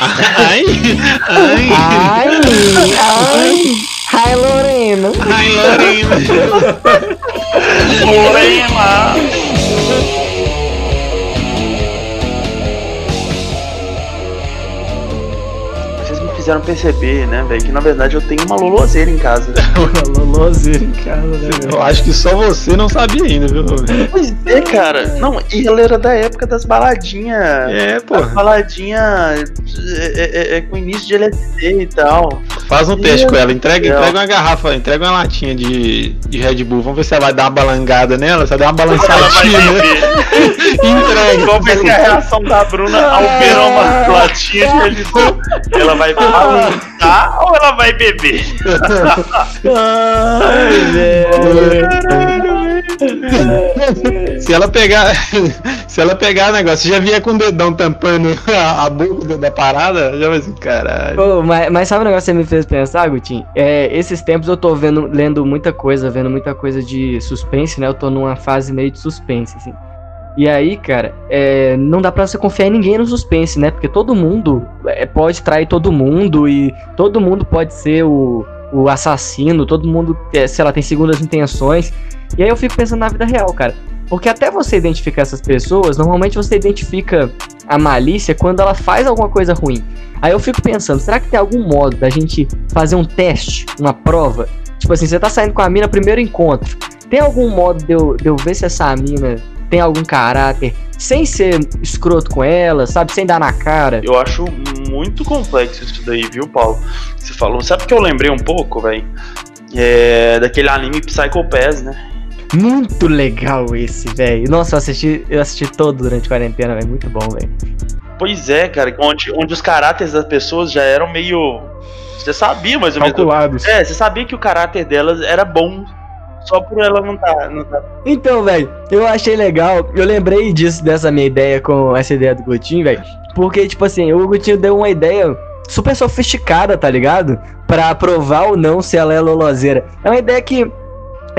Ai, ai, Ai, ai. Ai, Lorena. ai, Lorena. Lorena! Fizeram perceber, né, velho, que na verdade eu tenho uma loloseira em casa. Loloseira em casa, né, velho? Eu acho que só você não sabia ainda, viu? Pois é, cara. Não, e ela era da época das baladinhas. É, pô. As baladinhas é, é- é com início de LSD e tal. Faz um teste com ela. Entrega, Deus. entrega uma garrafa, entrega uma latinha de, de Red Bull. Vamos ver se ela vai dar uma balangada nela. Se ela der uma balançadinha, né? Entrega. Qual vai ser a reação da Bruna ao ver uma latinha de Red Bull? Ela vai balançar ou ela vai beber? Ai, velho. Se ela pegar. Se ela pegar o negócio, já vier com o dedão tampando a, a boca da parada, já vai assim, caralho. Mas, mas sabe o negócio que você me fez pensar, Gutinho? É, esses tempos eu tô vendo, lendo muita coisa, vendo muita coisa de suspense, né? Eu tô numa fase meio de suspense, assim. E aí, cara, é, não dá pra você confiar em ninguém no suspense, né? Porque todo mundo é, pode trair todo mundo e todo mundo pode ser o, o assassino, todo mundo, é, sei lá, tem segundas intenções. E aí eu fico pensando na vida real, cara. Porque até você identificar essas pessoas, normalmente você identifica a malícia quando ela faz alguma coisa ruim. Aí eu fico pensando, será que tem algum modo da gente fazer um teste, uma prova? Tipo assim, você tá saindo com a mina primeiro encontro. Tem algum modo de eu, de eu ver se essa mina tem algum caráter, sem ser escroto com ela, sabe? Sem dar na cara. Eu acho muito complexo isso daí, viu, Paulo? Você falou. Sabe o que eu lembrei um pouco, velho? É, daquele anime Psycho Pass, né? Muito legal esse, velho. Nossa, eu assisti, eu assisti todo durante a quarentena, velho. Muito bom, velho. Pois é, cara, onde, onde os caráteres das pessoas já eram meio. Você sabia mais ou menos. Calculados. É, você sabia que o caráter delas era bom. Só por ela não tá. Não tá... Então, velho, eu achei legal. Eu lembrei disso, dessa minha ideia com essa ideia do Gutinho, velho. Porque, tipo assim, o Gutinho deu uma ideia super sofisticada, tá ligado? Pra provar ou não se ela é loloseira. É uma ideia que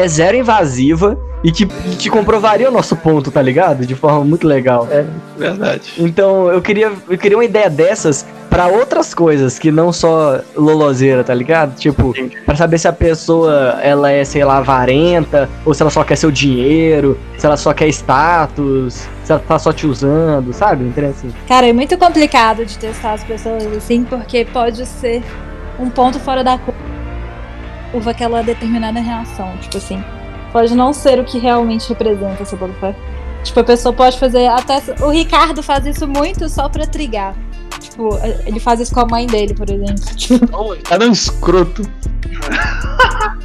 é zero invasiva e que, que comprovaria o nosso ponto, tá ligado? De forma muito legal. É verdade. Então, eu queria, eu queria uma ideia dessas pra outras coisas que não só loloseira, tá ligado? Tipo. Pra saber se a pessoa ela é, sei lá, avarenta, ou se ela só quer seu dinheiro, se ela só quer status, se ela tá só te usando, sabe? Assim? Cara, é muito complicado de testar as pessoas assim, porque pode ser um ponto fora da curva aquela determinada reação. Tipo assim, pode não ser o que realmente representa essa botafé. Tipo, a pessoa pode fazer até. O Ricardo faz isso muito só pra trigar. Tipo, ele faz isso com a mãe dele, por exemplo. Tipo, Cada um escroto.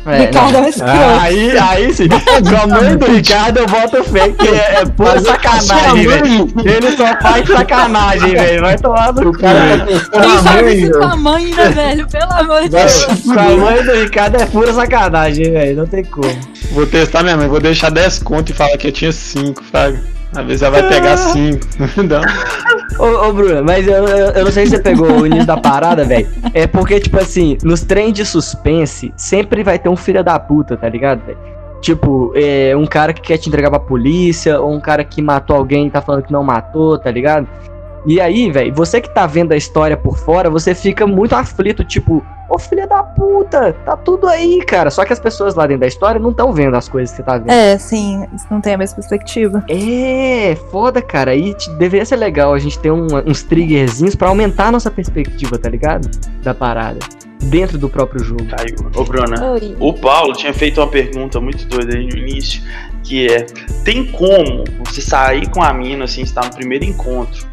É, Ricardo não. é um escroto. Aí, aí sim. Com a mãe do Ricardo eu boto fé que é, é pura sacanagem, velho. Ele só faz sacanagem, velho. Vai tomar no cu. Quem faz a mãe, né, velho? Pelo amor de Deus. A mãe do Ricardo é pura sacanagem, velho. Não tem como. Vou testar minha mãe, vou deixar 10 conto e falar que eu tinha 5, sabe? Às vezes ela vai pegar 5. Não. Ô, ô Bruno, mas eu, eu, eu não sei se você pegou o início da parada, velho. É porque, tipo assim, nos trem de suspense, sempre vai ter um filho da puta, tá ligado, velho? Tipo, é, um cara que quer te entregar pra polícia, ou um cara que matou alguém e tá falando que não matou, tá ligado? E aí, velho, você que tá vendo a história por fora, você fica muito aflito, tipo, ô filha da puta, tá tudo aí, cara. Só que as pessoas lá dentro da história não estão vendo as coisas que você tá vendo. É, sim, não tem a mesma perspectiva. É, foda, cara. E deveria ser legal a gente ter um- uns triggerzinhos pra aumentar a nossa perspectiva, tá ligado? Da parada. Dentro do próprio jogo. Caiu. Ô, Bruna. Oi. O Paulo tinha feito uma pergunta muito doida aí no início, que é: tem como você sair com a mina, assim, estar no primeiro encontro,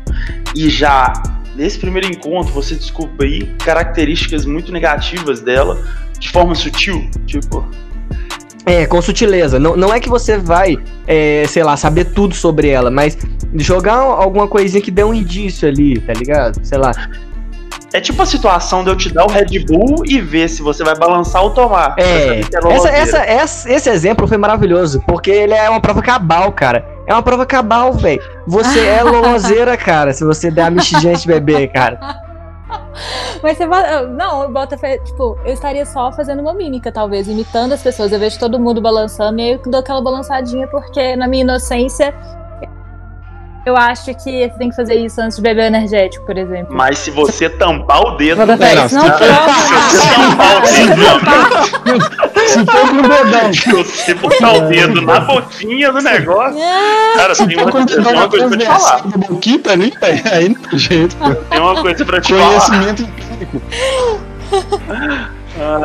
e já nesse primeiro encontro você descobrir características muito negativas dela de forma sutil? Tipo, É, com sutileza. Não, não é que você vai, é, sei lá, saber tudo sobre ela, mas jogar alguma coisinha que dê um indício ali, tá ligado? Sei lá. é tipo a situação de eu te dar o Red Bull e ver se você vai balançar ou tomar. É, é essa, loloseira. essa, essa- esse exemplo foi maravilhoso, porque ele é uma prova cabal, cara. É uma prova cabal, velho. Você é loloseira, cara, se você der a mexigente de bebê, cara. Mas você. Não, bota fé, tipo, eu estaria só fazendo uma mímica, talvez, imitando as pessoas. Eu vejo todo mundo balançando e eu dou aquela balançadinha, porque na minha inocência Eu acho que você tem que fazer isso antes de beber energético, por exemplo. Mas se você tampar o dedo. Não, isso. Não, se- você tampar o dedo, Se for com o dedão. se você botar o dedo na boquinha do negócio. Cara, tem uma, dedão uma na coisa pra te falar. ali, velho, aí não tem jeito. Tem uma coisa pra te falar. Conhecimento empírico.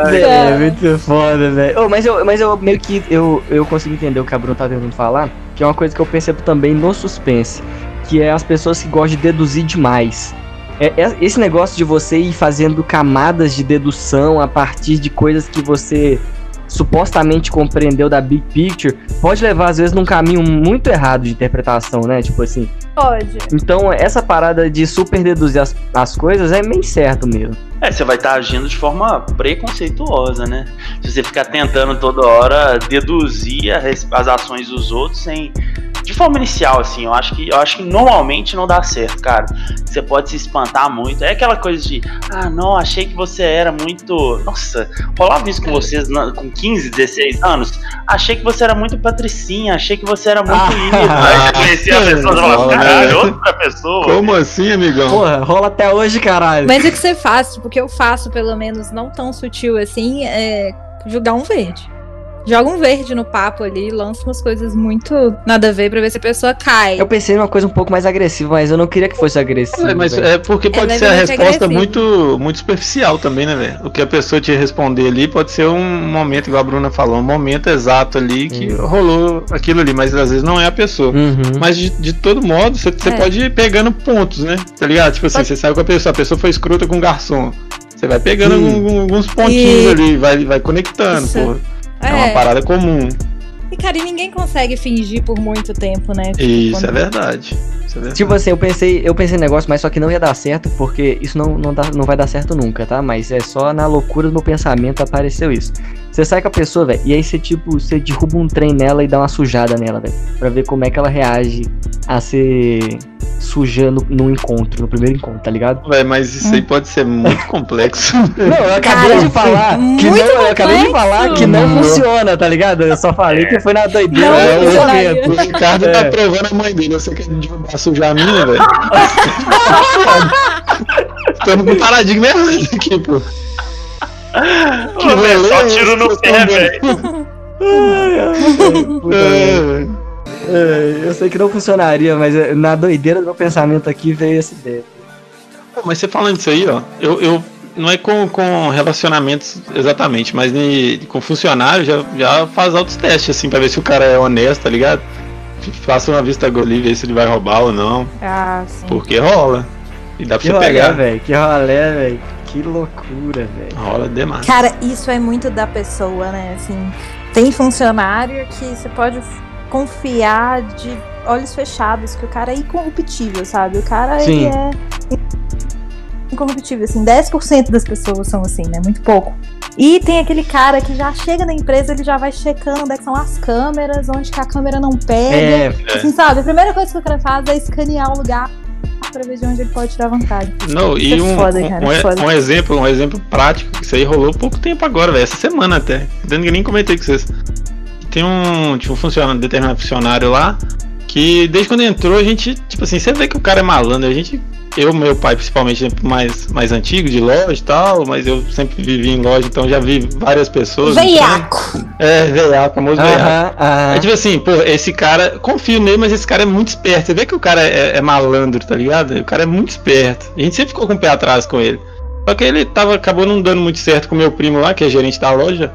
Ai, É, muito foda, velho. Ô, mas eu, mas eu meio que eu, eu consigo entender o que a Bruno tá tentando falar, que é uma coisa que eu percebo também no suspense, que é as pessoas que gostam de deduzir demais. É, é- esse negócio de você ir fazendo camadas de dedução a partir de coisas que você supostamente compreendeu da big picture, pode levar às vezes num caminho muito errado de interpretação, né? Tipo assim. Pode. Então, essa parada de super deduzir as, as coisas é meio certo mesmo. É, você vai estar agindo de forma preconceituosa, né? Se você ficar tentando toda hora deduzir as ações dos outros sem. De forma inicial, assim, eu acho que eu acho que normalmente não dá certo, cara. Você pode se espantar muito. É aquela coisa de, ah, não, achei que você era muito. Nossa, rolava isso com vocês na- com 15, 16 anos. Achei que você era muito patricinha, achei que você era muito Ah. isso. Aí você conhecia a pessoa e falava, caralho, outra pessoa. Como assim, amigão? Porra, rola até hoje, caralho. Mas o que você faz, tipo, o que eu faço, pelo menos não tão sutil assim, é jogar um verde. Joga um verde no papo ali, lança umas coisas muito nada a ver pra ver se a pessoa cai. Eu pensei numa coisa um pouco mais agressiva, mas eu não queria que fosse agressivo. É, mas é porque pode ser a resposta muito, muito superficial também, né, velho? O que a pessoa te responder ali pode ser um momento, igual a Bruna falou, um momento exato ali que Hum. rolou aquilo ali, mas às vezes não é a pessoa. Uhum. Mas de, de todo modo, você É. pode ir pegando pontos, né? Tá ligado? Tipo assim, Pode- você saiu com a pessoa, a pessoa foi escrota com o garçom. Você vai pegando alguns pontinhos E- ali, vai, vai conectando, Isso. pô. É uma parada comum. E cara, e ninguém consegue fingir por muito tempo, né? Tipo, Isso quando- é verdade. Isso é verdade. Tipo assim, eu pensei, eu pensei em negócio, mas só que não ia dar certo, porque isso não, não, dá, não vai dar certo nunca, tá? Mas é só na loucura do meu pensamento apareceu isso. Você sai com a pessoa, velho, e aí você, tipo, você derruba um trem nela e dá uma sujada nela, velho. Pra ver como é que ela reage a ser sujando no encontro, no primeiro encontro, tá ligado? Véi, mas isso aí pode ser muito complexo. Não, eu acabei Cara, de falar que muito não, eu acabei de complexo. falar que não Não. funciona, tá ligado? Eu só falei que foi na doideira Não momento. O Ricardo tá É. provando a mãe dele. Você quer derrubar sujar a mina, velho? Estamos com paradigma errado aqui, pô. Ô, velho, só rolê tiro no que pé, velho. É, velho. É, eu sei que não funcionaria, mas é, na doideira do meu pensamento aqui veio essa ideia. Mas você falando isso aí, ó, eu, eu não é com, com relacionamentos exatamente, mas com funcionário já, já faz altos testes, assim, pra ver se o cara é honesto, tá ligado? Faça uma vista golia, ver se ele vai roubar ou não, Ah, sim. porque rola. E dá pra Que você rolê, pegar. velho. Que rolé, velho. Que loucura, velho. Rola demais. Cara, isso é muito da pessoa, né? Assim, tem funcionário que você pode confiar de olhos fechados que o cara é incorruptível, sabe? O cara Sim. ele é incorruptível, assim, 10% das pessoas são assim, né? Muito pouco. E tem aquele cara que já chega na empresa, ele já vai checando onde é que são as câmeras, onde que a câmera não pega. É, Assim, sabe? A primeira coisa que o cara faz é escanear o lugar pra ver de onde ele pode tirar vantagem. Não, Isso e é um, foda, um- cara, um, é foda. um exemplo, um exemplo prático, que isso aí rolou pouco tempo agora, velho, essa semana até. Dando que nem comentei com vocês. Tem um, tipo, um funcionário, um determinado funcionário lá, que desde quando entrou a gente, tipo assim, você vê que o cara é malandro, a gente, eu, meu pai principalmente, é mais, mais antigo, de loja e tal, mas eu sempre vivi em loja, então já vi várias pessoas. Veiaco! então- é, veiaco, famoso veiaco. aham, aham. É tipo assim, pô, esse cara, confio nele, mas esse cara é muito esperto. Você vê que o cara é, é malandro, tá ligado? O cara é muito esperto. A gente sempre ficou com o pé atrás com ele. Só que ele tava, acabou não dando muito certo com o meu primo lá, que é gerente da loja.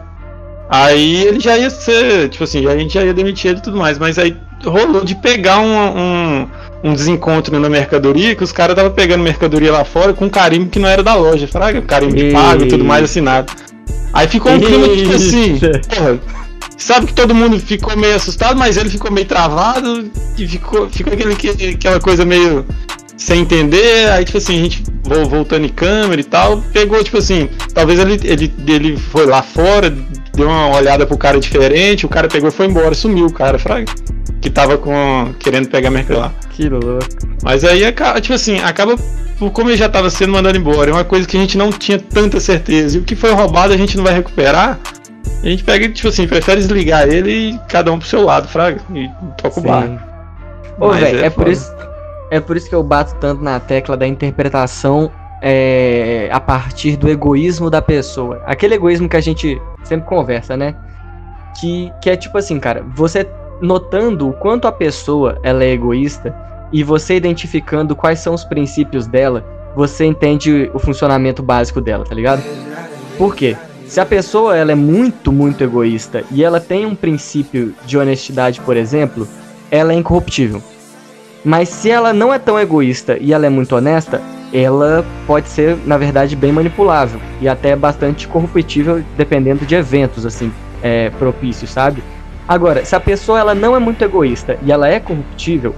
Aí ele já ia ser, tipo assim, a gente já ia demitir ele e tudo mais. Mas aí rolou de pegar um, um, um desencontro na mercadoria, que os caras estavam pegando mercadoria lá fora com um carimbo que não era da loja. Fraga, carimbo de pago e tudo mais assinado. Aí ficou um clima tipo assim, porra, sabe que todo mundo ficou meio assustado, mas ele ficou meio travado e ficou, ficou aquele, que- aquela coisa meio sem entender. Aí, tipo assim, a gente vo- voltando em câmera e tal, pegou, tipo assim, talvez ele, ele, ele foi lá fora, deu uma olhada pro cara diferente, o cara pegou e foi embora, sumiu o cara, fraga. Que tava com, querendo pegar mercado lá. Que louco. Mas aí, tipo assim, acaba como ele já estava sendo mandado embora. É uma coisa que a gente não tinha tanta certeza. E o que foi roubado a gente não vai recuperar. A gente pega, tipo assim, prefere desligar ele e cada um pro seu lado, fraga. E toca o barco. Ô, velho, é é, por isso. É por isso que eu bato tanto na tecla da interpretação é, a partir do egoísmo da pessoa. Aquele egoísmo que a gente sempre conversa, né? Que, que é tipo assim, cara, você notando o quanto a pessoa ela é egoísta e você identificando quais são os princípios dela, você entende o funcionamento básico dela, tá ligado? Por quê? Se a pessoa ela é muito, muito egoísta e ela tem um princípio de honestidade, por exemplo, ela é incorruptível. Mas se ela não é tão egoísta e ela é muito honesta, ela pode ser, na verdade, bem manipulável e até bastante corruptível dependendo de eventos assim é, propícios, sabe? Agora, se a pessoa ela não é muito egoísta e ela é corruptível,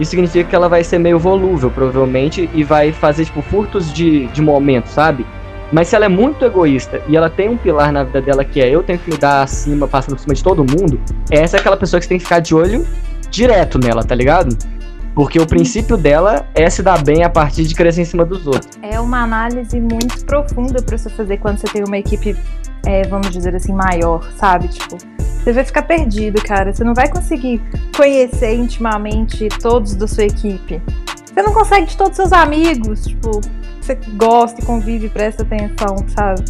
isso significa que ela vai ser meio volúvel, provavelmente, e vai fazer, tipo, furtos de, de momento, sabe? Mas se ela é muito egoísta e ela tem um pilar na vida dela que é eu tenho que me dar acima, passando por cima de todo mundo, essa é aquela pessoa que você tem que ficar de olho direto nela, tá ligado? Porque o princípio dela é se dar bem a partir de crescer em cima dos outros. É uma análise muito profunda para você fazer quando você tem uma equipe, é, vamos dizer assim, maior, sabe? Tipo, você vai ficar perdido, cara. Você não vai conseguir conhecer intimamente todos da sua equipe. Você não consegue de todos os seus amigos, tipo, você gosta e convive, presta atenção, sabe?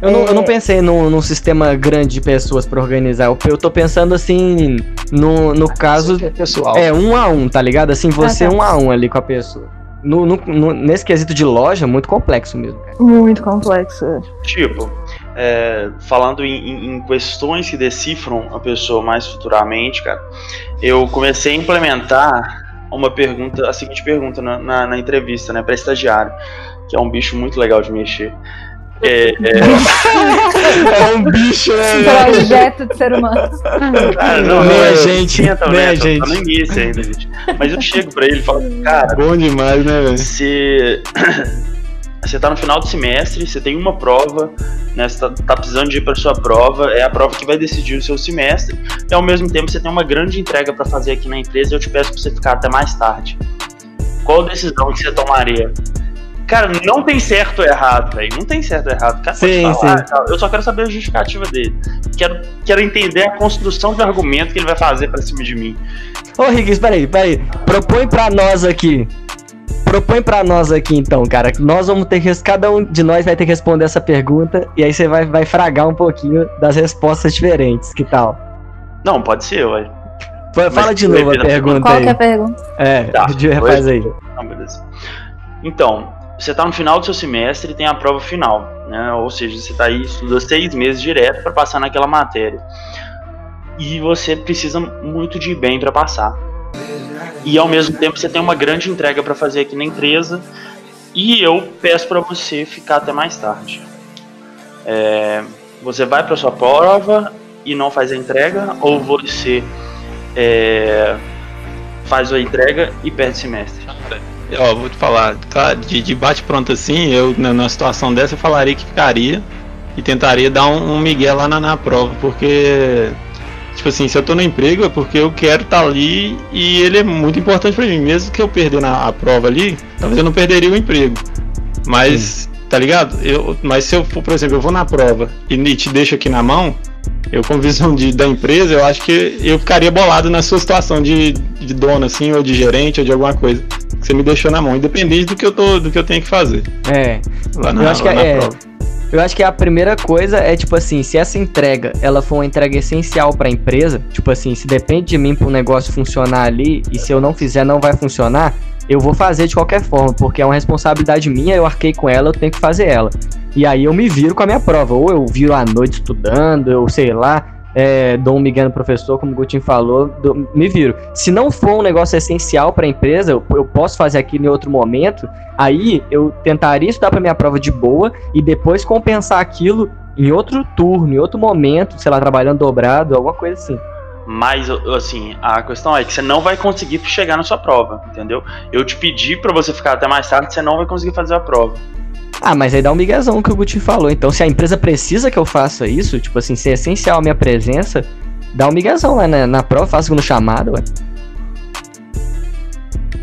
Eu, é... não, eu não é. pensei num, num sistema grande de pessoas para organizar. Eu, eu tô pensando assim, no, no caso. É pessoal. É, um a um, tá ligado? Assim, você ah, tá. um a um ali com a pessoa. No, no, no, nesse quesito de loja, muito complexo mesmo. Cara. Muito complexo. É. Tipo, é, falando em, em, questões que decifram a pessoa mais futuramente, cara, eu comecei a implementar uma pergunta, a seguinte pergunta na, na, na entrevista, né, para estagiário, que é um bicho muito legal de mexer. É, é... é um bicho, né? Projeto de ser humano. Ah, não, não, é gente, então, né? A gente. Tá no início ainda, gente. Mas eu chego pra ele e falo, cara. Bom demais, né, velho? Você. Você tá no final do semestre, você tem uma prova, né? Você tá, tá precisando de ir pra sua prova, é a prova que vai decidir o seu semestre, e ao mesmo tempo você tem uma grande entrega para fazer aqui na empresa e eu te peço pra você ficar até mais tarde. Qual decisão que você tomaria? Cara, não tem certo ou errado, velho. Não tem certo ou errado. Cara, sim, falar, sim. Eu só quero saber a justificativa dele. Quero, quero entender a construção de argumento que ele vai fazer pra cima de mim. Ô, Riggs, peraí, peraí. Propõe pra nós aqui. Propõe pra nós aqui então, cara. Nós vamos ter que. Cada um de nós vai ter que responder essa pergunta. E aí você vai, vai fragar um pouquinho das respostas diferentes. Que tal? Não, pode ser, ué. Fala Mas, de novo a pergunta Qual aí. Qual é a pergunta? É, tá, faz aí. Não, beleza. Então, você está no final do seu semestre e tem a prova final, né? Ou seja, você está aí estuda seis meses direto para passar naquela matéria. E você precisa muito de bem para passar. E ao mesmo tempo você tem uma grande entrega para fazer aqui na empresa. E eu peço para você ficar até mais tarde. É, você vai para sua prova e não faz a entrega, ou você é, faz a entrega e perde semestre? Ó, vou te falar, tá, de, de bate pronto assim, eu numa situação dessa eu falaria que ficaria e tentaria dar um, um migué lá na, na prova, porque tipo assim, se eu tô no emprego é porque eu quero estar tá ali e ele é muito importante para mim, mesmo que eu perder na prova ali, talvez eu não perderia o emprego. Mas, Sim. tá ligado? Eu, mas se eu for, por exemplo, eu vou na prova e te deixo aqui na mão, eu com visão de, da empresa, eu acho que eu ficaria bolado na sua situação de, de dono, assim, ou de gerente, ou de alguma coisa. Você me deixou na mão, independente do que eu, tô, do que eu tenho que fazer. É. Lá na, eu acho que é, Eu acho que a primeira coisa é, tipo assim, se essa entrega, ela for uma entrega essencial para a empresa, tipo assim, se depende de mim para o negócio funcionar ali, e se eu não fizer não vai funcionar, eu vou fazer de qualquer forma, porque é uma responsabilidade minha, eu arquei com ela, eu tenho que fazer ela. E aí eu me viro com a minha prova, ou eu viro à noite estudando, eu sei lá, é, migué no professor, como o Gutinho falou, do, me viro. Se não for um negócio essencial para a empresa, eu, eu, posso fazer aquilo em outro momento, aí eu tentaria estudar para minha prova de boa e depois compensar aquilo em outro turno, em outro momento, sei lá, trabalhando dobrado, alguma coisa assim. Mas, assim, a questão é que você não vai conseguir chegar na sua prova, entendeu? Eu te pedi para você ficar até mais tarde, você não vai conseguir fazer a prova. Ah, mas aí dá um miguezão que o Guti falou. Então, se a empresa precisa que eu faça isso, tipo assim, se é essencial a minha presença, dá um miguezão lá na, na prova, faço no chamado, ué.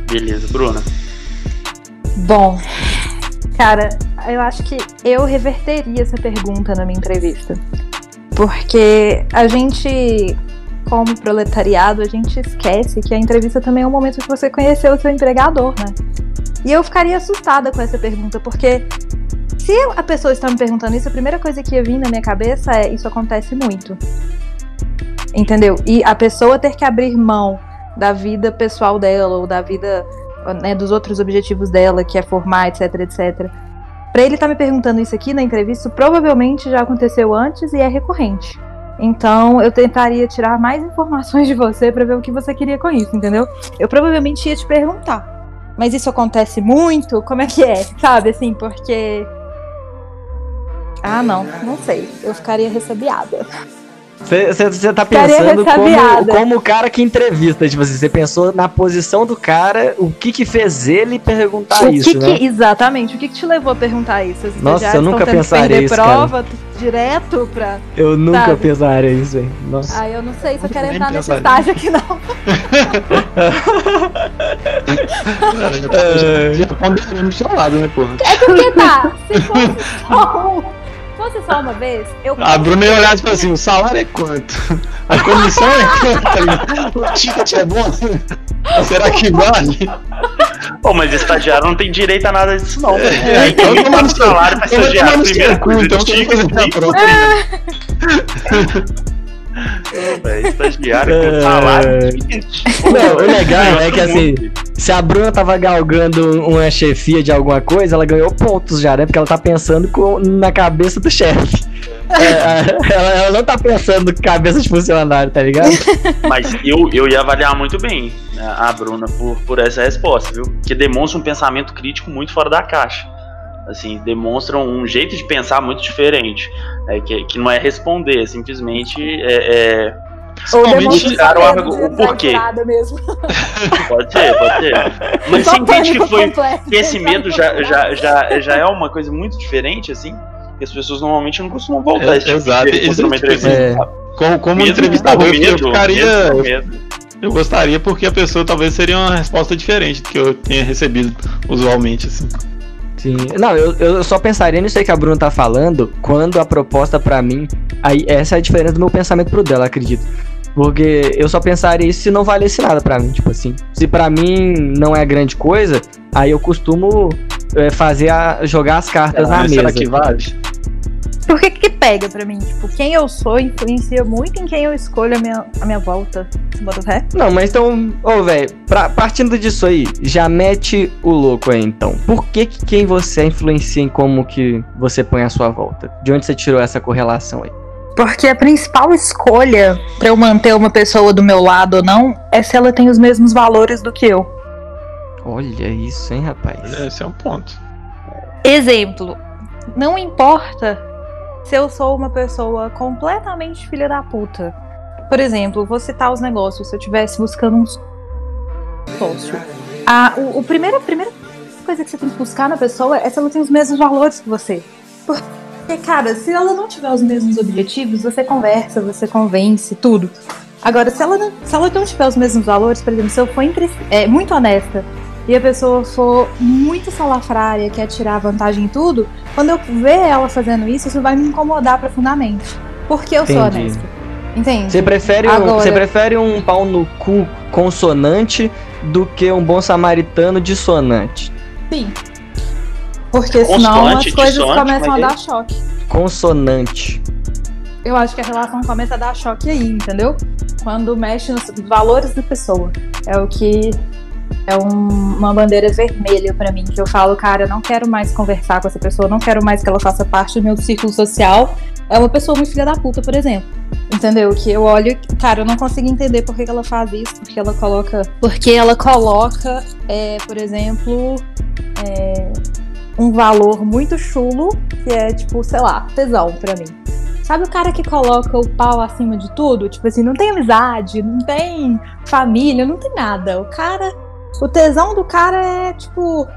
Beleza, Bruna. Bom, cara, eu acho que eu reverteria essa pergunta na minha entrevista. Porque a gente como proletariado, a gente esquece que a entrevista também é um momento que você conheceu o seu empregador, né? E eu ficaria assustada com essa pergunta, porque se a pessoa está me perguntando isso, a primeira coisa que ia vir na minha cabeça é: isso acontece muito. Entendeu? E a pessoa ter que abrir mão da vida pessoal dela, ou da vida né, dos outros objetivos dela, que é formar, etc, etc. Pra ele estar tá me perguntando isso aqui na entrevista, provavelmente já aconteceu antes e é recorrente. Então eu tentaria tirar mais informações de você para ver o que você queria com isso, entendeu? Eu provavelmente ia te perguntar. Mas isso acontece muito? Como é que é? Sabe assim, porque. Ah, não, não sei. Eu ficaria ressabiada. Você tá pensando como, como o cara que entrevista, tipo assim, você pensou na posição do cara, o que que fez ele perguntar o isso, que né? Que, exatamente, o que que te levou a perguntar isso? Os Nossa, eu nunca pensaria isso, prova cara. direto pra... Eu nunca sabe? pensaria isso, hein? Nossa. Ah, eu não sei se eu quero entrar nesse estágio aqui, não. é, já ponderando do seu lado, né, porra? É porque tá, se fosse só um fosse só uma vez, eu. A Bruna ia olhar e assim: o salário é quanto? A comissão é quanto? o ticket é bom? Será que vale? Pô, mas estagiário não tem direito a nada disso, não. É, então eu mando salário pra estagiário. Primeiro, coisa, então ticket é pronto. Véio, estagiário com salário. Não, o legal é que assim, se a Bruna tava galgando uma chefia de alguma coisa, ela ganhou pontos já, né? Porque ela tá pensando com, na cabeça do chefe. É, ela, ela, não tá pensando cabeça de funcionário, tá ligado? Mas eu, eu ia avaliar muito bem né, a Bruna por, por essa resposta, viu? Que demonstra um pensamento crítico muito fora da caixa assim, demonstram um jeito de pensar muito diferente, é, que, que não é responder, é simplesmente é, é Principalmente o, o porquê. Mesmo. Pode ser, pode ser. Mas você entende que foi que esse medo já, já, já, já é uma coisa muito diferente, assim? Que as pessoas normalmente não costumam voltar é, esse tipo exato. de uma entrevista. É. Como, como medo, entrevistador, medo, eu ficaria. Medo, eu gostaria porque a pessoa talvez seria uma resposta diferente do que eu tenha recebido usualmente, assim. Sim. Não, eu, eu só pensaria nisso aí que a Bruna tá falando quando a proposta para mim. Aí, essa é a diferença do meu pensamento pro dela, acredito. Porque eu só pensaria isso se não valesse nada para mim, tipo assim. Se para mim não é grande coisa, aí eu costumo é, fazer a, jogar as cartas na mesa. Será que vale? Por que que pega pra mim? Tipo, quem eu sou influencia muito em quem eu escolho a minha, a minha volta. Você bota fé? Não, mas então, ô, oh, velho, partindo disso aí, já mete o louco aí, então. Por que que quem você influencia em como que você põe a sua volta? De onde você tirou essa correlação aí? Porque a principal escolha para eu manter uma pessoa do meu lado ou não é se ela tem os mesmos valores do que eu. Olha isso, hein, rapaz? Esse é um ponto. Exemplo. Não importa se eu sou uma pessoa completamente filha da puta. Por exemplo, vou citar os negócios. Se eu estivesse buscando um sócio. A, o, o primeiro, a primeira coisa que você tem que buscar na pessoa é se ela tem os mesmos valores que você. Porque, cara, se ela não tiver os mesmos objetivos, você conversa, você convence, tudo. Agora, se ela não, se ela não tiver os mesmos valores, por exemplo, se eu for entre, é, muito honesta e a pessoa for muito salafrária, quer tirar vantagem em tudo, quando eu ver ela fazendo isso, isso vai me incomodar profundamente. Porque eu Entendi. sou honesta. Entende? Você prefere, Agora... um, você prefere um pau no cu consonante do que um bom samaritano dissonante? Sim. Porque senão as coisas começam a dar choque. Consonante. Eu acho que a relação começa a dar choque aí, entendeu? Quando mexe nos valores da pessoa. É o que é um, uma bandeira vermelha para mim, que eu falo, cara, eu não quero mais conversar com essa pessoa, não quero mais que ela faça parte do meu círculo social. É uma pessoa muito filha da puta, por exemplo. Entendeu? Que eu olho, cara, eu não consigo entender por que, ela faz isso, porque ela coloca. Porque ela coloca, é, por exemplo, é, um valor muito chulo, que é tipo, sei lá, tesão para mim. Sabe o cara que coloca o pau acima de tudo? Tipo assim, não tem amizade, não tem família, não tem nada. O cara o tesão do cara é, tipo,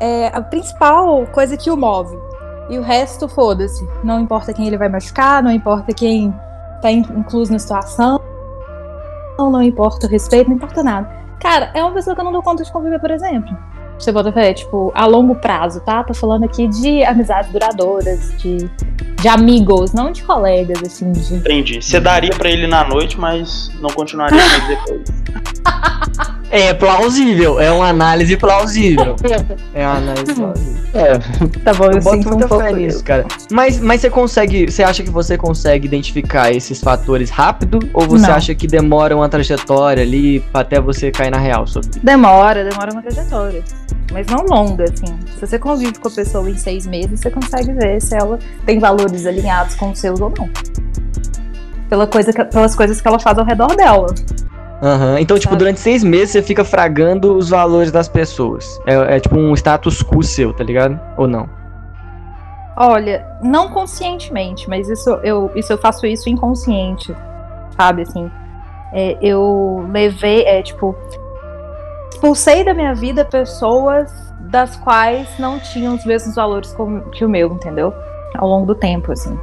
é a principal coisa que o move. E o resto, foda-se. Não importa quem ele vai machucar, não importa quem tá incluso na situação, não, não importa o respeito, não importa nada. Cara, é uma pessoa que eu não dou conta de conviver, por exemplo. Você bota fé, tipo, a longo prazo, tá? Tô falando aqui de amizades duradouras, de, de amigos, não de colegas, assim, de. Entendi. Você daria pra ele na noite, mas não continuaria depois. É plausível, é uma análise plausível. É uma análise plausível. É, Tá bom, eu, Eu boto sinto um muita pouco fé nisso, cara. Mas, mas você consegue. Você acha que você consegue identificar esses fatores rápido? Ou você Não. acha que demora uma trajetória ali até você cair na real sobre isso? Demora, demora uma trajetória. Mas não longa, assim. Se você convive com a pessoa em seis meses, você consegue ver se ela tem valores alinhados com os seus ou não. Pela coisa que- pelas coisas que ela faz ao redor dela. Aham. Então, tipo, Sabe? durante seis meses você fica fragando os valores das pessoas. É, é tipo um status quo seu, tá ligado? Ou não? Olha, não conscientemente, mas isso eu, isso eu faço isso inconsciente, sabe, assim. É, eu levei, é, tipo, expulsei da minha vida pessoas das quais não tinham os mesmos valores que o meu, entendeu? Ao longo do tempo, assim.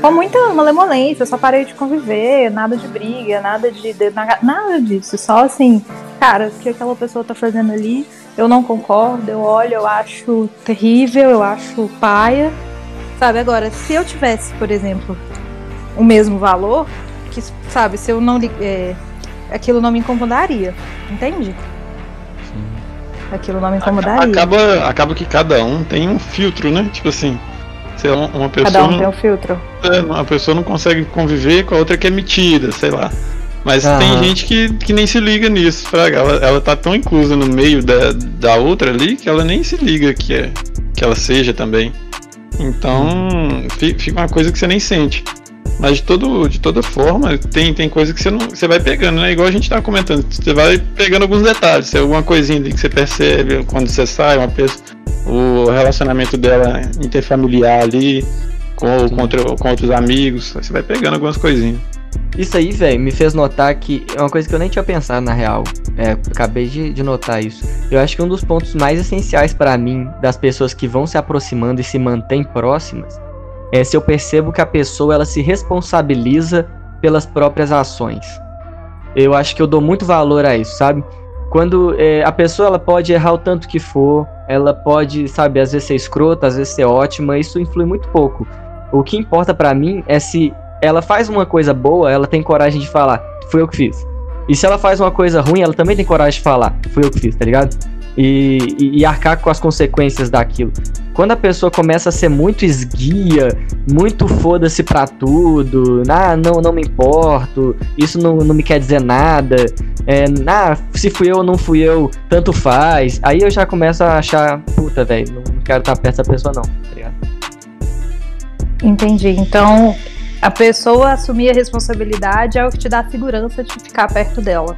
Com muita malemolência, eu só parei de conviver, nada de briga, nada de, de- na- nada disso. Só assim, cara, o que aquela pessoa tá fazendo ali, eu não concordo, eu olho, eu acho terrível, eu acho paia. Sabe, agora, se eu tivesse, por exemplo, o mesmo valor, que, sabe, se eu não. É, aquilo não me incomodaria, entende? Aquilo não me incomodaria. acaba, acaba que cada um tem um filtro, né? Tipo assim, sei lá, uma pessoa, Cada um não, tem um filtro. é, uma pessoa não consegue conviver com a outra que é metida, sei lá. Mas tem gente que, que nem se liga nisso, fraga. Ela, ela tá tão inclusa no meio da, da outra ali que ela nem se liga que, é, que ela seja também. Então, fi- fica uma coisa que você nem sente. Mas de, todo, de toda forma, tem, tem coisa que você não você vai pegando, né? Igual a gente tava comentando, você vai pegando alguns detalhes, se é alguma coisinha ali que você percebe quando você sai, uma pessoa, o relacionamento dela interfamiliar ali, com, outro- com outros amigos, você vai pegando algumas coisinhas. Isso aí, velho, me fez notar que é uma coisa que eu nem tinha pensado na real. É, acabei de, de notar isso. Eu acho que um dos pontos mais essenciais pra mim das pessoas que vão se aproximando e se mantêm próximas é se eu percebo que a pessoa ela se responsabiliza pelas próprias ações. Eu acho que eu dou muito valor a isso, sabe? Quando é, a pessoa ela pode errar o tanto que for, ela pode, sabe, às vezes ser escrota, às vezes ser ótima, isso influi muito pouco. O que importa pra mim é se ela faz uma coisa boa, ela tem coragem de falar, fui eu que fiz. E se ela faz uma coisa ruim, ela também tem coragem de falar, fui eu que fiz, tá ligado? E, e, e arcar com as consequências daquilo. Quando a pessoa começa a ser muito esguia, muito foda-se pra tudo, ah, não, não me importo, isso não, não me quer dizer nada, é, ah, se fui eu ou não fui eu, tanto faz. Aí eu já começo a achar, puta, velho, não quero estar perto dessa pessoa não, tá ligado? Entendi. Então, a pessoa assumir a responsabilidade é o que te dá segurança de ficar perto dela.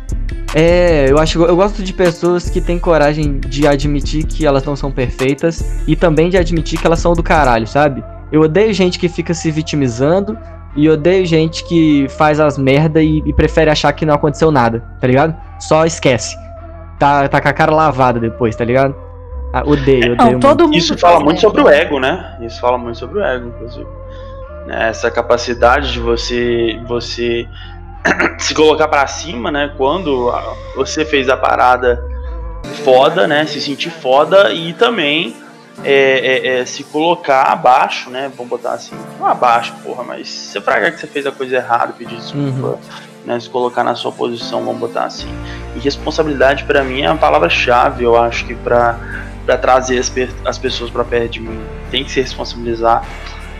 É, eu acho eu gosto de pessoas que têm coragem de admitir que elas não são perfeitas e também de admitir que elas são do caralho, sabe? Eu odeio gente que fica se vitimizando e odeio gente que faz as merda e, e prefere achar que não aconteceu nada, tá ligado? Só esquece. Tá, tá com a cara lavada depois, tá ligado? Ah, odeio, odeio. Não, muito. todo mundo Isso fala muito sobre o ego, né? Isso fala muito sobre o ego, inclusive. Né, Essa capacidade de você você se colocar pra cima, né? Quando você fez a parada foda, né? Se sentir foda e também é, é, é, se colocar abaixo, né? Vamos botar assim, não abaixo, porra, mas você fragar que você fez a coisa errada, pedir desculpa, Uhum. né? Se colocar na sua posição, vamos botar assim. E responsabilidade pra mim é uma palavra-chave, eu acho que para trazer as, as pessoas pra perto de mim. Tem que se responsabilizar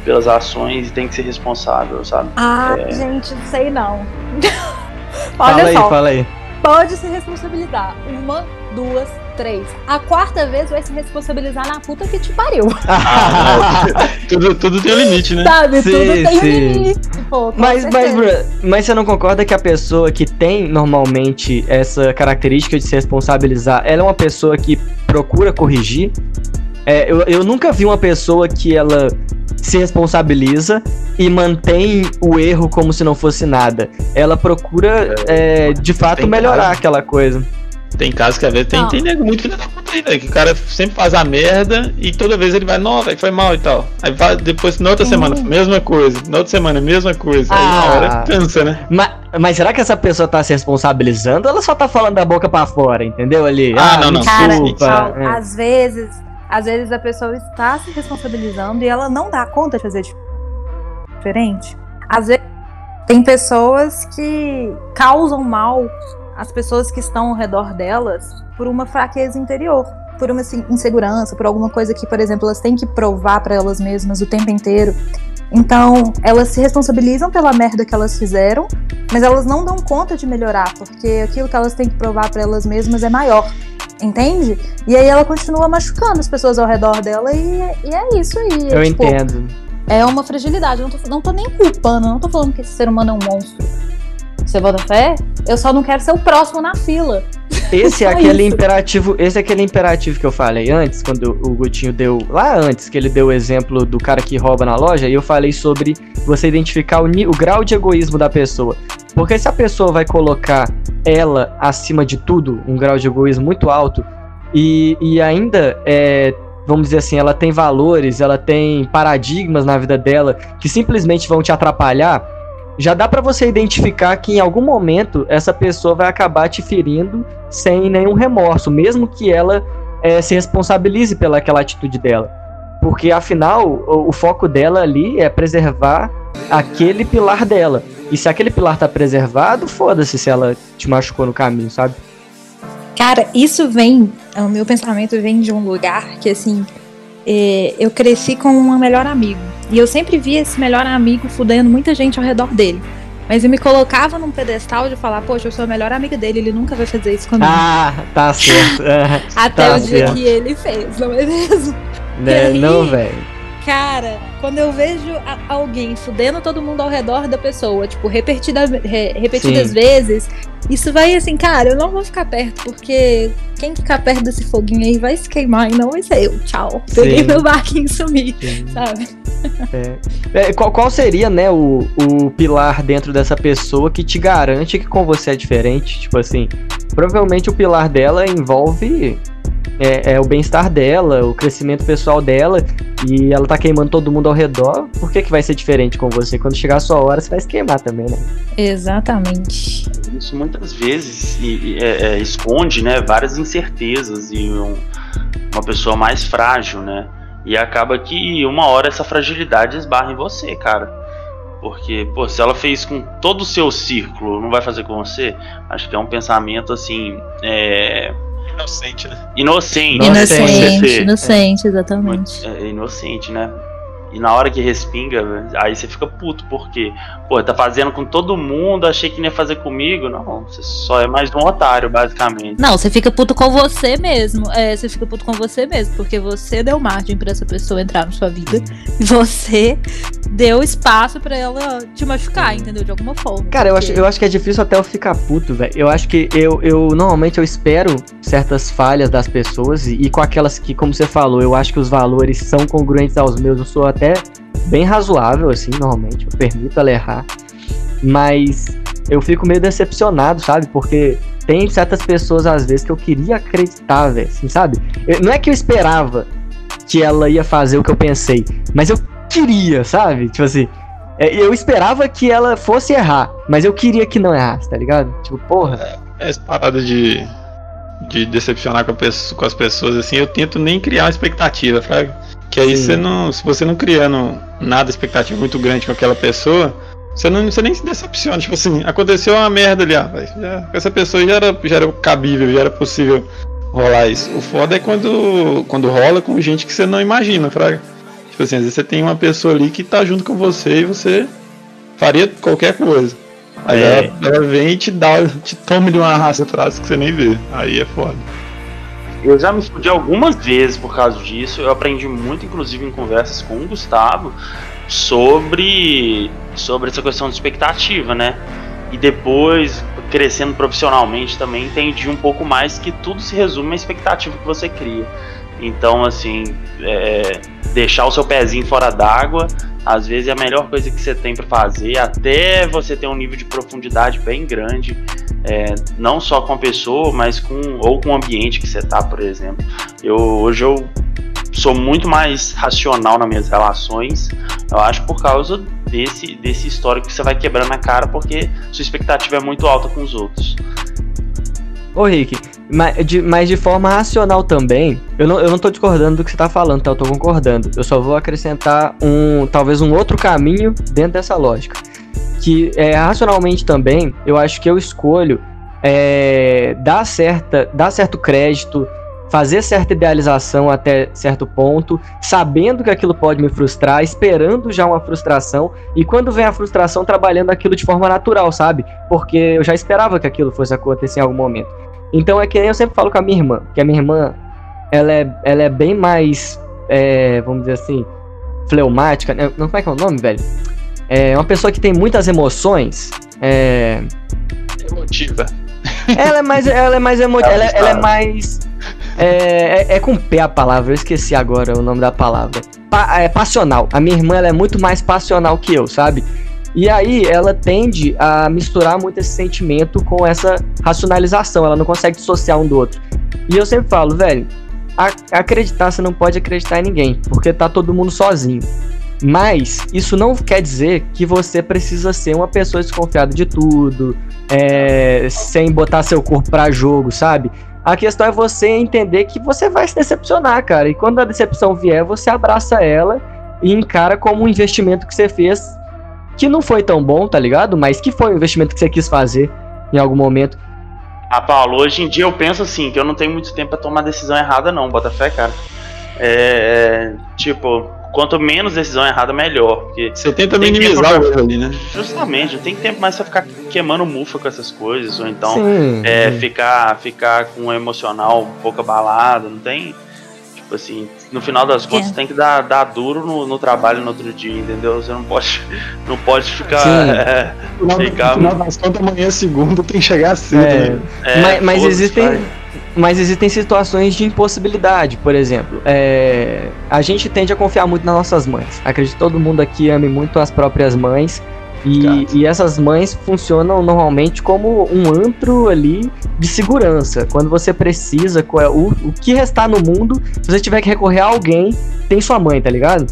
pelas ações e tem que ser responsável, sabe? Ah, É. gente, não sei não. Fala Olha aí, só, fala aí. pode se responsabilizar. Uma, duas, três. A quarta vez vai se responsabilizar na puta que te pariu. tudo, tudo tem um limite, né? Sabe? Sim, Tudo tem sim. limite, pô. Mas, mas, certeza. mas você não concorda que a pessoa que tem normalmente essa característica de se responsabilizar, ela é uma pessoa que procura corrigir? É, eu, eu nunca vi uma pessoa que ela se responsabiliza e mantém o erro como se não fosse nada. Ela procura, é, de fato, melhorar caso. aquela coisa. Tem casos que às vezes tem, Não. tem nego muito filho da puta aí, velho, que o cara sempre faz a merda e toda vez ele vai, não, velho, foi mal e tal. Aí vai, depois, na outra semana, mesma coisa. Na outra semana, mesma coisa. Aí Ah. na hora cansa, né? Mas, mas será que essa pessoa tá se responsabilizando ou ela só tá falando da boca pra fora, entendeu? Ali. Ah, não, não. Cara, desculpa, tchau. é. às vezes, às vezes a pessoa está se responsabilizando e ela não dá conta de fazer dif- diferente. Às vezes tem pessoas que causam mal às pessoas que estão ao redor delas por uma fraqueza interior, por uma assim, insegurança, por alguma coisa que, por exemplo, elas têm que provar para elas mesmas o tempo inteiro. Então, elas se responsabilizam pela merda que elas fizeram, mas elas não dão conta de melhorar, porque aquilo que elas têm que provar para elas mesmas é maior. Entende? E aí ela continua machucando as pessoas ao redor dela e, e é isso aí. Eu tipo, entendo. É uma fragilidade. Eu não tô, não tô nem culpando, não tô falando que esse ser humano é um monstro. Você bota fé? Eu só não quero ser o próximo na fila. Esse é aquele isso. imperativo, esse é aquele imperativo que eu falei antes, quando o Gutinho deu lá antes, que ele deu o exemplo do cara que rouba na loja, e eu falei sobre você identificar o, o grau de egoísmo da pessoa. Porque se a pessoa vai colocar ela acima de tudo, um grau de egoísmo muito alto, e, e ainda é, vamos dizer assim, ela tem valores, ela tem paradigmas na vida dela que simplesmente vão te atrapalhar, já dá pra você identificar que em algum momento essa pessoa vai acabar te ferindo sem nenhum remorso, mesmo que ela eh, se responsabilize pelaquela atitude dela. Porque afinal, o, o foco dela ali é preservar aquele pilar dela. E se aquele pilar tá preservado, foda-se se ela te machucou no caminho, sabe? Cara, isso vem. O meu pensamento vem de um lugar que, assim. é, eu cresci com um melhor amigo. E eu sempre via esse melhor amigo fudendo muita gente ao redor dele. Mas eu me colocava num pedestal de falar, poxa, eu sou a melhor amiga dele, ele nunca vai fazer isso comigo. Ah, tá certo. Ah, Até tá o dia certo. que ele fez, não é mesmo? né, aí? não, velho. Cara, quando eu vejo alguém fudendo todo mundo ao redor da pessoa, tipo, repetida, re- repetidas Sim. vezes, isso vai assim, cara, eu não vou ficar perto, porque quem ficar perto desse foguinho aí vai se queimar e não vai ser eu. Tchau. Peguei Sim. meu barquinho e sumi, sabe? É, qual, qual seria, né, o, o pilar dentro dessa pessoa que te garante que com você é diferente? Tipo assim, provavelmente o pilar dela envolve é, é o bem-estar dela, o crescimento pessoal dela, e ela tá queimando todo mundo ao redor. Por que, que vai ser diferente com você? Quando chegar a sua hora, você vai se queimar também, né? Exatamente. Isso muitas vezes e- e, é, é, esconde né, várias incertezas e um- uma pessoa mais frágil, né? E acaba que uma hora essa fragilidade esbarra em você, cara. Porque, pô, se ela fez com todo o seu círculo, não vai fazer com você? Acho que é um pensamento assim. É, Inocente, né? inocente. Inocente. Inocente, inocente, exatamente. é inocente, né? E na hora que respinga, aí você fica puto, porque, pô, tá fazendo com todo mundo, achei que não ia fazer comigo. Não, você só é mais um otário, basicamente. Não, você fica puto com você mesmo. É, você fica puto com você mesmo, porque você deu margem pra essa pessoa entrar na sua vida. E você deu espaço pra ela te machucar, entendeu? De alguma forma. Cara, eu acho, Porque- eu acho que é difícil até eu ficar puto, velho. Eu acho que eu, eu normalmente eu espero certas falhas das pessoas e, e com aquelas que, como você falou, eu acho que os valores são congruentes aos meus. Eu sou até bem razoável, assim, normalmente. Eu permito ela errar. Mas eu fico meio decepcionado, sabe? Porque tem certas pessoas, às vezes, que eu queria acreditar, velho, assim, sabe? Eu- não é que eu esperava que ela ia fazer o que eu pensei, mas eu queria, sabe? Tipo assim, é, eu esperava que ela fosse errar, mas eu queria que não errasse, tá ligado? Tipo, porra. Essa parada de, de decepcionar com, a pessoa- com as pessoas, assim, eu tento nem criar uma expectativa, fraga. Que aí Sim. você não. Se você não criando nada, expectativa muito grande com aquela pessoa, você, não, você nem se decepciona. Tipo assim, aconteceu uma merda ali, ah, essa pessoa já era, já era cabível, já era possível rolar isso. O foda é quando, quando rola com gente que você não imagina, fraga. Tipo assim, às vezes você tem uma pessoa ali que tá junto com você e você faria qualquer coisa. Aí É. ela, ela vem e te dá, te toma de uma raça atrás que você nem vê. Aí é foda. Eu já me fudi algumas vezes por causa disso. Eu aprendi muito, inclusive, em conversas com o Gustavo, sobre, sobre essa questão de expectativa, né? E depois, crescendo profissionalmente, também entendi um pouco mais que tudo se resume à expectativa que você cria. Então, assim, é, deixar o seu pezinho fora d'água, às vezes é a melhor coisa que você tem para fazer, até você ter um nível de profundidade bem grande É, não só com a pessoa, mas com ou com o ambiente que você tá, por exemplo. Eu hoje eu sou muito mais racional nas minhas relações. Eu acho por causa desse desse histórico que você vai quebrando a cara porque sua expectativa é muito alta com os outros. Ô Rick, mas de, mas de forma racional também, eu não, eu não tô discordando do que você tá falando, tá? Eu tô concordando. Eu só vou acrescentar um, talvez um outro caminho dentro dessa lógica. Que é, racionalmente também, eu acho que eu escolho é, dar, certa, dar certo crédito, fazer certa idealização até certo ponto, sabendo que aquilo pode me frustrar, esperando já uma frustração, e quando vem a frustração, trabalhando aquilo de forma natural, sabe? Porque eu já esperava que aquilo fosse acontecer em algum momento. Então é que nem eu sempre falo com a minha irmã, que a minha irmã, ela é, ela é bem mais, é, vamos dizer assim, fleumática, né? não como é que é o nome, velho? É uma pessoa que tem muitas emoções, é... Emotiva. Ela é mais, ela é mais emotiva, ela, ela, é mais é, é, é, com P a palavra, eu esqueci agora o nome da palavra. Pa, é passional. A minha irmã ela é muito mais passional que eu, sabe? E aí ela tende a misturar muito esse sentimento com essa racionalização, ela não consegue dissociar um do outro. E eu sempre falo, velho, acreditar você não pode acreditar em ninguém, porque tá todo mundo sozinho. Mas isso não quer dizer que você precisa ser uma pessoa desconfiada de tudo, é, sem botar seu corpo para jogo, sabe? A questão é você entender que você vai se decepcionar, cara. E quando a decepção vier, você abraça ela e encara como um investimento que você fez que não foi tão bom, tá ligado? Mas que foi um investimento que você quis fazer em algum momento. Ah, Paulo, hoje em dia eu penso assim, que eu não tenho muito tempo para tomar decisão errada, não, bota fé, cara. É. Tipo, quanto menos decisão errada, melhor. Porque você tenta minimizar o erro ali, né? Justamente, não tem tempo mais pra ficar queimando mufa com essas coisas, ou então sim, é, sim. Ficar, ficar com o emocional um pouco abalado, não tem. Tipo assim, no final das contas, é. tem que dar, dar duro no, no, trabalho no outro dia, entendeu? Você não pode, não pode ficar. É, no, final, ficar... no final das contas, amanhã é segunda, tem que chegar cedo. É. Né? É, mas, mas existem. Mas existem situações de impossibilidade, por exemplo. É, a gente tende a confiar muito nas nossas mães. Acredito que todo mundo aqui ame muito as próprias mães. E, e, essas mães funcionam normalmente como um antro ali de segurança. Quando você precisa, o, o que restar no mundo, se você tiver que recorrer a alguém, tem sua mãe, tá ligado?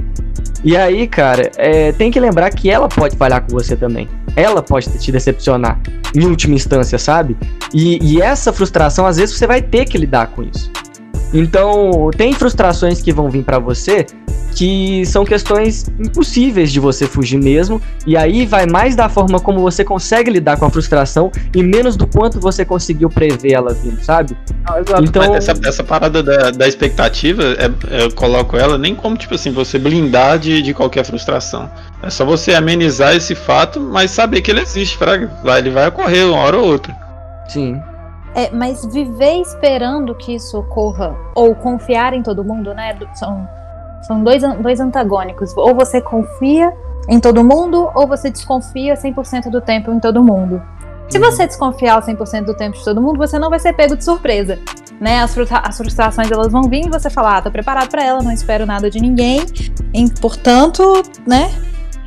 E aí, cara, é, tem que lembrar que ela pode falhar com você também. Ela pode te decepcionar, em última instância, sabe? E, e essa frustração, às vezes, você vai ter que lidar com isso. Então, tem frustrações que vão vir para você que são questões impossíveis de você fugir mesmo, e aí vai mais da forma como você consegue lidar com a frustração e menos do quanto você conseguiu prever ela vindo, sabe? Não, então essa, essa parada da, da expectativa, é, eu coloco ela nem como tipo assim, você blindar de, de qualquer frustração. É só você amenizar esse fato, mas saber que ele existe, pra, ele vai ocorrer uma hora ou outra. Sim. É, mas viver esperando que isso ocorra, ou confiar em todo mundo, né? São, são dois, dois antagônicos. Ou você confia em todo mundo, ou você desconfia 100% do tempo em todo mundo. Se você desconfiar 100% do tempo de todo mundo, você não vai ser pego de surpresa. Né? As, as frustrações elas vão vir e você fala, ah, tô preparado para ela, não espero nada de ninguém. E, portanto, né?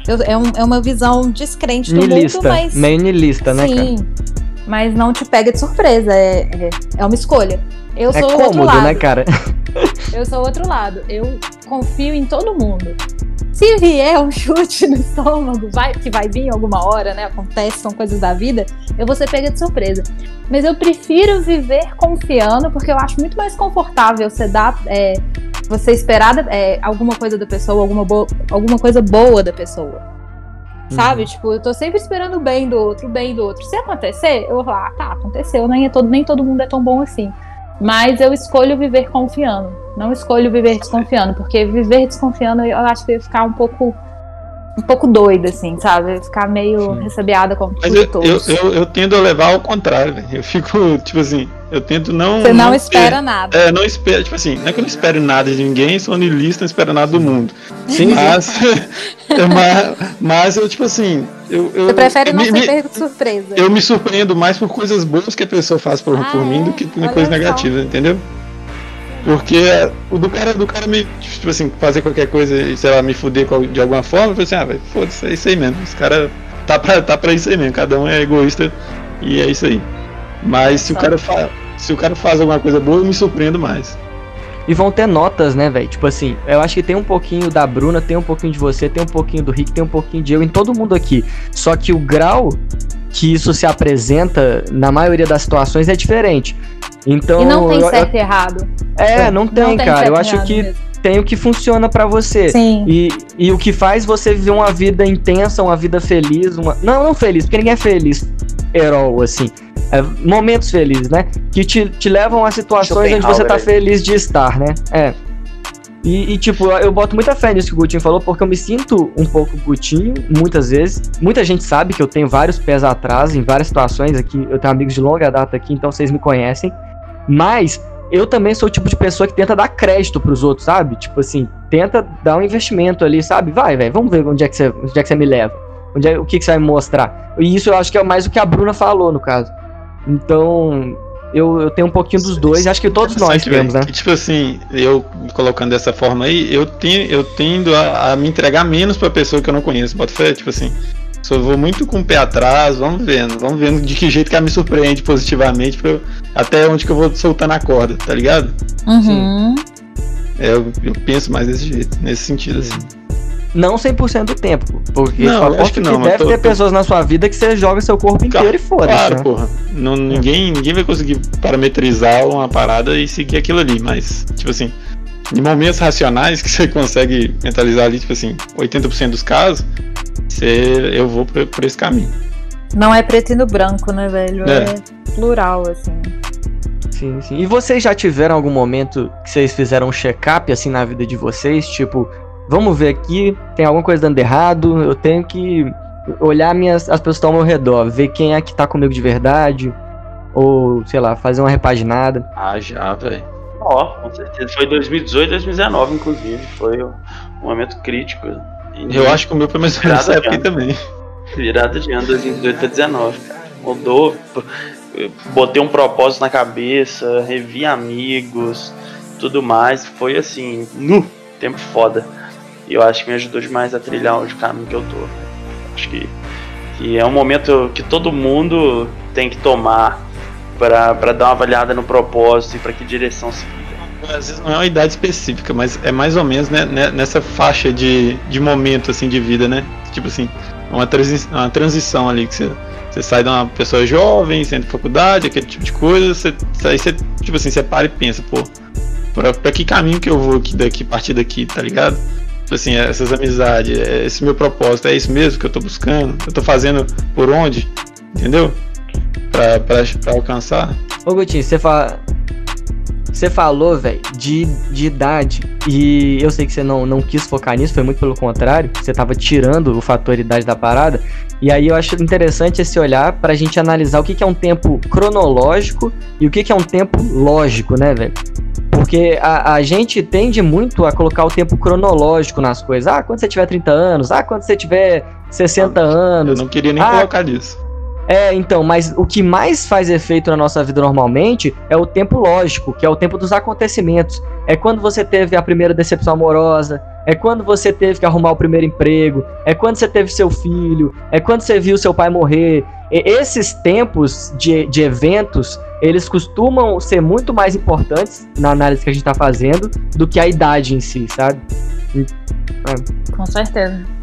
Eu, é, um, é, uma visão descrente do nilista, mundo, mas. Meio nilista, né, Sim, cara? Mas não te pega de surpresa. É, é, é uma escolha. Eu é sou cômodo, outro lado. né, cara? eu sou outro lado. Eu confio em todo mundo. Se vier um chute no estômago, vai, que vai vir alguma hora, né? Acontece, são coisas da vida, eu vou ser pega de surpresa. Mas eu prefiro viver confiando, porque eu acho muito mais confortável você dar. É, você esperar é, alguma coisa da pessoa, alguma, alguma coisa boa da pessoa. Sabe? Uhum. Tipo, eu tô sempre esperando o bem do outro, o bem do outro. Se acontecer, eu vou falar, ah, tá, aconteceu, nem, é todo, nem todo mundo é tão bom assim. Mas eu escolho viver confiando. Não escolho viver desconfiando, porque viver desconfiando eu acho que eu ia ficar um pouco um pouco doida, assim, sabe? Ficar meio Sim. ressabiada com Mas eu, todos. Eu, eu, eu, tendo a levar ao contrário, velho. Eu fico, tipo assim, eu tento não. Você não, não espera ter, nada. É, não espero, tipo assim, não é que eu não espero nada de ninguém, sou niilista, não espero nada do mundo. Sim. Mas, mas, mas eu, tipo assim. Eu, eu, Você prefere não me, ser pego de surpresa. Eu me surpreendo mais por coisas boas que a pessoa faz por, ah, por mim do que por coisas negativas, entendeu? Porque o do cara, do cara me, tipo assim, fazer qualquer coisa e, sei lá, me fuder de alguma forma, eu falei assim, ah, velho, foda-se, é isso aí mesmo. Os caras tá pra, tá pra isso aí mesmo, cada um é egoísta e é isso aí. Mas se o, cara fa... se o cara faz alguma coisa boa, eu me surpreendo mais. E vão ter notas, né, velho? Tipo assim, eu acho que tem um pouquinho da Bruna, tem um pouquinho de você, tem um pouquinho do Rick, tem um pouquinho de eu, em todo mundo aqui. Só que o grau que isso se apresenta, na maioria das situações, é diferente. Então, E não tem eu- certo e errado. É, não tem, tem cara. Eu acho que mesmo. tem o que funciona pra você. Sim. E, e o que faz você viver uma vida intensa, uma vida feliz, uma. Não, não feliz, porque ninguém é feliz, herói, assim. É, momentos felizes, né? Que te, te levam a situações onde você tá aí. feliz de estar, né? É. E, e, tipo, eu, eu boto muita fé nisso que o Gutinho falou, porque eu me sinto um pouco Gutinho, muitas vezes. Muita gente sabe que eu tenho vários pés atrás em várias situações aqui. Eu tenho amigos de longa data aqui, então vocês me conhecem. Mas eu também sou o tipo de pessoa que tenta dar crédito pros outros, sabe? Tipo assim, tenta dar um investimento ali, sabe? Vai, velho, vamos ver onde é que você, onde é que você me leva. Onde é, o que, que você vai me mostrar. E isso eu acho que é mais o que a Bruna falou, no caso. Então, eu, eu tenho um pouquinho dos dois, acho que todos nós temos, né? tipo assim, eu me colocando dessa forma aí, eu, tenho, eu tendo a, a me entregar menos pra pessoa que eu não conheço. Bota fé, tipo assim. Só vou muito com o pé atrás, vamos vendo, vamos vendo de que jeito que ela me surpreende positivamente, pra eu- até onde que eu vou soltando a corda, tá ligado? Uhum. É, eu, eu penso mais desse jeito, nesse sentido, assim. Não 100% do tempo. Porque Não, acho que que, não, mas deve tô- ter tô- pessoas na sua vida que você joga seu corpo inteiro e foda-se. Claro, né? porra. Não, ninguém, ninguém vai conseguir parametrizar uma parada e seguir aquilo ali, mas, tipo assim, em momentos racionais que você consegue mentalizar ali, tipo assim, 80% dos casos, eu vou por, por esse caminho. Não é preto e no branco, né, velho? É. É, plural, assim. Sim, sim. E vocês já tiveram algum momento que vocês fizeram um check-up assim na vida de vocês? Tipo, vamos ver aqui, tem alguma coisa dando errado, eu tenho que olhar minhas, as pessoas ao meu redor, ver quem é que tá comigo de verdade, ou, sei lá, fazer uma repaginada. Ah, já, velho. Ó, com certeza. Foi 2018, 2019, inclusive. Foi um momento crítico. Eu acho que o meu foi mais ou menos de época também. Virada de ano 2018 pra 2019. Mudou. Botei um propósito na cabeça, revi amigos, tudo mais. Foi assim, nu, tempo foda. E eu acho que me ajudou demais a trilhar o caminho que eu tô. Acho que, que é um momento que todo mundo tem que tomar pra dar uma avaliada no propósito e pra que direção seguir. Às vezes não é uma idade específica, mas é mais ou menos né, né, nessa faixa de, de momento assim de vida, né? Tipo assim, uma, transi uma transição ali que você, você sai de uma pessoa jovem, na faculdade, aquele tipo de coisa, você, aí você, tipo assim, você para e pensa, pô, pra, pra que caminho que eu vou aqui daqui, partir daqui, tá ligado? Tipo assim, essas amizades, é esse meu propósito, é isso mesmo que eu tô buscando, eu tô fazendo por onde, entendeu? Pra, pra, pra alcançar. Ô Gutinho, você fala. Você falou, velho, de, de idade. E eu sei que você não, não quis focar nisso, foi muito pelo contrário. Você tava tirando o fator idade da parada. E aí eu acho interessante esse olhar pra gente analisar o que, que é um tempo cronológico e o que, que é um tempo lógico, né, velho? Porque a, a gente tende muito a colocar o tempo cronológico nas coisas. Ah, quando você tiver 30 anos. Ah, quando você tiver 60 Eu anos. não queria nem Ah, colocar disso. É, então, mas o que mais faz efeito na nossa vida normalmente é o tempo lógico, que é o tempo dos acontecimentos. É quando você teve a primeira decepção amorosa, é quando você teve que arrumar o primeiro emprego, é quando você teve seu filho, é quando você viu seu pai morrer. E esses tempos de, de eventos, eles costumam ser muito mais importantes na análise que a gente tá fazendo do que a idade em si, sabe? Com certeza.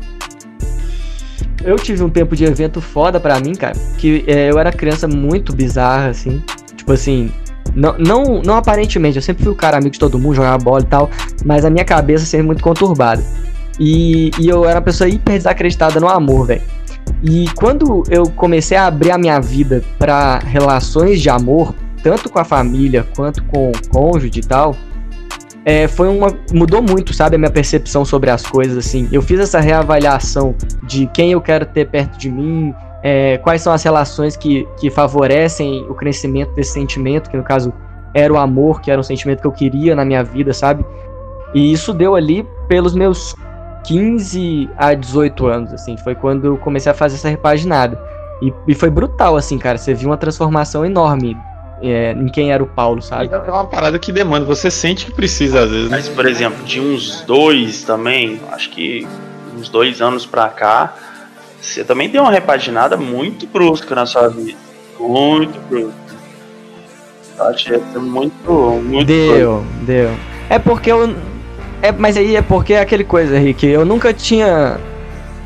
Eu tive um tempo de evento foda pra mim, cara. Que é, eu era criança muito bizarra, assim. Tipo assim. Não, não, não aparentemente, eu sempre fui o cara amigo de todo mundo, jogava bola e tal. Mas a minha cabeça sempre muito conturbada. E, e eu era uma pessoa hiper desacreditada no amor, velho. E quando eu comecei a abrir a minha vida pra relações de amor, tanto com a família quanto com o cônjuge e tal, é, foi uma. mudou muito, sabe, a minha percepção sobre as coisas, assim. Eu fiz essa reavaliação de quem eu quero ter perto de mim, é, quais são as relações que, que favorecem o crescimento desse sentimento, que no caso era o amor, que era um sentimento que eu queria na minha vida, sabe? E isso deu ali pelos meus 15 a 18 anos, assim, foi quando eu comecei a fazer essa repaginada. E, e foi brutal, assim, cara, você viu uma transformação enorme é, em quem era o Paulo, sabe? É uma parada que demanda, você sente que precisa às vezes, né? Mas, por exemplo, de uns dois também, acho que uns dois anos pra cá, você também deu uma repaginada muito brusca na sua vida. Muito brusca. Eu achei até muito, muito. Deu, deu. É porque eu. É, mas aí é porque é aquele coisa, Rick. Eu nunca tinha.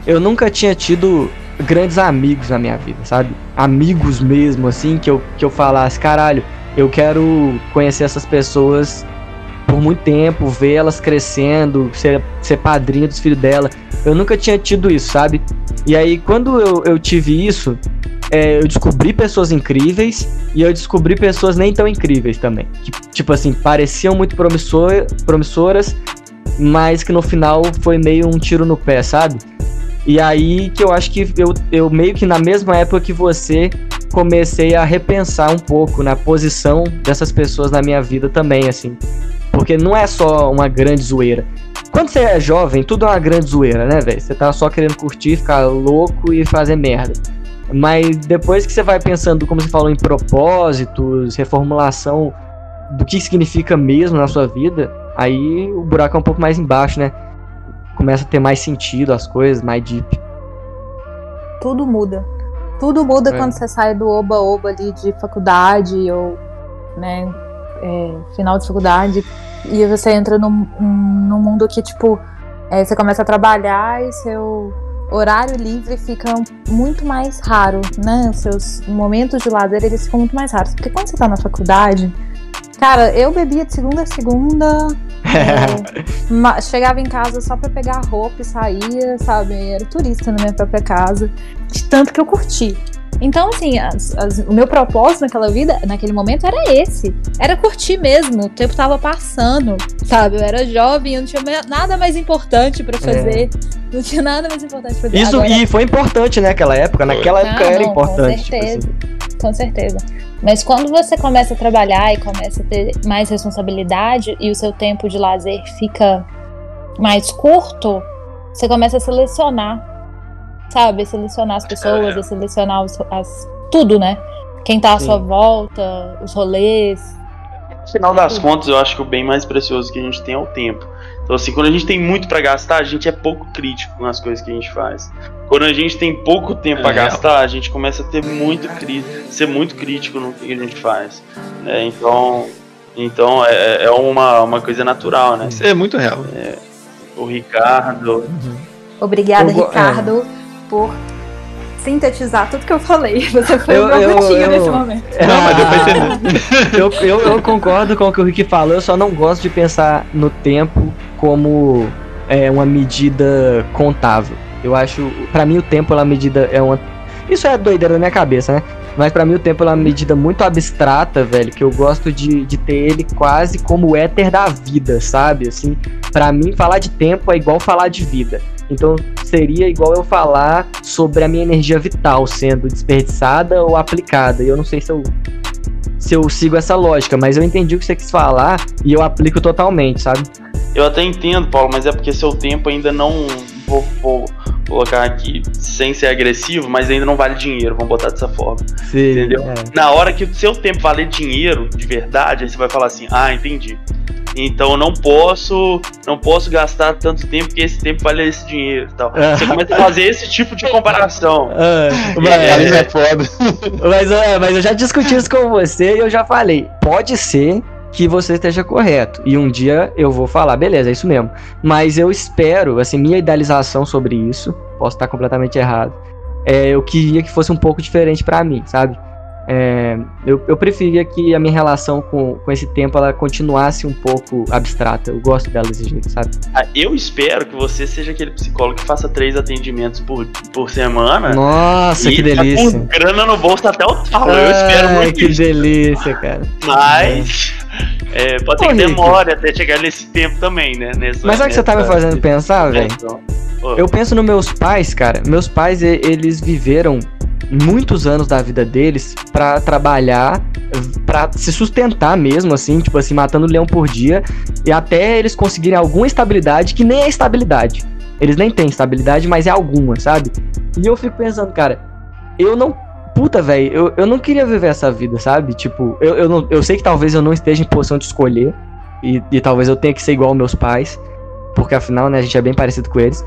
Eu nunca tinha tido grandes amigos na minha vida, sabe? Amigos mesmo, assim, que eu, que eu falasse, caralho, eu quero conhecer essas pessoas por muito tempo, ver elas crescendo, ser, ser padrinho dos filhos dela. Eu nunca tinha tido isso, sabe? E aí, quando eu, eu tive isso, é, eu descobri pessoas incríveis e eu descobri pessoas nem tão incríveis também. Que, tipo assim, pareciam muito promissor, promissoras, mas que no final foi meio um tiro no pé, sabe? E aí que eu acho que eu, eu meio que na mesma época que você comecei a repensar um pouco na posição dessas pessoas na minha vida também, assim. Porque não é só uma grande zoeira. Quando você é jovem, tudo é uma grande zoeira, né, velho? Você tá só querendo curtir, ficar louco e fazer merda. Mas depois que você vai pensando, como você falou, em propósitos, reformulação do que significa mesmo na sua vida, aí o buraco é um pouco mais embaixo, né? Começa a ter mais sentido as coisas, mais deep. Tudo muda. Tudo muda É. quando você sai do oba-oba ali de faculdade ou, né, é, final de faculdade e você entra num, num mundo que, tipo, é, você começa a trabalhar e seu horário livre fica muito mais raro, né? Seus momentos de lazer, eles ficam muito mais raros. Porque quando você tá na faculdade, cara, eu bebia de segunda a segunda, é, chegava em casa só pra pegar roupa e saía, sabe? Era turista na minha própria casa, de tanto que eu curti. Então, assim, as- as- o meu propósito naquela vida, naquele momento, era esse. Era curtir mesmo. O tempo tava passando, sabe? Eu era jovem, eu não tinha nada mais importante pra fazer. Não tinha nada mais importante pra fazer. Isso Agora- e foi importante, né, naquela época. Naquela época era não, importante. Com tipo certeza. assim. Com certeza. Mas quando você começa a trabalhar e começa a ter mais responsabilidade e o seu tempo de lazer fica mais curto, você começa a selecionar. Sabe? Selecionar as pessoas, É. selecionar os- as, tudo, né? Quem tá à Sim. sua volta, os rolês. No final das contas, eu acho que o bem mais precioso que a gente tem é o tempo. Então, assim, quando a gente tem muito pra gastar, a gente é pouco crítico nas coisas que a gente faz. Quando a gente tem pouco tempo pra É. gastar, a gente começa a ter muito ser muito crítico no que a gente faz. né? Então, então é, é uma, uma coisa natural, né? Isso é muito real. O Ricardo. Obrigada, Eu go- Ricardo, por sintetizar tudo que eu falei. Você foi Eu- meu eu- eu- nesse momento. Não, mas deu pra Ah, entender. eu, eu, eu concordo com o que o Rick falou, eu só não gosto de pensar no tempo como é, uma medida contável. Eu acho, pra mim o tempo é uma medida é uma isso é doideira na minha cabeça, né? Mas pra mim o tempo é uma medida muito abstrata, velho, que eu gosto de, de ter ele quase como o éter da vida, sabe? Assim, Pra mim falar de tempo é igual falar de vida. Então seria igual eu falar sobre a minha energia vital sendo desperdiçada ou aplicada. E eu não sei se eu se eu sigo essa lógica, mas eu entendi o que você quis falar e eu aplico totalmente, sabe? Eu até entendo, Paulo, mas é porque seu tempo ainda não. Vou, vou colocar aqui sem ser agressivo, mas ainda não vale dinheiro, vamos botar dessa forma. Sim, Entendeu? é. Na hora que o seu tempo valer dinheiro, de verdade, aí você vai falar assim, ah, entendi. Então eu não posso, não posso gastar tanto tempo porque esse tempo vale esse dinheiro e tal. Ah. Você começa a fazer esse tipo de comparação. Ah, É, mas, é foda. mas, é, mas eu já discuti isso com você e eu já falei. Pode ser que você esteja correto. E um dia eu vou falar, beleza, é isso mesmo. Mas eu espero, assim, minha idealização sobre isso, posso estar completamente errado. É, eu queria que fosse um pouco diferente pra mim, sabe? É, eu, eu preferia que a minha relação com, com esse tempo ela continuasse um pouco abstrata. Eu gosto dela desse jeito, sabe? Ah, Eu espero que você seja aquele psicólogo que faça três atendimentos por, por semana. Nossa, que tá delícia. com grana no bolso até o talo. Eu espero muito que isso. delícia, cara. Mas é, pode ser que demore até chegar nesse tempo também, né? Nessa, Mas sabe o que você tá me fazendo pensar, velho? Então, Eu penso nos meus pais, cara. Meus pais, eles viveram muitos anos da vida deles pra trabalhar, pra se sustentar mesmo, assim, tipo assim, matando leão por dia, e até eles conseguirem alguma estabilidade, que nem é estabilidade. Eles nem têm estabilidade, mas é alguma, sabe? E eu fico pensando, cara, eu não. Puta, velho, eu, eu não queria viver essa vida, sabe? Tipo, eu, eu, não, eu sei que talvez eu não esteja em posição de escolher, e, e talvez eu tenha que ser igual aos meus pais, porque afinal, né, a gente é bem parecido com eles.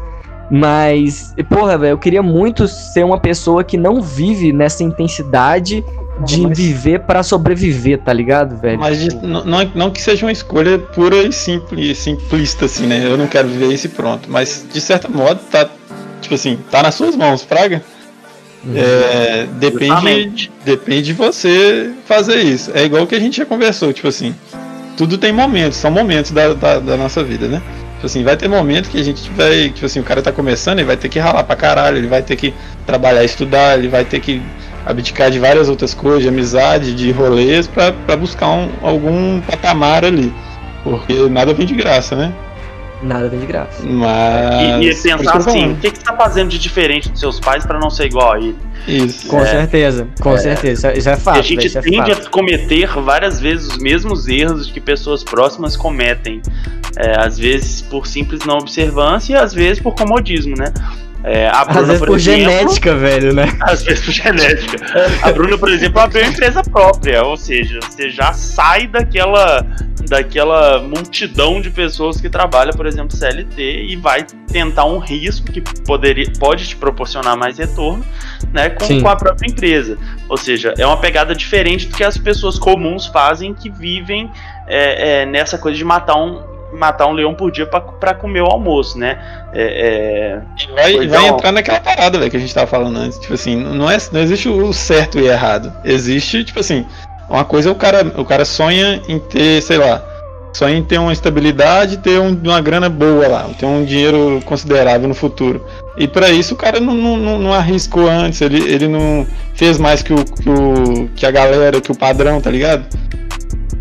Mas, porra, velho, eu queria muito ser uma pessoa que não vive nessa intensidade de Mas- viver pra sobreviver, tá ligado, velho? Mas de- Tipo, não, não, não que seja uma escolha pura e simples, simplista, assim, né? Eu não quero viver isso e pronto. Mas, de certo modo, tá. Tipo assim, tá nas suas mãos, Praga. uhum. É, depende, Justamente. depende de você fazer isso. É igual que a gente já conversou, tipo assim. Tudo tem momentos, são momentos da, da, da nossa vida, né? Tipo assim, vai ter momento que a gente vai. Tipo assim, o cara tá começando, ele vai ter que ralar pra caralho, ele vai ter que trabalhar, estudar, ele vai ter que abdicar de várias outras coisas, de amizade, de rolês, pra, pra buscar um, algum patamar ali. Porque nada vem de graça, né? Nada vem de graça. Mas. E, e pensar tô assim, o que, que você tá fazendo de diferente dos seus pais pra não ser igual a ele? Isso. Com certeza, com certeza. Isso é, isso é E a gente isso é tende fato. a cometer várias vezes os mesmos erros que pessoas próximas cometem. É, às vezes por simples não observância e às vezes por comodismo, né? É, a Bruna, Às vezes por exemplo, genética, velho, né? Às vezes por genética. A Bruna, por exemplo, abriu uma empresa própria, ou seja, você já sai daquela, daquela multidão de pessoas que trabalha, por exemplo, CLT e vai tentar um risco que poderia, pode te proporcionar mais retorno, né, com, Sim. com a própria empresa. Ou seja, é uma pegada diferente do que as pessoas comuns fazem que vivem é, é, nessa coisa de matar um matar um leão por dia para comer o almoço, né? É, é, E vai, vai não. entrar naquela parada, velho, que a gente tava falando antes. Tipo assim, não, é, não existe o certo e errado. Existe, tipo assim, uma coisa é o cara, o cara sonha em ter, sei lá, sonha em ter uma estabilidade, ter um- uma grana boa lá, ter um dinheiro considerável no futuro. E pra isso o cara não, não, não- não arriscou antes, ele, ele não fez mais que, o, que, o, que a galera, que o padrão, tá ligado?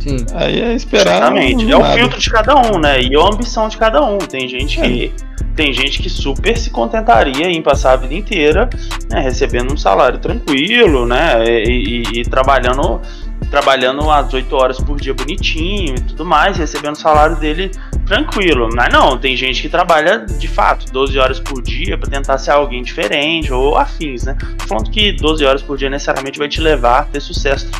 Sim. Aí é esperar. Exatamente. É o filtro de cada um, né? E a ambição de cada um. Tem gente que. Tem gente que super se contentaria em passar a vida inteira né, recebendo um salário tranquilo, né? E, e- e trabalhando trabalhando as 8 horas por dia bonitinho e tudo mais, recebendo o salário dele tranquilo. Mas não, tem gente que trabalha de fato 12 horas por dia pra tentar ser alguém diferente ou afins, né? Tô falando que 12 horas por dia necessariamente vai te levar a ter sucesso.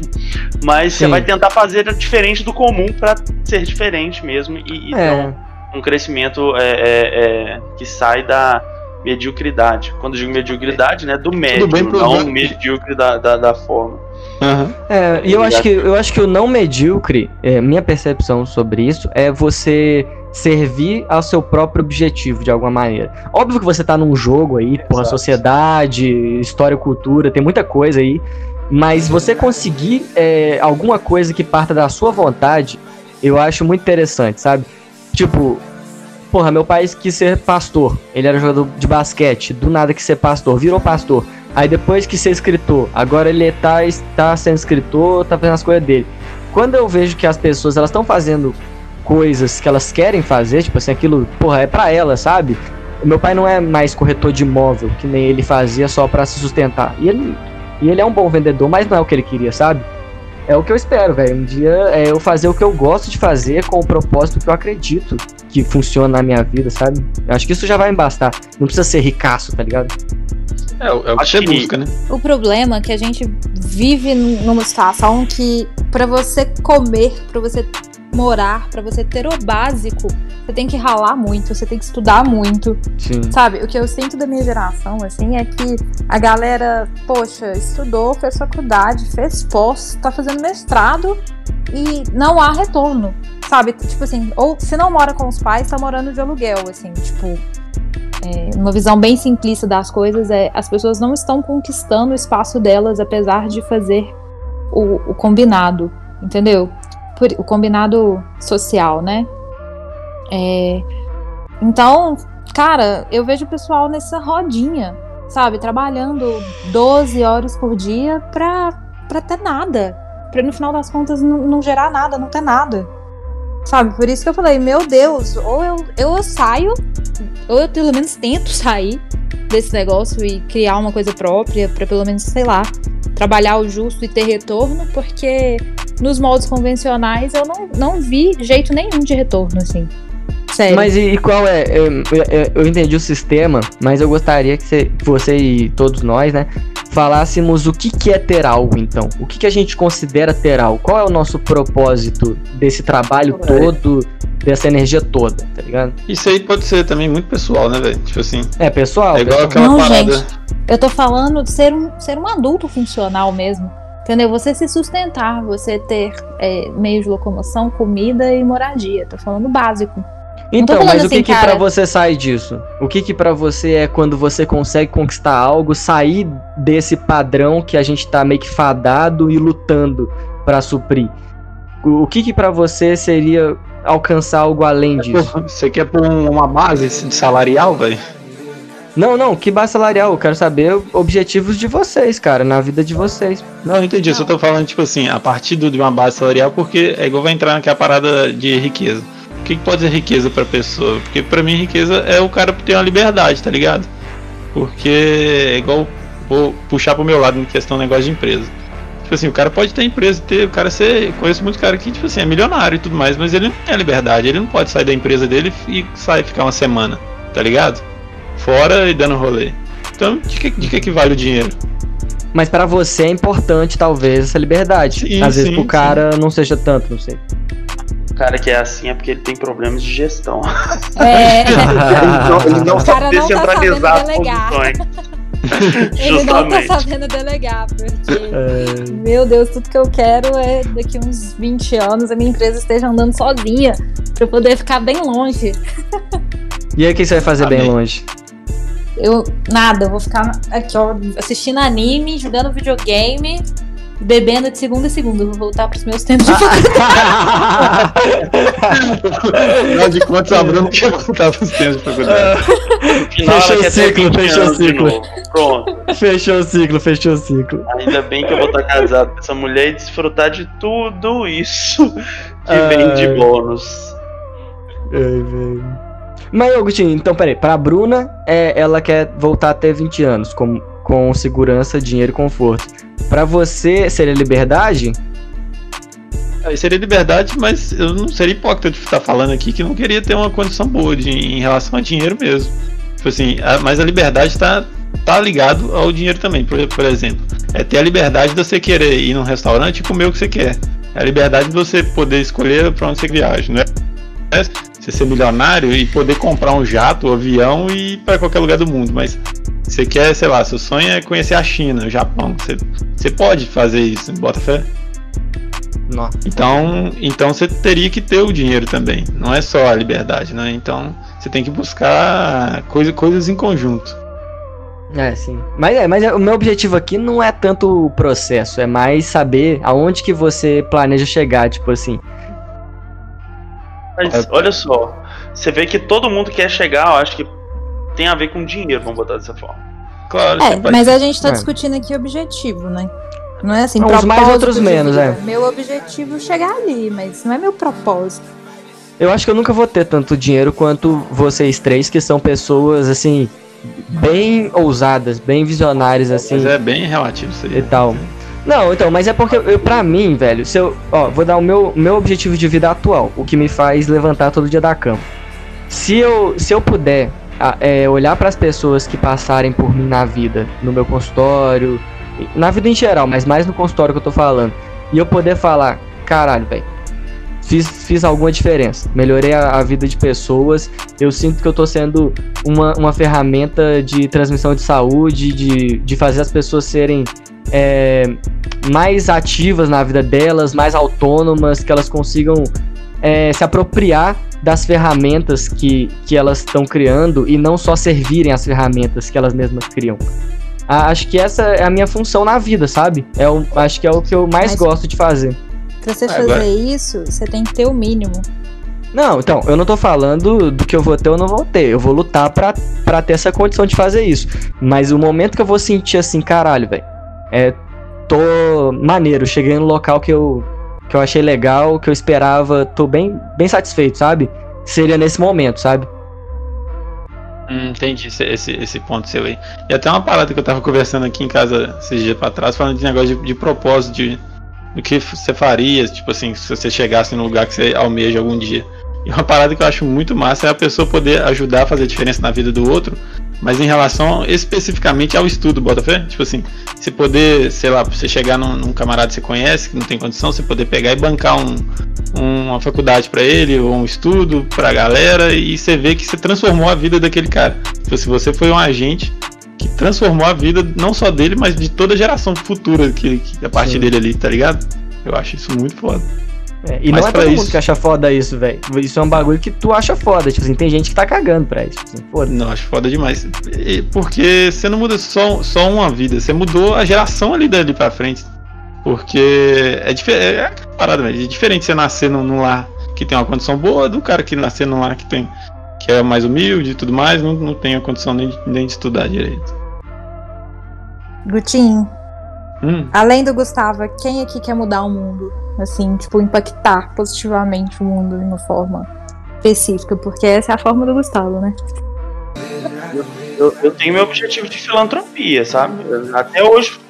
Mas você Sim. vai tentar fazer diferente do comum pra ser diferente mesmo e, e ter um, É, um crescimento é, é, é, que sai da mediocridade. Quando eu digo mediocridade, né? Do médio, não medíocre da, da, da forma. É, e eu acho que eu acho que o não medíocre, é, minha percepção sobre isso é você servir ao seu próprio objetivo de alguma maneira. Óbvio que você tá num jogo aí, porra, Exato. sociedade, história, cultura, tem muita coisa aí, mas você conseguir é, alguma coisa que parta da sua vontade, eu acho muito interessante, sabe? Tipo, porra, meu pai quis ser pastor. Ele era jogador de basquete, do nada quis ser pastor, virou pastor. Aí depois que ser escritor, agora ele tá, está sendo escritor, tá fazendo as coisas dele. Quando eu vejo que as pessoas elas estão fazendo coisas que elas querem fazer, tipo assim, aquilo, porra, é pra elas, sabe? Meu pai não é mais corretor de imóvel, que nem ele fazia só pra se sustentar. E ele, e ele é um bom vendedor, mas não é o que ele queria, sabe? É o que eu espero, velho. Um dia é eu fazer o que eu gosto de fazer com o propósito que eu acredito que funciona na minha vida, sabe? Eu acho que isso já vai me bastar. Não precisa ser ricaço, tá ligado? É, o- é o que você busca, né? O problema é que a gente vive numa situação que pra você comer, pra você morar, pra você ter o básico, você tem que ralar muito, você tem que estudar muito. Sim. Sabe, o que eu sinto da minha geração, assim, é que a galera, poxa, estudou, fez faculdade, fez pós, tá fazendo mestrado e não há retorno. Sabe? Tipo assim, ou se não mora com os pais, tá morando de aluguel, assim, tipo. É, uma visão bem simplista das coisas é as pessoas não estão conquistando o espaço delas apesar de fazer o, o combinado, entendeu? Por- o combinado social, né? É, então, cara, eu vejo o pessoal nessa rodinha, sabe? Trabalhando 12 horas por dia pra, pra ter nada. Pra no final das contas não, não gerar nada, não ter nada. Sabe? Por isso que eu falei, meu Deus, ou eu, eu saio, ou eu pelo menos tento sair desse negócio e criar uma coisa própria, pra pelo menos, sei lá, trabalhar o justo e ter retorno, porque nos moldes convencionais eu não, não vi jeito nenhum de retorno, assim. Sério. Mas e, e qual é? Eu, eu- eu entendi o sistema, mas eu gostaria que você, você e todos nós, né, falássemos o que, que é ter algo, então. O que, que a gente considera ter algo? Qual é o nosso propósito desse trabalho É. todo, dessa energia toda, tá ligado? Isso aí pode ser também muito pessoal, né, velho? Tipo assim, É, pessoal. é igual pessoal. aquela Não, parada. gente. Eu tô falando de ser um, ser um adulto funcional mesmo. Entendeu? Você se sustentar, você ter é, meio de locomoção, comida e moradia. Tô falando básico. Então, mas o assim, que que cara- pra você sai disso? O que que pra você é quando você consegue conquistar algo, sair desse padrão que a gente tá meio que fadado e lutando pra suprir? O o que que pra você seria alcançar algo além disso? Você quer pôr um- uma base de salarial, velho? Não, não, que base salarial, eu quero saber objetivos de vocês, cara, na vida de vocês. Não, eu entendi. Eu só tô falando, tipo assim, a partir de uma base salarial, porque é igual vai entrar naquela parada de riqueza. O que, que pode ser riqueza pra pessoa? Porque pra mim, riqueza é o cara ter uma liberdade, tá ligado? Porque é igual vou puxar pro meu lado em questão negócio de empresa. Tipo assim, o cara pode ter empresa, ter, o cara ser. Conheço muitos caras que, tipo assim, é milionário e tudo mais, mas ele não tem a liberdade, ele não pode sair da empresa dele e sair ficar uma semana, tá ligado? Fora e dando rolê. Então, de que, de que, que vale o dinheiro? Mas pra você é importante, talvez, essa liberdade. Sim, Às vezes sim, pro cara não seja tanto, não sei. O cara que é assim é porque ele tem problemas de gestão. É, Ele não, ele não sabe tá descentralizar sabendo as ele não tá sabendo delegar, porque. É, Meu Deus, tudo que eu quero é daqui uns 20 anos a minha empresa esteja andando sozinha, pra eu poder ficar bem longe. E aí, o que você vai fazer bem Amém. longe? Eu, nada, eu vou ficar aqui, ó, assistindo anime, jogando videogame, bebendo de segunda a segunda. Eu vou voltar pros meus tempos de Afinal de contas, a Bruna tinha contado os tempos de faculdade. Fechou o quer ciclo, 20 fechou o ciclo. Pronto. fechou o ciclo, fechou o ciclo. Ainda bem que eu vou estar casado com essa mulher e desfrutar de tudo isso que vem de bônus. Ai, velho. Mas, Agostinho, então, peraí. Pra Bruna, é, ela quer voltar a ter 20 anos, com, com segurança, dinheiro e conforto. Pra você, seria liberdade? Aí seria liberdade, mas eu não seria hipócrita de estar falando aqui que não queria ter uma condição boa de, em relação a dinheiro mesmo. Tipo assim, a- mas a liberdade tá, tá ligado ao dinheiro também, por, por exemplo. É ter a liberdade de você querer ir num restaurante e comer o que você quer. É a liberdade de você poder escolher pra onde você viaja, não é? É Você ser milionário e poder comprar um jato, um avião e ir pra qualquer lugar do mundo, mas você quer, sei lá, seu sonho é conhecer a China, o Japão. Você, você pode fazer isso, bota fé? Não. Então, então você teria que ter o dinheiro também. Não é só a liberdade, né? Então você tem que buscar coisa, coisas em conjunto. É, sim. Mas, é, mas é- o meu objetivo aqui não é tanto o processo, é mais saber aonde que você planeja chegar, tipo assim. Mas olha só, você vê que todo mundo quer chegar, eu acho que tem a ver com dinheiro, vamos botar dessa forma. Claro, É, mas a gente tá É. discutindo aqui objetivo, né? Não é assim, Uns mais, outros menos, é. Meu objetivo é chegar ali, mas não é meu propósito. Eu acho que eu nunca vou ter tanto dinheiro quanto vocês três, que são pessoas, assim, bem ousadas, bem visionárias, assim. Mas é bem relativo isso aí. e tal. Não, então, mas é porque eu, pra mim, velho, se eu, ó, vou dar o meu, meu objetivo de vida atual, o que me faz levantar todo dia da cama. Se eu, se eu puder a- é, olhar pras pessoas que passarem por mim na vida, no meu consultório, na vida em geral, mas mais no consultório que eu tô falando, e eu poder falar, caralho, velho, fiz, fiz alguma diferença, melhorei a, a vida de pessoas, eu sinto que eu tô sendo uma, uma ferramenta de transmissão de saúde, de, de fazer as pessoas serem é, mais ativas na vida delas, mais autônomas, que elas consigam é, se apropriar das ferramentas que, que elas estão criando e não só servirem as ferramentas que elas mesmas criam. A- acho que essa é a minha função na vida, sabe? É o, acho que é o que eu mais Mas- gosto de fazer. Pra você Ah, fazer agora- isso, você tem que ter o mínimo. Não, então, eu não tô falando do que eu vou ter ou não vou ter. Eu vou lutar pra, pra ter essa condição de fazer isso. Mas o momento que eu vou sentir assim, caralho, velho, é. Tô maneiro, cheguei no local que eu, que eu achei legal, que eu esperava, tô bem, bem satisfeito, sabe? Seria nesse momento, sabe? Hum, entendi esse, esse, esse ponto seu aí. E até uma parada que eu tava conversando aqui em casa esses dias pra trás, falando de negócio de, de propósito, de do que você faria, tipo assim, se você chegasse no lugar que você almeja algum dia. E uma parada que eu acho muito massa é a pessoa poder ajudar a fazer diferença na vida do outro, mas em relação especificamente ao estudo, bota fé? Tipo assim, você poder, sei lá, você chegar num, num camarada que você conhece, que não tem condição, você poder pegar e bancar um, um- uma faculdade pra ele, ou um estudo pra galera, e você vê que você transformou a vida daquele cara. Tipo, se você foi um agente que transformou a vida não só dele, mas de toda a geração futura que, que a partir Sim. dele ali, tá ligado? Eu acho isso muito foda. É, e Mas não é todo isso... mundo que acha foda isso, velho. Isso é um bagulho que tu acha foda. Tipo assim, tem gente que tá cagando pra isso. Tipo assim, foda. Não, acho foda demais. Porque você não muda só, só uma vida, você mudou a geração ali dali pra frente. Porque é diferente. É, é parada, velho. É diferente você nascer num, num lar que tem uma condição boa do cara que nascer num lar que tem. que é mais humilde e tudo mais, não, não tem a condição nem, nem de estudar direito. Gutinho, hum. além do Gustavo, quem aqui quer mudar o mundo? assim, tipo, impactar positivamente o mundo de uma forma específica, porque essa é a forma do Gustavo, né? Eu, eu tenho meu objetivo de filantropia, sabe? Até hoje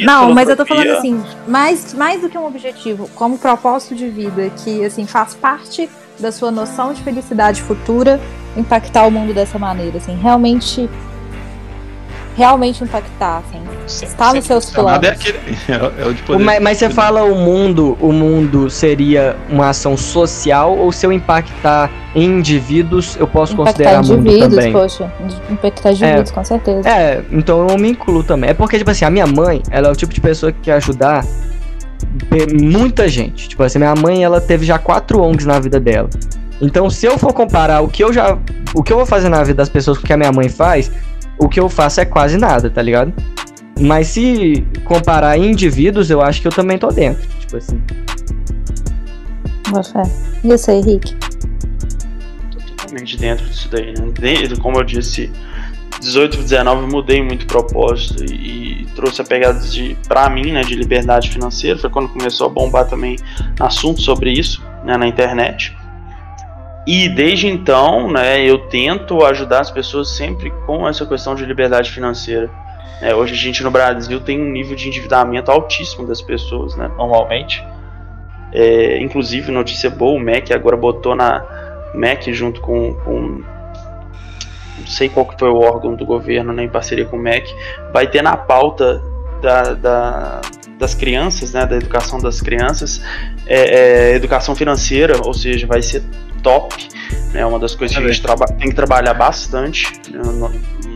não, mas eu tô falando assim, mais, mais do que um objetivo, como propósito de vida, que assim faz parte da sua noção de felicidade futura, impactar o mundo dessa maneira, assim, realmente realmente impactar, assim. Sim, está nos seus planos. É, aquele, é, o de poder mas, mas você fala o mundo, o mundo seria uma ação social ou se eu impactar em indivíduos, eu posso impactar considerar indivíduos, mundo também? poxa, impactar indivíduos, é, com certeza. É, então eu me incluo também. É porque, tipo assim, a minha mãe, ela é o tipo de pessoa que quer ajudar muita gente. Tipo assim, minha mãe, ela teve já quatro ONGs na vida dela. Então, se eu for comparar o que eu já. O que eu vou fazer na vida das pessoas com o que a minha mãe faz, o que eu faço é quase nada, tá ligado? Mas se comparar indivíduos, eu acho que eu também tô dentro. Tipo assim. Boa fé. E você, Henrique? Tô totalmente dentro disso daí, né? Como eu disse, 18 e 19 mudei muito o propósito e, e trouxe a pegada de, pra mim, né, de liberdade financeira. Foi quando começou a bombar também assuntos sobre isso né, na internet. E desde então, né, eu tento ajudar as pessoas sempre com essa questão de liberdade financeira. É, hoje a gente no Brasil tem um nível de endividamento altíssimo das pessoas, né, normalmente. É, inclusive, notícia boa, o MEC agora botou na MEC junto com, com não sei qual que foi o órgão do governo, né, em parceria com o MEC, vai ter na pauta da, da, das crianças, né, da educação das crianças, é, é, educação financeira, ou seja, vai ser top. É né, uma das coisas que a gente tem que trabalhar bastante. Né,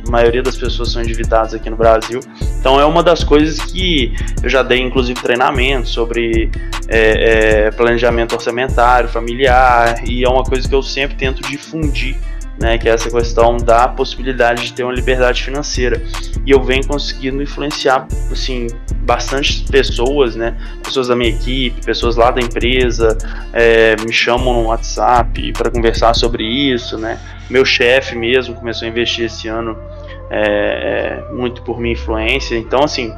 a maioria das pessoas são endividadas aqui no Brasil. Então é uma das coisas que eu já dei, inclusive, treinamento sobre é, é, planejamento orçamentário, familiar, e é uma coisa que eu sempre tento difundir né, que é essa questão da possibilidade de ter uma liberdade financeira. E eu venho conseguindo influenciar assim, bastante pessoas, né, pessoas da minha equipe, pessoas lá da empresa, é, me chamam no WhatsApp para conversar sobre isso. Né. Meu chefe mesmo começou a investir esse ano é, é muito por minha influência. Então, assim,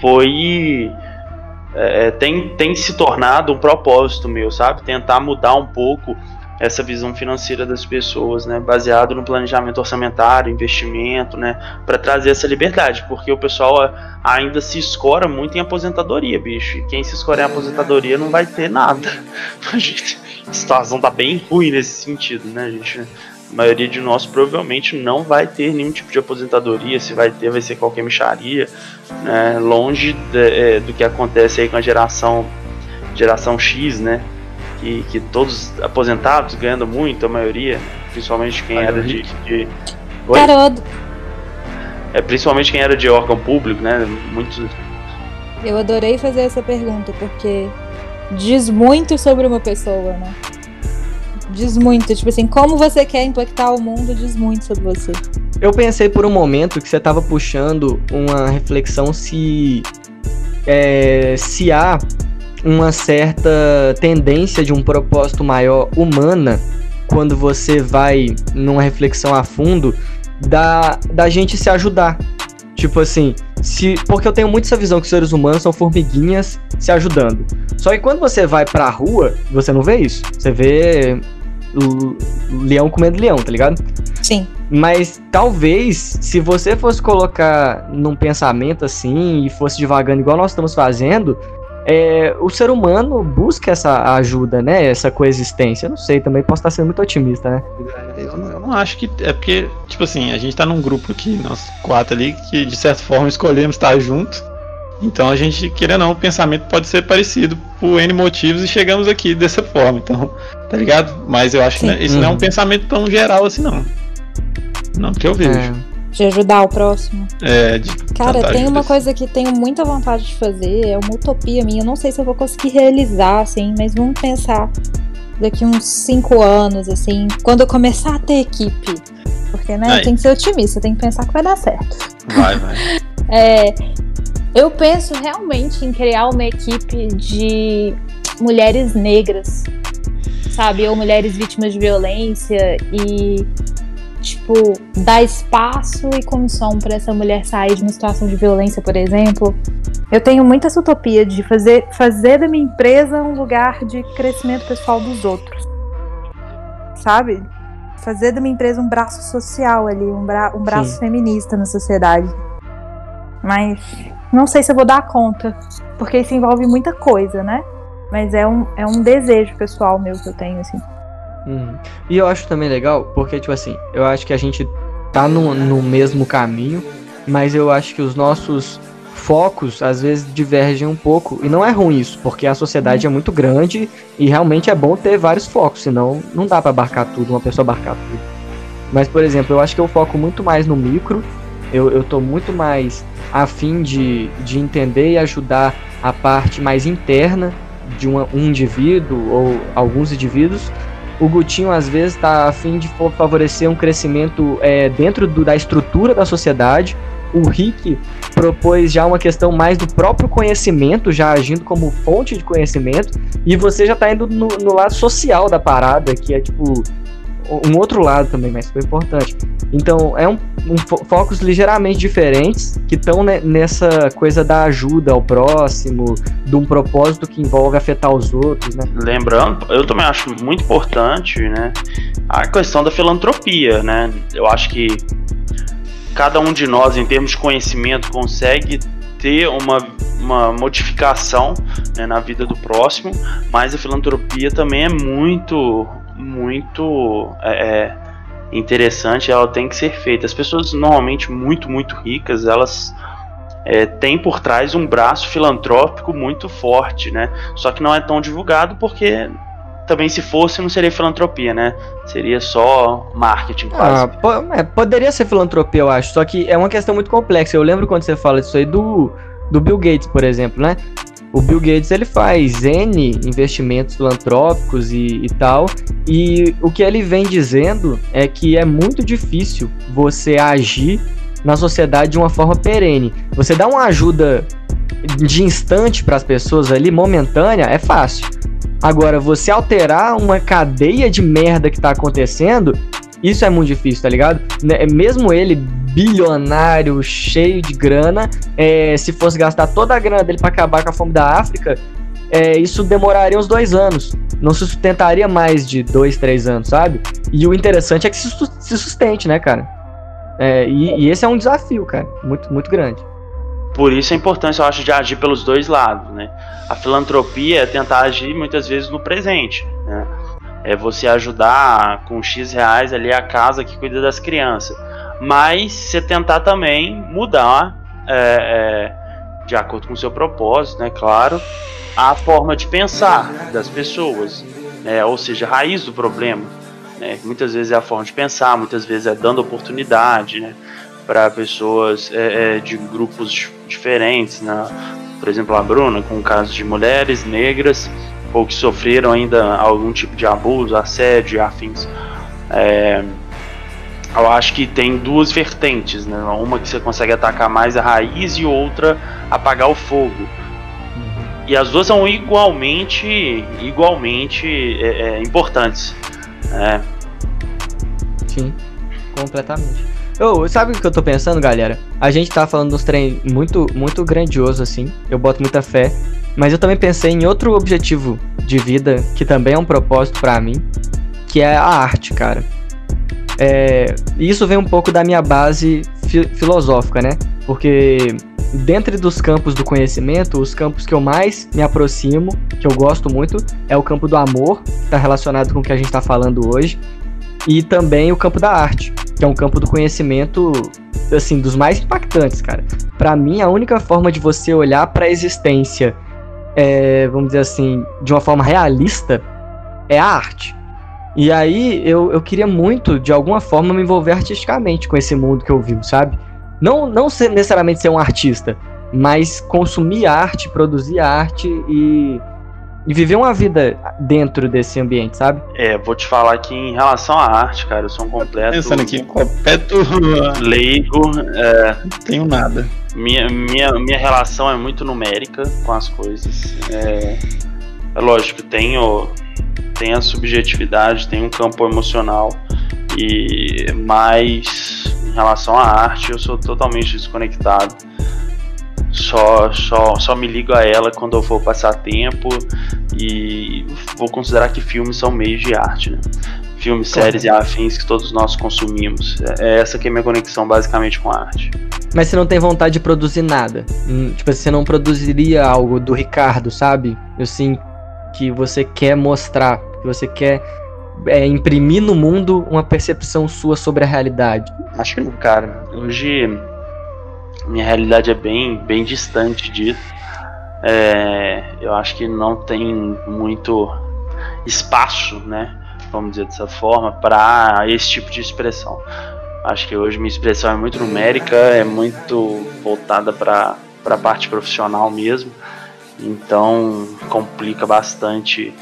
foi. É, tem, tem se tornado um propósito meu, sabe? Tentar mudar um pouco essa visão financeira das pessoas, né, baseado no planejamento orçamentário, investimento, né, para trazer essa liberdade, porque o pessoal ainda se escora muito em aposentadoria, bicho. E quem se escora em aposentadoria não vai ter nada. A, gente, a situação tá bem ruim nesse sentido, né, gente? A maioria de nós provavelmente não vai ter nenhum tipo de aposentadoria, se vai ter, vai ser qualquer micharia, né, longe de, é, do que acontece aí com a geração geração X, né? Que, que todos aposentados ganhando muito, a maioria, principalmente quem era de. de... Carodo. É, principalmente quem era de órgão público, né? Muitos. Eu adorei fazer essa pergunta, porque diz muito sobre uma pessoa, né? Diz muito, tipo assim, como você quer impactar o mundo diz muito sobre você. Eu pensei por um momento que você estava puxando uma reflexão se é, se há uma certa tendência de um propósito maior humana quando você vai numa reflexão a fundo da, da gente se ajudar. Tipo assim, se porque eu tenho muito essa visão que os seres humanos são formiguinhas se ajudando. Só que quando você vai pra rua, você não vê isso. Você vê leão comendo leão, tá ligado? Sim. Mas talvez, se você fosse colocar num pensamento assim e fosse devagando igual nós estamos fazendo, é, o ser humano busca essa ajuda, né? Essa coexistência. Eu não sei, também posso estar sendo muito otimista, né? Eu não, eu não, acho que. É porque, tipo assim, a gente tá num grupo aqui, nós quatro ali, que de certa forma escolhemos estar junto. Então a gente, querendo ou não, o pensamento pode ser parecido por N motivos e chegamos aqui dessa forma. Então, tá ligado? Mas eu acho Sim. que isso uhum. não é um uhum. pensamento tão geral assim, não. Não que eu vejo. É. De ajudar o próximo. É, de Cara, tem uma coisa que tenho muita vontade de fazer, é uma utopia minha. Eu não sei se eu vou conseguir realizar, assim, mas vamos pensar daqui uns cinco anos, assim, quando eu começar a ter equipe. Porque, né, Aí. tem que ser otimista, tem que pensar que vai dar certo. Vai, vai. É, eu penso realmente em criar uma equipe de mulheres negras, sabe? Ou mulheres vítimas de violência e, tipo, dar espaço e condição para essa mulher sair de uma situação de violência, por exemplo. Eu tenho muita essa utopia de fazer, fazer da minha empresa um lugar de crescimento pessoal dos outros, sabe? Fazer da minha empresa um braço social ali, um, bra um braço Sim. feminista na sociedade. Mas não sei se eu vou dar conta, porque isso envolve muita coisa, né? Mas é um, é um desejo pessoal meu que eu tenho, assim. Uhum. E eu acho também legal, porque, tipo assim, eu acho que a gente tá no, no mesmo caminho, mas eu acho que os nossos focos às vezes divergem um pouco. E não é ruim isso, porque a sociedade é muito grande e realmente é bom ter vários focos, senão não dá pra abarcar tudo, uma pessoa abarcar tudo. Mas, por exemplo, eu acho que eu foco muito mais no micro, eu, eu tô muito mais afim de, de entender e ajudar a parte mais interna de uma, um indivíduo ou alguns indivíduos. O Gutinho às vezes está afim de fa- favorecer um crescimento é, dentro do- da estrutura da sociedade. O Rick propôs já uma questão mais do próprio conhecimento, já agindo como fonte de conhecimento, e você já está indo no, no lado social da parada, que é tipo um outro lado também, mas foi importante. Então, é um, um fo- focos ligeiramente diferentes que estão nessa coisa da ajuda ao próximo, de um propósito que envolve afetar os outros, né? Lembrando, eu também acho muito importante, né, a questão da filantropia, né? Eu acho que cada um de nós, em termos de conhecimento, consegue ter uma, uma modificação né, na vida do próximo, mas a filantropia também é muito, muito é, é, interessante, ela tem que ser feita. As pessoas normalmente muito, muito ricas, elas é, têm por trás um braço filantrópico muito forte, né? Só que não é tão divulgado porque também se fosse não seria filantropia, né? Seria só marketing quase. Ah, po- é, poderia ser filantropia, eu acho, só que é uma questão muito complexa. Eu lembro quando você fala disso aí do, do Bill Gates, por exemplo, né? O Bill Gates ele faz N investimentos filantrópicos e, e tal, e o que ele vem dizendo é que é muito difícil você agir na sociedade de uma forma perene. Você dá uma ajuda de instante para as pessoas ali, momentânea, é fácil. Agora, você alterar uma cadeia de merda que tá acontecendo, isso é muito difícil, tá ligado? Né, Mesmo ele, bilionário, cheio de grana, é, se fosse gastar toda a grana dele pra acabar com a fome da África, é, isso demoraria uns dois anos. Não se sustentaria mais de dois, três anos, sabe? E o interessante é que se se sustente, né, cara? É, e, e esse é um desafio, cara, muito, muito grande. Por isso a importância, eu acho, de agir pelos dois lados, né? A filantropia é tentar agir muitas vezes no presente, né? É você ajudar com X reais ali a casa que cuida das crianças. Mas você tentar também mudar, é, é, de acordo com o seu propósito, né? Claro, a forma de pensar das pessoas, né? Ou seja, a raiz do problema. Né? Muitas vezes é a forma de pensar, muitas vezes é dando oportunidade, né? para pessoas é, é, de grupos dif- diferentes, né? por exemplo a Bruna, com o caso de mulheres negras ou que sofreram ainda algum tipo de abuso, assédio, afins. É, eu acho que tem duas vertentes, né? Uma que você consegue atacar mais a raiz e outra apagar o fogo. E as duas são igualmente, igualmente é, é, importantes. né? Sim, completamente. Ô, sabe o que eu tô pensando, galera? A gente tá falando dos trem muito, muito grandioso, assim. Eu boto muita fé. Mas eu também pensei em outro objetivo de vida, que também é um propósito pra mim, que é a arte, cara. É, isso vem um pouco da minha base fi- filosófica, né? Porque dentro dos campos do conhecimento, os campos que eu mais me aproximo, que eu gosto muito, é o campo do amor, que tá relacionado com o que a gente tá falando hoje, e também o campo da arte, que é um campo do conhecimento, assim, dos mais impactantes, cara. Pra mim, a única forma de você olhar pra existência, é, vamos dizer assim, de uma forma realista, é a arte. E aí eu, eu queria muito, de alguma forma, me envolver artisticamente com esse mundo que eu vivo, sabe? Não, não ser, necessariamente ser um artista, mas consumir arte, produzir arte e, e viver uma vida dentro desse ambiente, sabe? É, vou te falar que em relação à arte, cara, eu sou um completo. Pensando aqui, completo. Leigo. É, não tenho nada. Minha, minha, minha relação é muito numérica com as coisas. É, é lógico, tenho, tem a subjetividade, tem um campo emocional. E mais em relação à arte, eu sou totalmente desconectado só, só, só me ligo a ela quando eu for passar tempo e vou considerar que filmes são meios de arte, né? Filmes, séries e afins que todos nós consumimos. É, é essa que é a minha conexão basicamente com a arte. Mas você não tem vontade de produzir nada? Hum, tipo, você não produziria algo do Ricardo, sabe? Assim, que você quer mostrar, que você quer é, imprimir no mundo uma percepção sua sobre a realidade. Acho que não, cara. Hoje minha realidade é bem, bem distante disso. É, eu acho que não tem muito espaço, né? Vamos dizer dessa forma, para esse tipo de expressão. Acho que hoje minha expressão é muito numérica, é muito voltada para a parte profissional mesmo. Então complica bastante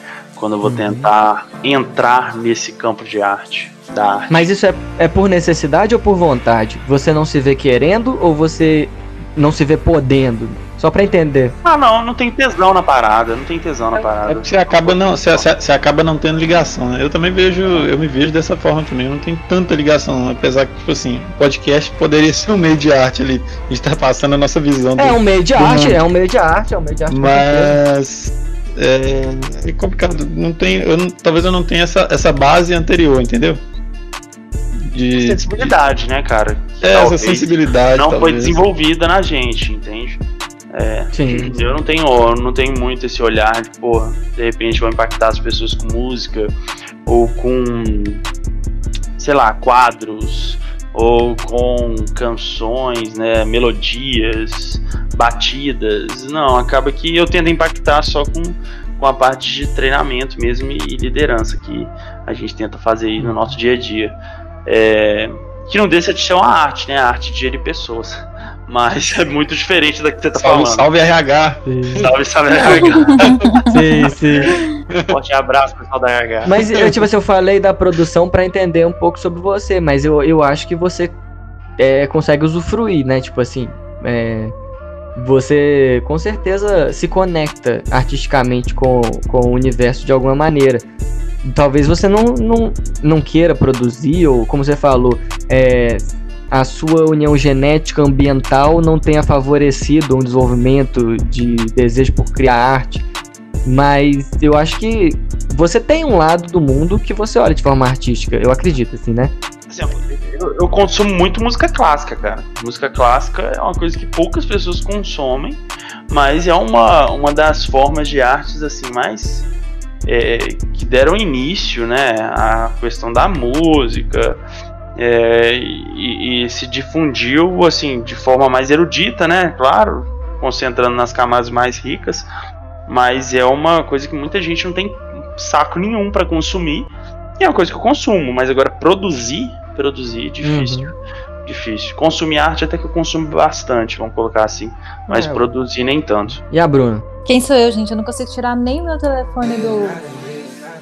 quando eu vou uhum. tentar entrar nesse campo de arte da arte. Mas isso é, é por necessidade ou por vontade? Você não se vê querendo ou você não se vê podendo? Só pra entender. Ah, não, não tem tesão na parada, não tem tesão na parada. É porque você acaba não, você, você, acaba não tendo ligação, né? Eu também vejo, eu me vejo dessa forma também, eu não tenho tanta ligação, apesar que, tipo assim, podcast poderia ser um meio de arte ali, a gente tá passando a nossa visão. É do, um meio de arte, mundo. é um meio de arte, é um meio de arte. Mas é, é complicado, não tem, eu não, talvez eu não tenha essa, essa base anterior, entendeu? de sensibilidade, de... né, cara? é, essa sensibilidade não talvez. foi desenvolvida na gente, entende? É, Sim. Eu não tenho, eu não tenho muito esse olhar de, porra, de repente vou impactar as pessoas com música ou com, sei lá, quadros ou com canções, né, melodias, batidas. Não, acaba que eu tento impactar só com, com a parte de treinamento mesmo e liderança que a gente tenta fazer aí no nosso dia a dia. É, que não deixa de ser uma arte, né? A arte de gerir pessoas. Mas é muito diferente da que você tá salve, falando. Salve RH. Sim. Salve, salve RH. sim, sim. Forte abraço, pessoal da RH. Mas eu, tipo assim, eu falei da produção para entender um pouco sobre você, mas eu, eu acho que você é, consegue usufruir, né? Tipo assim, é, você com certeza se conecta artisticamente com, com o universo de alguma maneira talvez você não, não, não queira produzir, ou como você falou, é, a sua união genética ambiental não tenha favorecido um desenvolvimento de desejo por criar arte. Mas eu acho que você tem um lado do mundo que você olha de forma artística, eu acredito, assim, né? eu, eu consumo muito música clássica, cara. Música clássica é uma coisa que poucas pessoas consomem, mas é uma, uma das formas de artes assim mais é, que deram início né, à questão da música é, e, e, se difundiu assim de forma mais erudita, né? Claro, concentrando nas camadas mais ricas, mas é uma coisa que muita gente não tem saco nenhum para consumir. E é uma coisa que eu consumo, mas agora produzir, produzir é difícil. Uhum. Difícil. Consumir arte até que eu consumo bastante, vamos colocar assim. Mas é. produzir nem tanto. E a Bruna? Quem sou eu, gente? Eu não consigo tirar nem meu telefone do,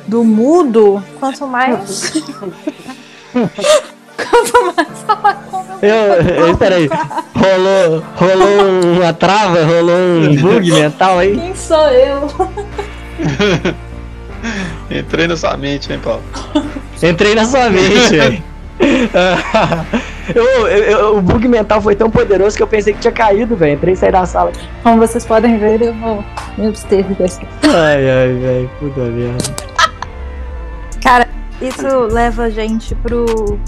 do mudo, quanto mais. eu, eu, Peraí, rolou, rolou uma trava, rolou um bug mental aí? Quem sou eu? Entrei na sua mente, hein, Paulo? Entrei na sua mente, velho. eu, eu, eu, o bug mental foi tão poderoso que eu pensei que tinha caído, velho. Entrei e saí da sala. Como vocês podem ver, eu vou me abster desse. Ai, ai, velho. Puta merda. Cara, isso leva a gente pro,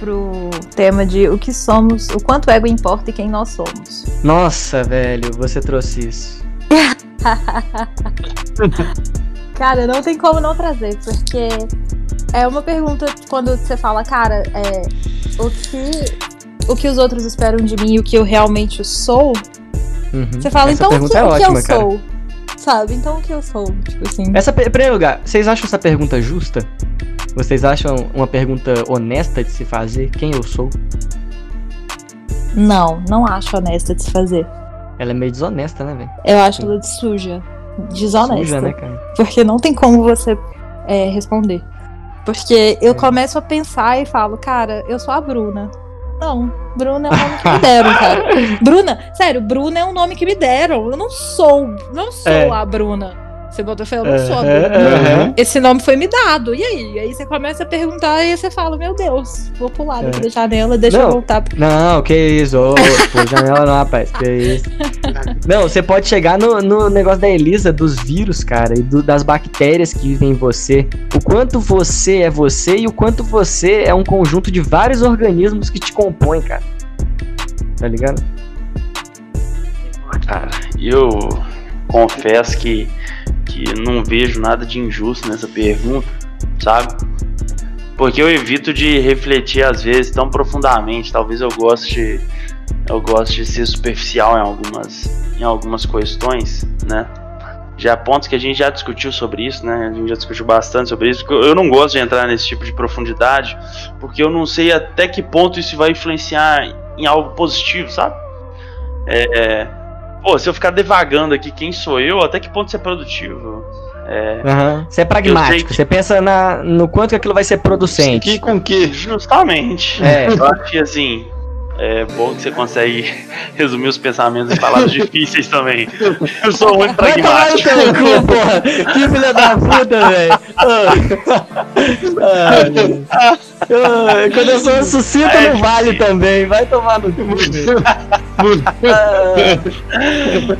pro tema de o que somos, o quanto o ego importa e quem nós somos. Nossa, velho, você trouxe isso. Cara, não tem como não trazer, porque é uma pergunta quando você fala, cara, é, o que o que os outros esperam de mim e o que eu realmente sou. Uhum. Você fala, essa então o que, é o que eu cara. sou? Sabe? Então o que eu sou? Tipo assim. Essa, em primeiro lugar, vocês acham essa pergunta justa? Vocês acham uma pergunta honesta de se fazer? Quem eu sou? Não, não acho honesta de se fazer. Ela é meio desonesta, né, velho? Eu acho ela de suja. Desonesta. Suja, né, cara? Porque não tem como você é, responder. Porque eu começo a pensar e falo, cara, eu sou a Bruna. Não, Bruna é o nome que me deram, cara. Bruna, sério, Bruna é um nome que me deram. Eu não sou, não sou É. a Bruna. Você botou fé, eu não sou aham. Esse nome foi me dado. E aí? Aí você começa a perguntar e aí você fala, meu Deus, vou pular daqui É. da janela, deixa Não. eu voltar. Não, que isso, ô, pô, janela não, rapaz, que isso. Não, você pode chegar no, no negócio da Elisa, dos vírus, cara, e do- das bactérias que vivem em você. O quanto você é você e o quanto você é um conjunto de vários organismos que te compõem, cara. Tá ligado? Cara, eu confesso que, que não vejo nada de injusto nessa pergunta, sabe? Porque eu evito de refletir às vezes tão profundamente. Talvez eu goste, eu goste de ser superficial em algumas, em algumas questões, né? Já pontos que a gente já discutiu sobre isso, né? A gente já discutiu bastante sobre isso. Eu não gosto de entrar nesse tipo de profundidade, porque eu não sei até que ponto isso vai influenciar em algo positivo, sabe? É, Pô, se eu ficar devagando aqui quem sou eu, até que ponto isso é produtivo? É, Aham. Você é pragmático, que- você pensa na, no quanto que aquilo vai ser producente. Que com que? justamente. É. Eu acho que assim. É bom que você consegue resumir os pensamentos em palavras difíceis também. Eu sou muito Vai tomar no pragmático. cu, porra! Que filha da puta, velho! Ah, ah, quando eu sou sucinto É não vale também, vai tomar no cu, velho. Ah,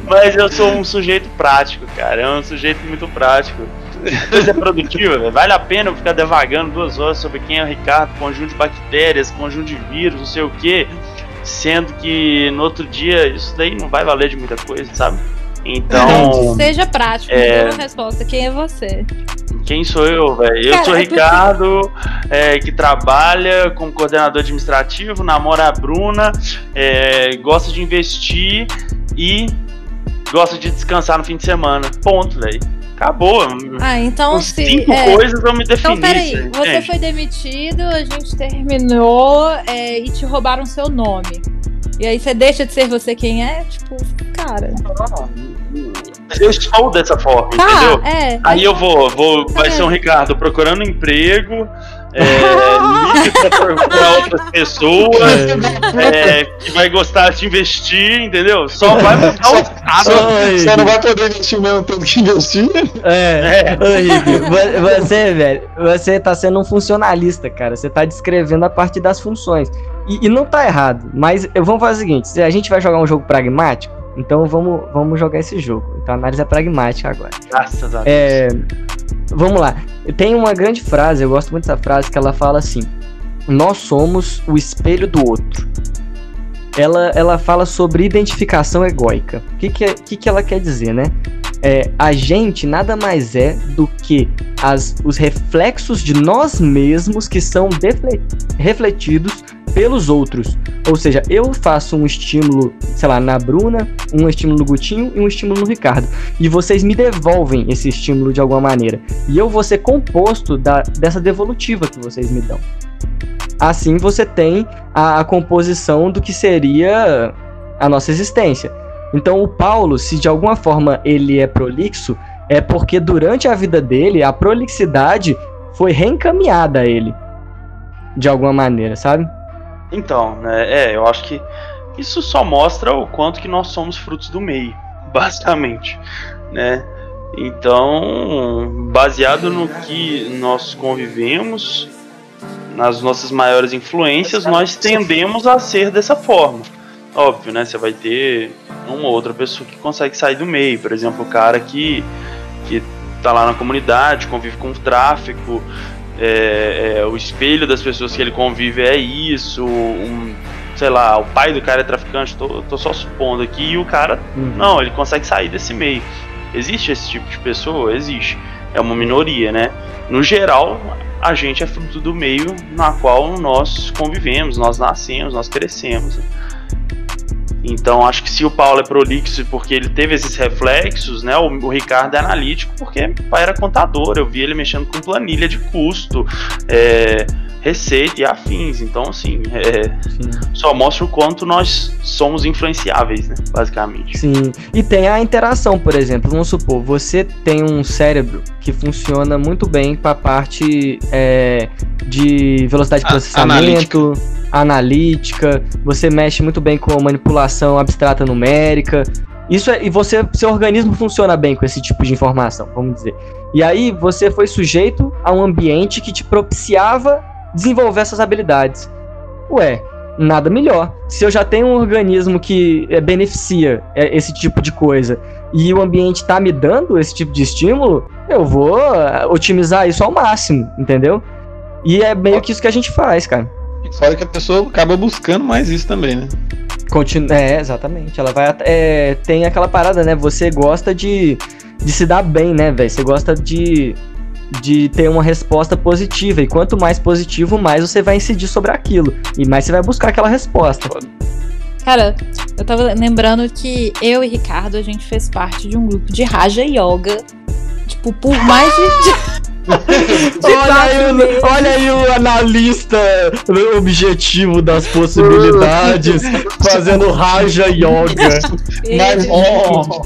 Mas eu sou um sujeito prático, cara. É um sujeito muito prático. Coisa produtiva, velho. Vale a pena eu ficar devagando duas horas sobre quem é o Ricardo, conjunto de bactérias, conjunto de vírus, não sei o que. Sendo que no outro dia isso daí não vai valer de muita coisa, sabe? Então, Seja prático, É. me dê uma resposta. Quem é você? quem sou eu, velho? Eu Cara, sou o é Ricardo, é, que trabalha como coordenador administrativo, namora a Bruna, é, gosta de investir e gosta de descansar no fim de semana. Ponto, velho. Acabou. Ah, então Com se. cinco é, coisas eu me defini. Então, peraí, você entende? foi demitido, a gente terminou é, e te roubaram seu nome. E aí você deixa de ser você quem é? Tipo, cara. Eu estou dessa forma, Tá, entendeu? é. Aí eu vou, vou vai Tá ser um? Ricardo procurando emprego, é, pra procurar outras pessoas, é, que vai gostar de investir, entendeu? Só vai mudar o estado. Só, só não vai poder investir o mesmo tanto que investir. É, É. ô Rick, vo- você, velho, você tá sendo um funcionalista, cara. Você tá descrevendo a parte das funções. E, e não tá errado, mas eu vamos fazer o seguinte: se a gente vai jogar um jogo pragmático, então vamos, vamos jogar esse jogo. Então a análise é pragmática agora. Graças a Deus. É, vamos lá. Tem uma grande frase, eu gosto muito dessa frase, que ela fala assim: Nós somos o espelho do outro. Ela, ela fala sobre identificação egóica. O que, que, é- que, que ela quer dizer, né? É, a gente nada mais é do que as, os reflexos de nós mesmos que são refletidos pelos outros. Ou seja, eu faço um estímulo, sei lá, na Bruna, um estímulo no Gutinho e um estímulo no Ricardo e vocês me devolvem esse estímulo de alguma maneira. E eu vou ser composto da, dessa devolutiva que vocês me dão. Assim você tem a, a composição do que seria a nossa existência. Então o Paulo, se de alguma forma ele é prolixo, é porque durante a vida dele a prolixidade foi reencaminhada a ele. De alguma maneira, sabe? Então, né, é, eu acho que isso só mostra o quanto que nós somos frutos do meio, basicamente, né? Então, baseado no que nós convivemos, nas nossas maiores influências, nós tendemos a ser dessa forma. Óbvio, né? Você vai ter uma ou outra pessoa que consegue sair do meio, por exemplo, o cara que, que tá lá na comunidade, convive com o tráfico, é, é, o espelho das pessoas que ele convive é isso, um, sei lá, o pai do cara é traficante, tô, tô só supondo aqui, e o cara, não, ele consegue sair desse meio. Existe esse tipo de pessoa? Existe. É uma minoria, né? No geral, a gente é fruto do meio na qual nós convivemos, nós nascemos, nós crescemos. Então acho que se o Paulo é prolixo porque ele teve esses reflexos, né? O, o Ricardo é analítico porque o pai era contador, eu vi ele mexendo com planilha de custo, é, receita e afins. Então, assim, é, só mostra o quanto nós somos influenciáveis, né? Basicamente. Sim. E tem a interação, por exemplo. Vamos supor, você tem um cérebro que funciona muito bem para a parte é, de velocidade de processamento, analítica. analítica. Você mexe muito bem com manipulação abstrata numérica. Isso é, e você, seu organismo funciona bem com esse tipo de informação, vamos dizer. E aí você foi sujeito a um ambiente que te propiciava desenvolver essas habilidades. Ué, nada melhor. Se eu já tenho um organismo que é, beneficia é, esse tipo de coisa e o ambiente está me dando esse tipo de estímulo, eu vou é, otimizar isso ao máximo, entendeu? E é meio que isso que a gente faz, cara. Fora que a pessoa acaba buscando mais isso também, né? Continua, é, exatamente. Ela vai. É, tem aquela parada, né? Você gosta de, de se dar bem, né, velho? Você gosta de, de ter uma resposta positiva. E quanto mais positivo, mais você vai incidir sobre aquilo. E mais você vai buscar aquela resposta. Cara, eu tava lembrando que eu e Ricardo, a gente fez parte de um grupo de Raja Yoga. Tipo, por mais de. olha, aí o, olha aí o analista objetivo das possibilidades fazendo Raja Yoga. Mas, oh, oh.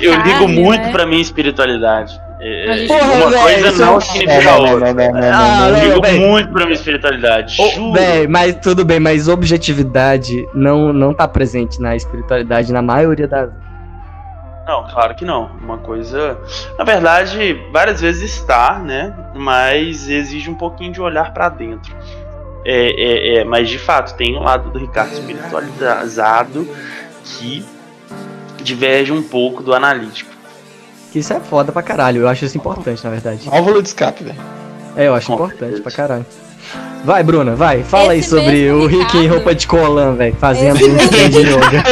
Eu ligo muito né? pra minha espiritualidade. É, Porra, uma véio, coisa não significa a outra. Ah, eu ligo véio. muito pra minha espiritualidade. Oh, véio, mas tudo bem, mas objetividade não, não tá presente na espiritualidade na maioria das. Não, claro que não. Uma coisa. Na verdade, várias vezes está, né? Mas exige um pouquinho de olhar para dentro. É, é, é, mas de fato, tem o um lado do Ricardo espiritualizado que diverge um pouco do analítico. Que isso é foda pra caralho, eu acho isso importante, na verdade. Válvula de escape, velho. É, eu acho Com importante certeza. pra caralho. Vai, Bruna, vai. Fala Esse aí sobre o Rick em roupa de colã, velho. Fazendo Esse um de yoga.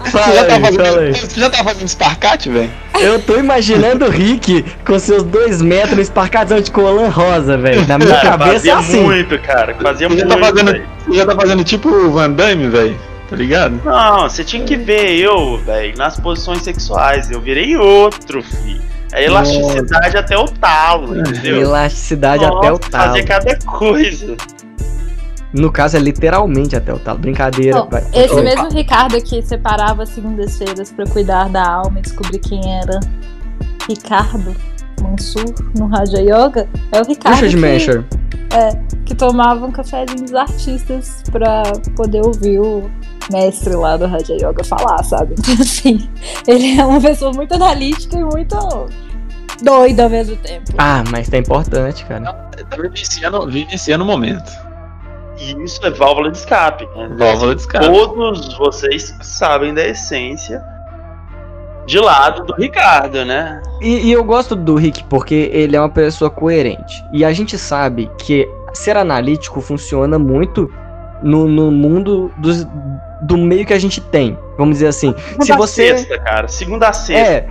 fala você, já tá fazendo, aí. você já tá fazendo esparcate, velho? Eu tô imaginando o Rick com seus dois metros esparcatão de colã rosa, velho. Na minha cara, cabeça fazia é assim. muito, cara. Fazia você muito. Já tá fazendo, você já tá fazendo tipo o Van Damme, velho? Tá ligado? Não, você tinha que ver eu, velho, nas posições sexuais. Eu virei outro, filho. A elasticidade Nossa. até o talo, entendeu? Elasticidade Nossa, até o talo. Fazer cada coisa. No caso, é literalmente até o talo. Brincadeira. Bom, esse mesmo Ricardo que separava segundas-feiras para cuidar da alma e descobrir quem era Ricardo Mansur no Raja Yoga, é o Ricardo. Richard Mesher. É, que tomava um cafezinho dos artistas pra poder ouvir o mestre lá do Raja Yoga falar, sabe? Então, assim, ele é uma pessoa muito analítica e muito doido ao mesmo tempo. Ah, mas tá importante, cara. Tá vivenciando, vivenciando o momento. E isso é válvula de escape. Né? Válvula de escape. Todos vocês sabem da essência de lado do Ricardo, né? E, e, eu gosto do Rick porque ele é uma pessoa coerente. E a gente sabe que ser analítico funciona muito no, no mundo dos, do meio que a gente tem. Vamos dizer assim. Segunda se você... sexta, cara. Segunda a sexta. É.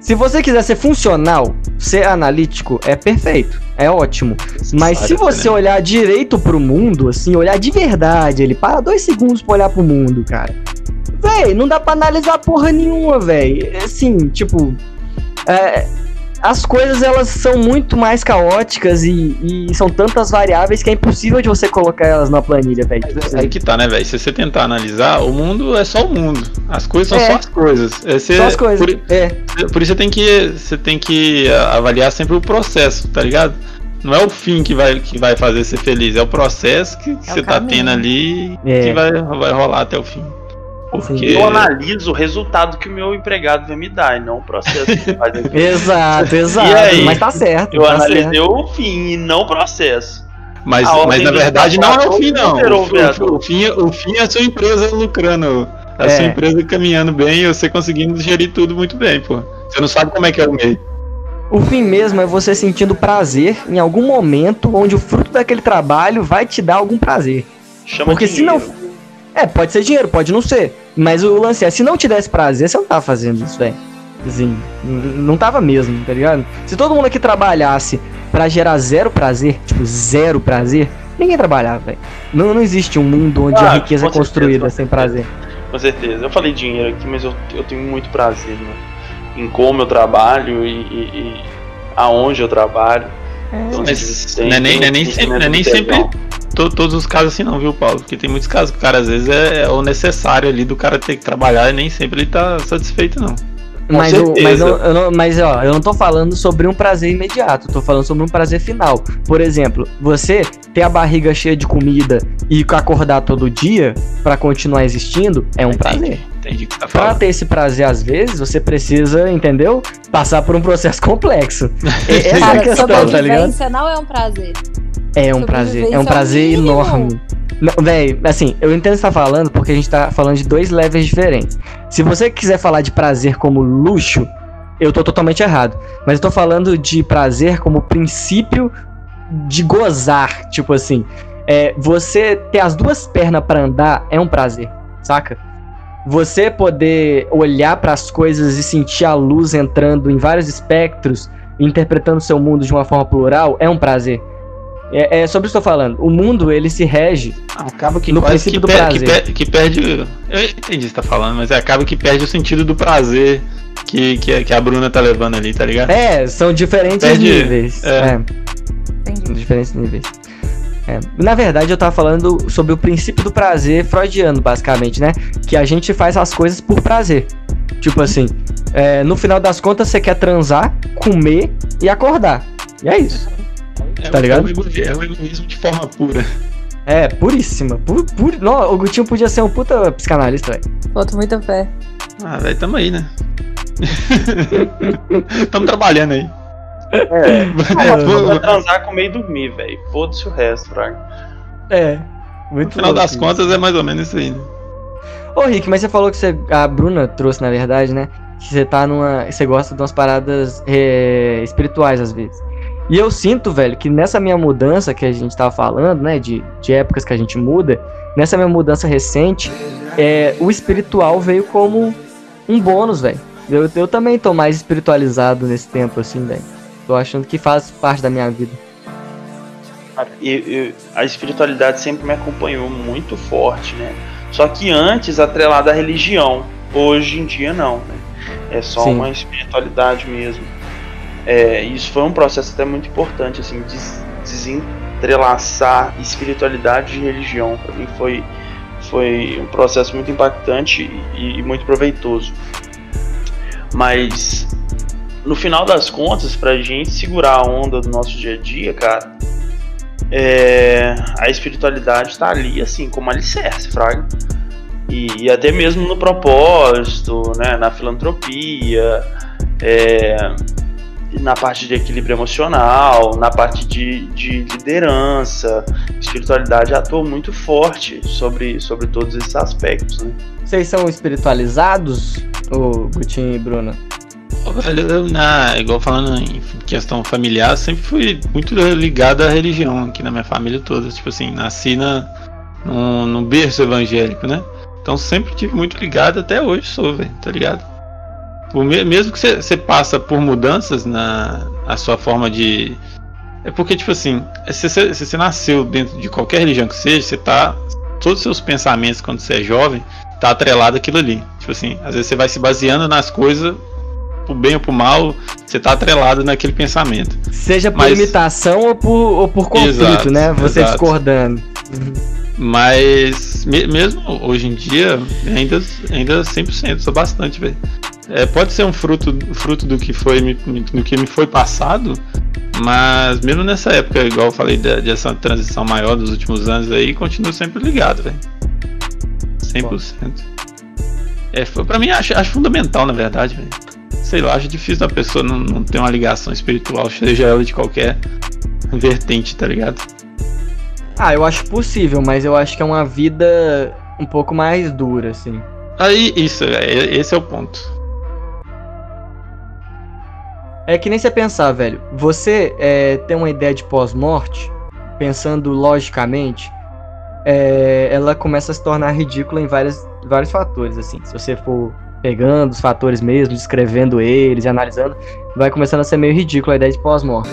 Se você quiser ser funcional, ser analítico é perfeito, é ótimo. Mas se você olhar direito pro mundo, assim, olhar de verdade, ele para dois segundos pra olhar pro mundo, cara. Véi, não dá pra analisar porra nenhuma, véi. É assim, tipo. É, as coisas elas são muito mais caóticas e, e, são tantas variáveis que é impossível de você colocar elas na planilha, velho. Aí que tá, né, velho? Se você tentar analisar, o mundo é só o mundo. As coisas são é. só as coisas. É, você, só as coisas. Por, é. por isso você tem que você tem que avaliar sempre o processo, tá ligado? Não é o fim que vai, que vai fazer você feliz, é o processo que, que é você tá tendo ali é. que vai, vai rolar até o fim. Porque eu analiso o resultado que o meu empregado vai me dar e não o processo que faz aqui. exato, exato. Aí, mas tá certo. Eu tá analisei certo. o fim e não o processo. Mas, mas na verdade não é o fim, não. O, o, o, fim, o fim é a sua empresa lucrando. A é. sua empresa caminhando bem e você conseguindo gerir tudo muito bem, pô. Você não sabe como é que é o meio. O fim mesmo é você sentindo prazer em algum momento onde o fruto daquele trabalho vai te dar algum prazer. Chama Porque se não é, pode ser dinheiro, pode não ser. Mas o lance é, se não te desse prazer, você não tava fazendo isso, velho. Assim, não tava mesmo, tá ligado? Se todo mundo aqui trabalhasse para gerar zero prazer, tipo, zero prazer, ninguém trabalhava, velho. Não, não existe um mundo onde Ah, a riqueza é certeza, construída com sem certeza. prazer. Com certeza. Eu falei dinheiro aqui, mas eu, eu tenho muito prazer né? em como eu trabalho e, e- e aonde eu trabalho. Então, Mas existem- não é nem, não é nem sempre, não é nem sempre to- todos os casos assim não, viu, Paulo? Porque tem muitos casos que o cara às vezes é, é o necessário ali do cara ter que trabalhar e nem sempre ele tá satisfeito, não. Mas, eu, mas, eu, eu não, mas ó, eu não tô falando sobre um prazer imediato, eu tô falando sobre um prazer final. Por exemplo, você ter a barriga cheia de comida e acordar todo dia pra continuar existindo é um prazer. Entendi o que você tá Pra ter esse prazer, às vezes, você precisa, entendeu? Passar por um processo complexo. E- Essa é a Cara, questão, tá ligado? sobrevivência não é um prazer. É um prazer, é um é prazer enorme. Não, véi, assim, eu entendo o que você tá falando porque a gente tá falando de dois levels diferentes. Se você quiser falar de prazer como luxo, eu tô totalmente errado. Mas eu tô falando de prazer como princípio de gozar, tipo assim. É, você ter as duas pernas pra andar é um prazer, saca? Você poder olhar pras coisas e sentir a luz entrando em vários espectros, interpretando o seu mundo de uma forma plural, é um prazer. É, é sobre isso que eu tô falando. O mundo, ele se rege. Ah, acaba que No princípio que, do per- prazer. que, per- que perde. Eu entendi o que você tá falando, mas acaba que perde o sentido do prazer que, que, a- que a Bruna tá levando ali, tá ligado? É, são diferentes Perde- níveis. é. É. Entendi. diferentes níveis. É, Na verdade, eu tava falando sobre o princípio do prazer freudiano, basicamente, né? Que a gente faz as coisas por prazer. Tipo assim, é, no final das contas, você quer transar, comer e acordar. E é isso. É, tá o- ligado? É o, egoísmo, é o egoísmo de forma pura. É, puríssima. Pur, pur... Não, o Gutinho podia ser um puta psicanalista, velho. Boto muita fé. Ah, velho, tamo aí, né? tamo trabalhando aí. É. No Vou vou transar, comer e dormir, velho. Foda-se o resto, Fraga. É. Muito final louco das isso. contas é mais ou menos isso aí. né? Ô, Rick, mas você falou que você, a Bruna trouxe, na verdade, né? Que você tá numa. Você gosta de umas paradas é, espirituais às vezes. E eu sinto, velho, que nessa minha mudança que a gente tava falando, né? De, de épocas que a gente muda, nessa minha mudança recente, é, o espiritual veio como um bônus, velho. Eu, eu também tô mais espiritualizado nesse tempo, assim, velho. Tô achando que faz parte da minha vida. E, a espiritualidade sempre me acompanhou muito forte, né? Só que antes atrelada à religião. Hoje em dia não, né? É só Sim. uma espiritualidade mesmo. É, isso foi um processo até muito importante, assim, des- desentrelaçar espiritualidade e religião. Para mim foi, foi um processo muito impactante e, e muito proveitoso. Mas no final das contas, pra gente segurar a onda do nosso dia a dia, cara, é, a espiritualidade tá ali, assim, como alicerce, Fraga. E, e até mesmo no propósito, né, na filantropia, é, na parte de equilíbrio emocional, na parte de, de liderança. A espiritualidade atua muito forte sobre, sobre todos esses aspectos, né? Vocês são espiritualizados, ô Gutinho e Bruna? Na, igual falando em questão familiar, sempre fui muito ligado à religião aqui na minha família toda. Tipo assim, nasci na, no berço evangélico, né? Então sempre tive muito ligado, até hoje sou, velho, tá ligado? Por me- mesmo que você passa por mudanças na a sua forma de. É porque, tipo assim, se você, se você nasceu dentro de qualquer religião que seja, você tá. Todos os seus pensamentos quando você é jovem, tá atrelado àquilo ali. Tipo assim, às vezes você vai se baseando nas coisas, pro bem ou pro mal, você tá atrelado naquele pensamento. Seja por Mas- imitação ou por, ou por conflito, Exato, né? Você exato. discordando. Mas me- mesmo hoje em dia, ainda, ainda 100%, sou bastante, velho. É, pode ser um fruto, fruto do que foi do que me foi passado, mas mesmo nessa época, igual eu falei da- dessa transição maior dos últimos anos aí, continuo sempre ligado, velho. 100%. É, pra mim acho, acho fundamental, na verdade, velho. Sei lá, acho difícil da pessoa não, não ter uma ligação espiritual, seja ela de qualquer vertente, tá ligado? Ah, eu acho possível, mas eu acho que é uma vida um pouco mais dura, assim. Aí, isso, é, esse é o ponto. É que nem você pensar, velho. Você é, tem uma ideia de pós-morte, pensando logicamente, é, ela começa a se tornar ridícula em vários, vários fatores, assim. Se você for pegando os fatores mesmo, descrevendo eles e analisando, vai começando a ser meio ridícula a ideia de pós-morte.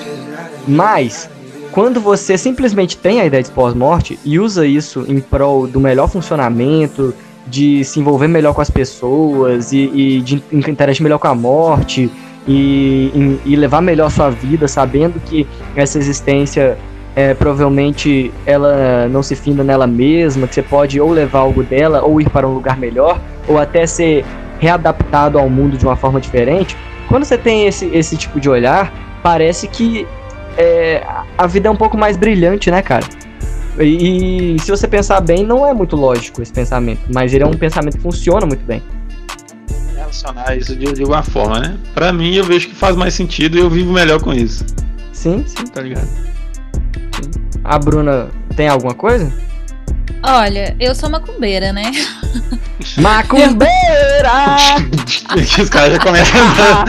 Mas, quando você simplesmente tem a ideia de pós-morte e usa isso em prol do melhor funcionamento, de se envolver melhor com as pessoas e, e de interagir melhor com a morte e, e, levar melhor a sua vida, sabendo que essa existência é, provavelmente ela não se finda nela mesma, que você pode ou levar algo dela, ou ir para um lugar melhor, ou até ser readaptado ao mundo de uma forma diferente. Quando você tem esse, esse tipo de olhar, parece que é, a vida é um pouco mais brilhante, né, cara? E, e, se você pensar bem, não é muito lógico esse pensamento, mas ele é um pensamento que funciona muito bem relacionar isso de, de alguma forma, né? Pra mim, eu vejo que faz mais sentido e eu vivo melhor com isso. Sim, sim, tá ligado? Sim. A Bruna tem alguma coisa? Olha, eu sou macumbeira, né? Macumbeira! Os caras já começam a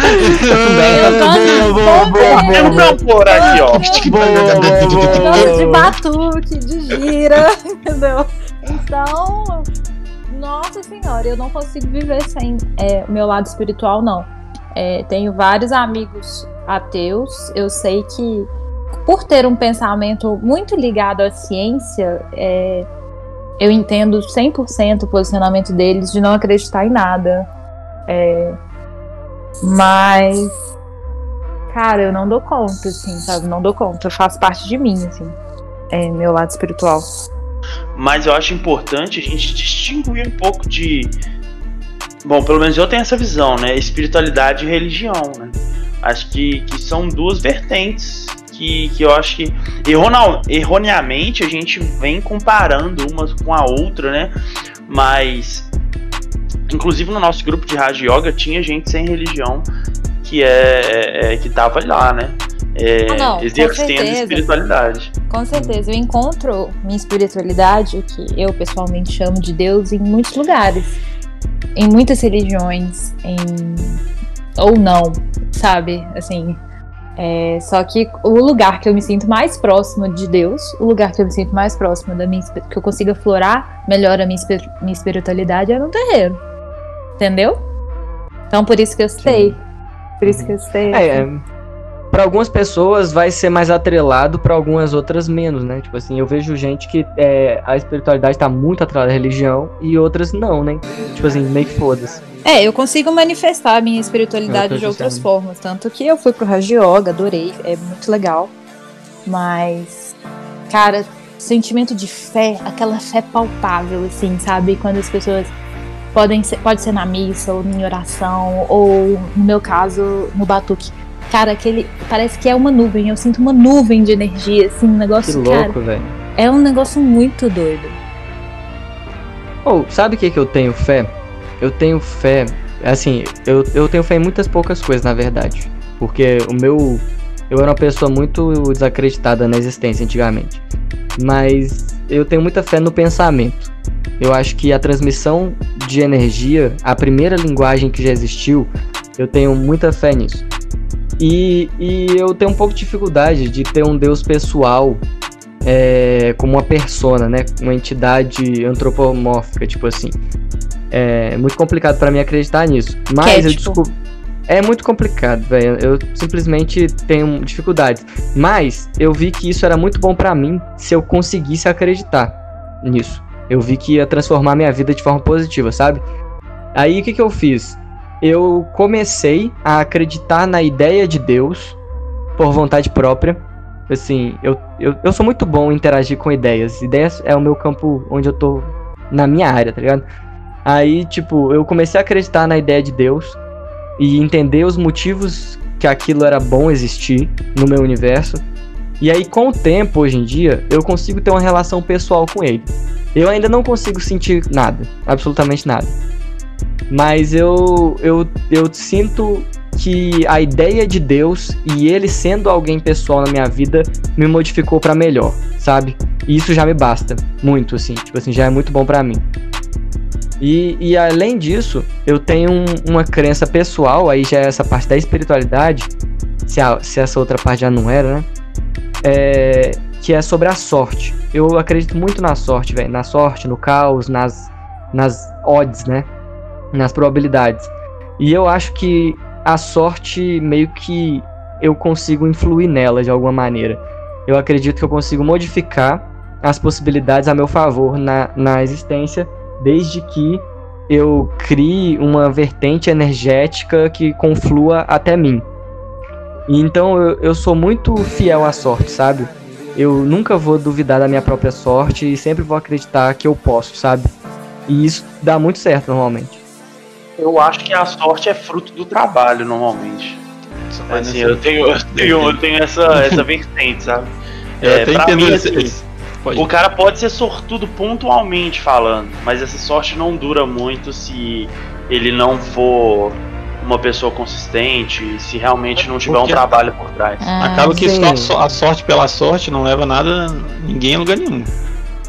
Eu gosto por aqui, ó. Gosto de batuque, de gira, entendeu? Então, nossa senhora, eu não consigo viver sem é, o meu lado espiritual, não. É, tenho vários amigos ateus. Eu sei que, por ter um pensamento muito ligado à ciência, é, eu entendo 100% o posicionamento deles de não acreditar em nada. É, mas, cara, eu não dou conta, assim, sabe? Não dou conta. Faz parte de mim, assim, é, meu lado espiritual mas eu acho importante a gente distinguir um pouco de. Bom, pelo menos eu tenho essa visão, né? Espiritualidade e religião, né? Acho que, que são duas vertentes que, que eu acho que erroneamente a gente vem comparando uma com a outra, né? Mas, inclusive no nosso grupo de Raja Yoga tinha gente sem religião que é, é, é que tava lá, né? é, ah, não, exercendo espiritualidade. Com certeza, eu encontro minha espiritualidade, o que eu pessoalmente chamo de Deus, em muitos lugares, em muitas religiões, em ou não, sabe? Assim, é, só que o lugar que eu me sinto mais próximo de Deus, o lugar que eu me sinto mais próximo da minha que eu consiga florar melhor a minha, minha espiritualidade é no terreiro. Entendeu? Então por isso que eu sei. Por isso que eu sei. É, assim para algumas pessoas vai ser mais atrelado, para algumas outras menos, né? Tipo assim, eu vejo gente que é, a espiritualidade tá muito atrelada à religião e outras não, né? Tipo assim, meio que foda-se. É, eu consigo manifestar a minha espiritualidade de outras formas. Tanto que eu fui pro Raji Yoga, adorei, é muito legal. Mas, cara, sentimento de fé, aquela fé palpável, assim, sabe? Quando as pessoas podem ser, pode ser na missa, ou em oração, ou no meu caso, no batuque Cara, aquele. Parece que é uma nuvem. Eu sinto uma nuvem de energia, assim, um negócio. Que louco, velho. É um negócio muito doido. Ou, oh, sabe o que, que eu tenho fé? Eu tenho fé. Assim, eu, eu tenho fé em muitas poucas coisas, na verdade. Porque o meu. Eu era uma pessoa muito desacreditada na existência antigamente. Mas eu tenho muita fé no pensamento. Eu acho que a transmissão de energia, a primeira linguagem que já existiu, eu tenho muita fé nisso. E, e eu tenho um pouco de dificuldade de ter um Deus pessoal é, como uma persona, né? Uma entidade antropomórfica, tipo assim. É muito complicado para mim acreditar nisso. Mas eu desculpo. É muito complicado, velho. Eu simplesmente tenho dificuldades. Mas eu vi que isso era muito bom para mim se eu conseguisse acreditar nisso. Eu vi que ia transformar minha vida de forma positiva, sabe? Aí o que, que eu fiz? Eu comecei a acreditar na ideia de Deus por vontade própria. Assim, eu, eu, eu sou muito bom em interagir com ideias. Ideias é o meu campo onde eu tô na minha área, tá ligado? Aí, tipo, eu comecei a acreditar na ideia de Deus e entender os motivos que aquilo era bom existir no meu universo. E aí, com o tempo, hoje em dia, eu consigo ter uma relação pessoal com ele. Eu ainda não consigo sentir nada, absolutamente nada. Mas eu, eu, eu sinto que a ideia de Deus e ele sendo alguém pessoal na minha vida me modificou para melhor, sabe? E isso já me basta muito, assim, tipo assim, já é muito bom para mim. E, e além disso, eu tenho um, uma crença pessoal, aí já é essa parte da espiritualidade, se, a, se essa outra parte já não era, né? É, que é sobre a sorte. Eu acredito muito na sorte, velho. Na sorte, no caos, nas, nas odds, né? Nas probabilidades. E eu acho que a sorte meio que eu consigo influir nela de alguma maneira. eu acredito que eu consigo modificar as possibilidades a meu favor na, na existência, desde que eu crie uma vertente energética que conflua até mim. Então eu, eu sou muito fiel à sorte, sabe? Eu nunca vou duvidar da minha própria sorte e sempre vou acreditar que eu posso, sabe? E isso dá muito certo normalmente. Eu acho que a sorte é fruto do trabalho, normalmente. Assim, eu tenho, eu tenho, eu tenho essa, essa vertente, sabe? Eu É, até mim, esse- assim, O cara pode ser sortudo pontualmente falando, mas essa sorte não dura muito se ele não for uma pessoa consistente, se realmente não tiver um Porque- trabalho por trás. Ah, Acaba que só a sorte pela sorte não leva nada, ninguém a lugar nenhum.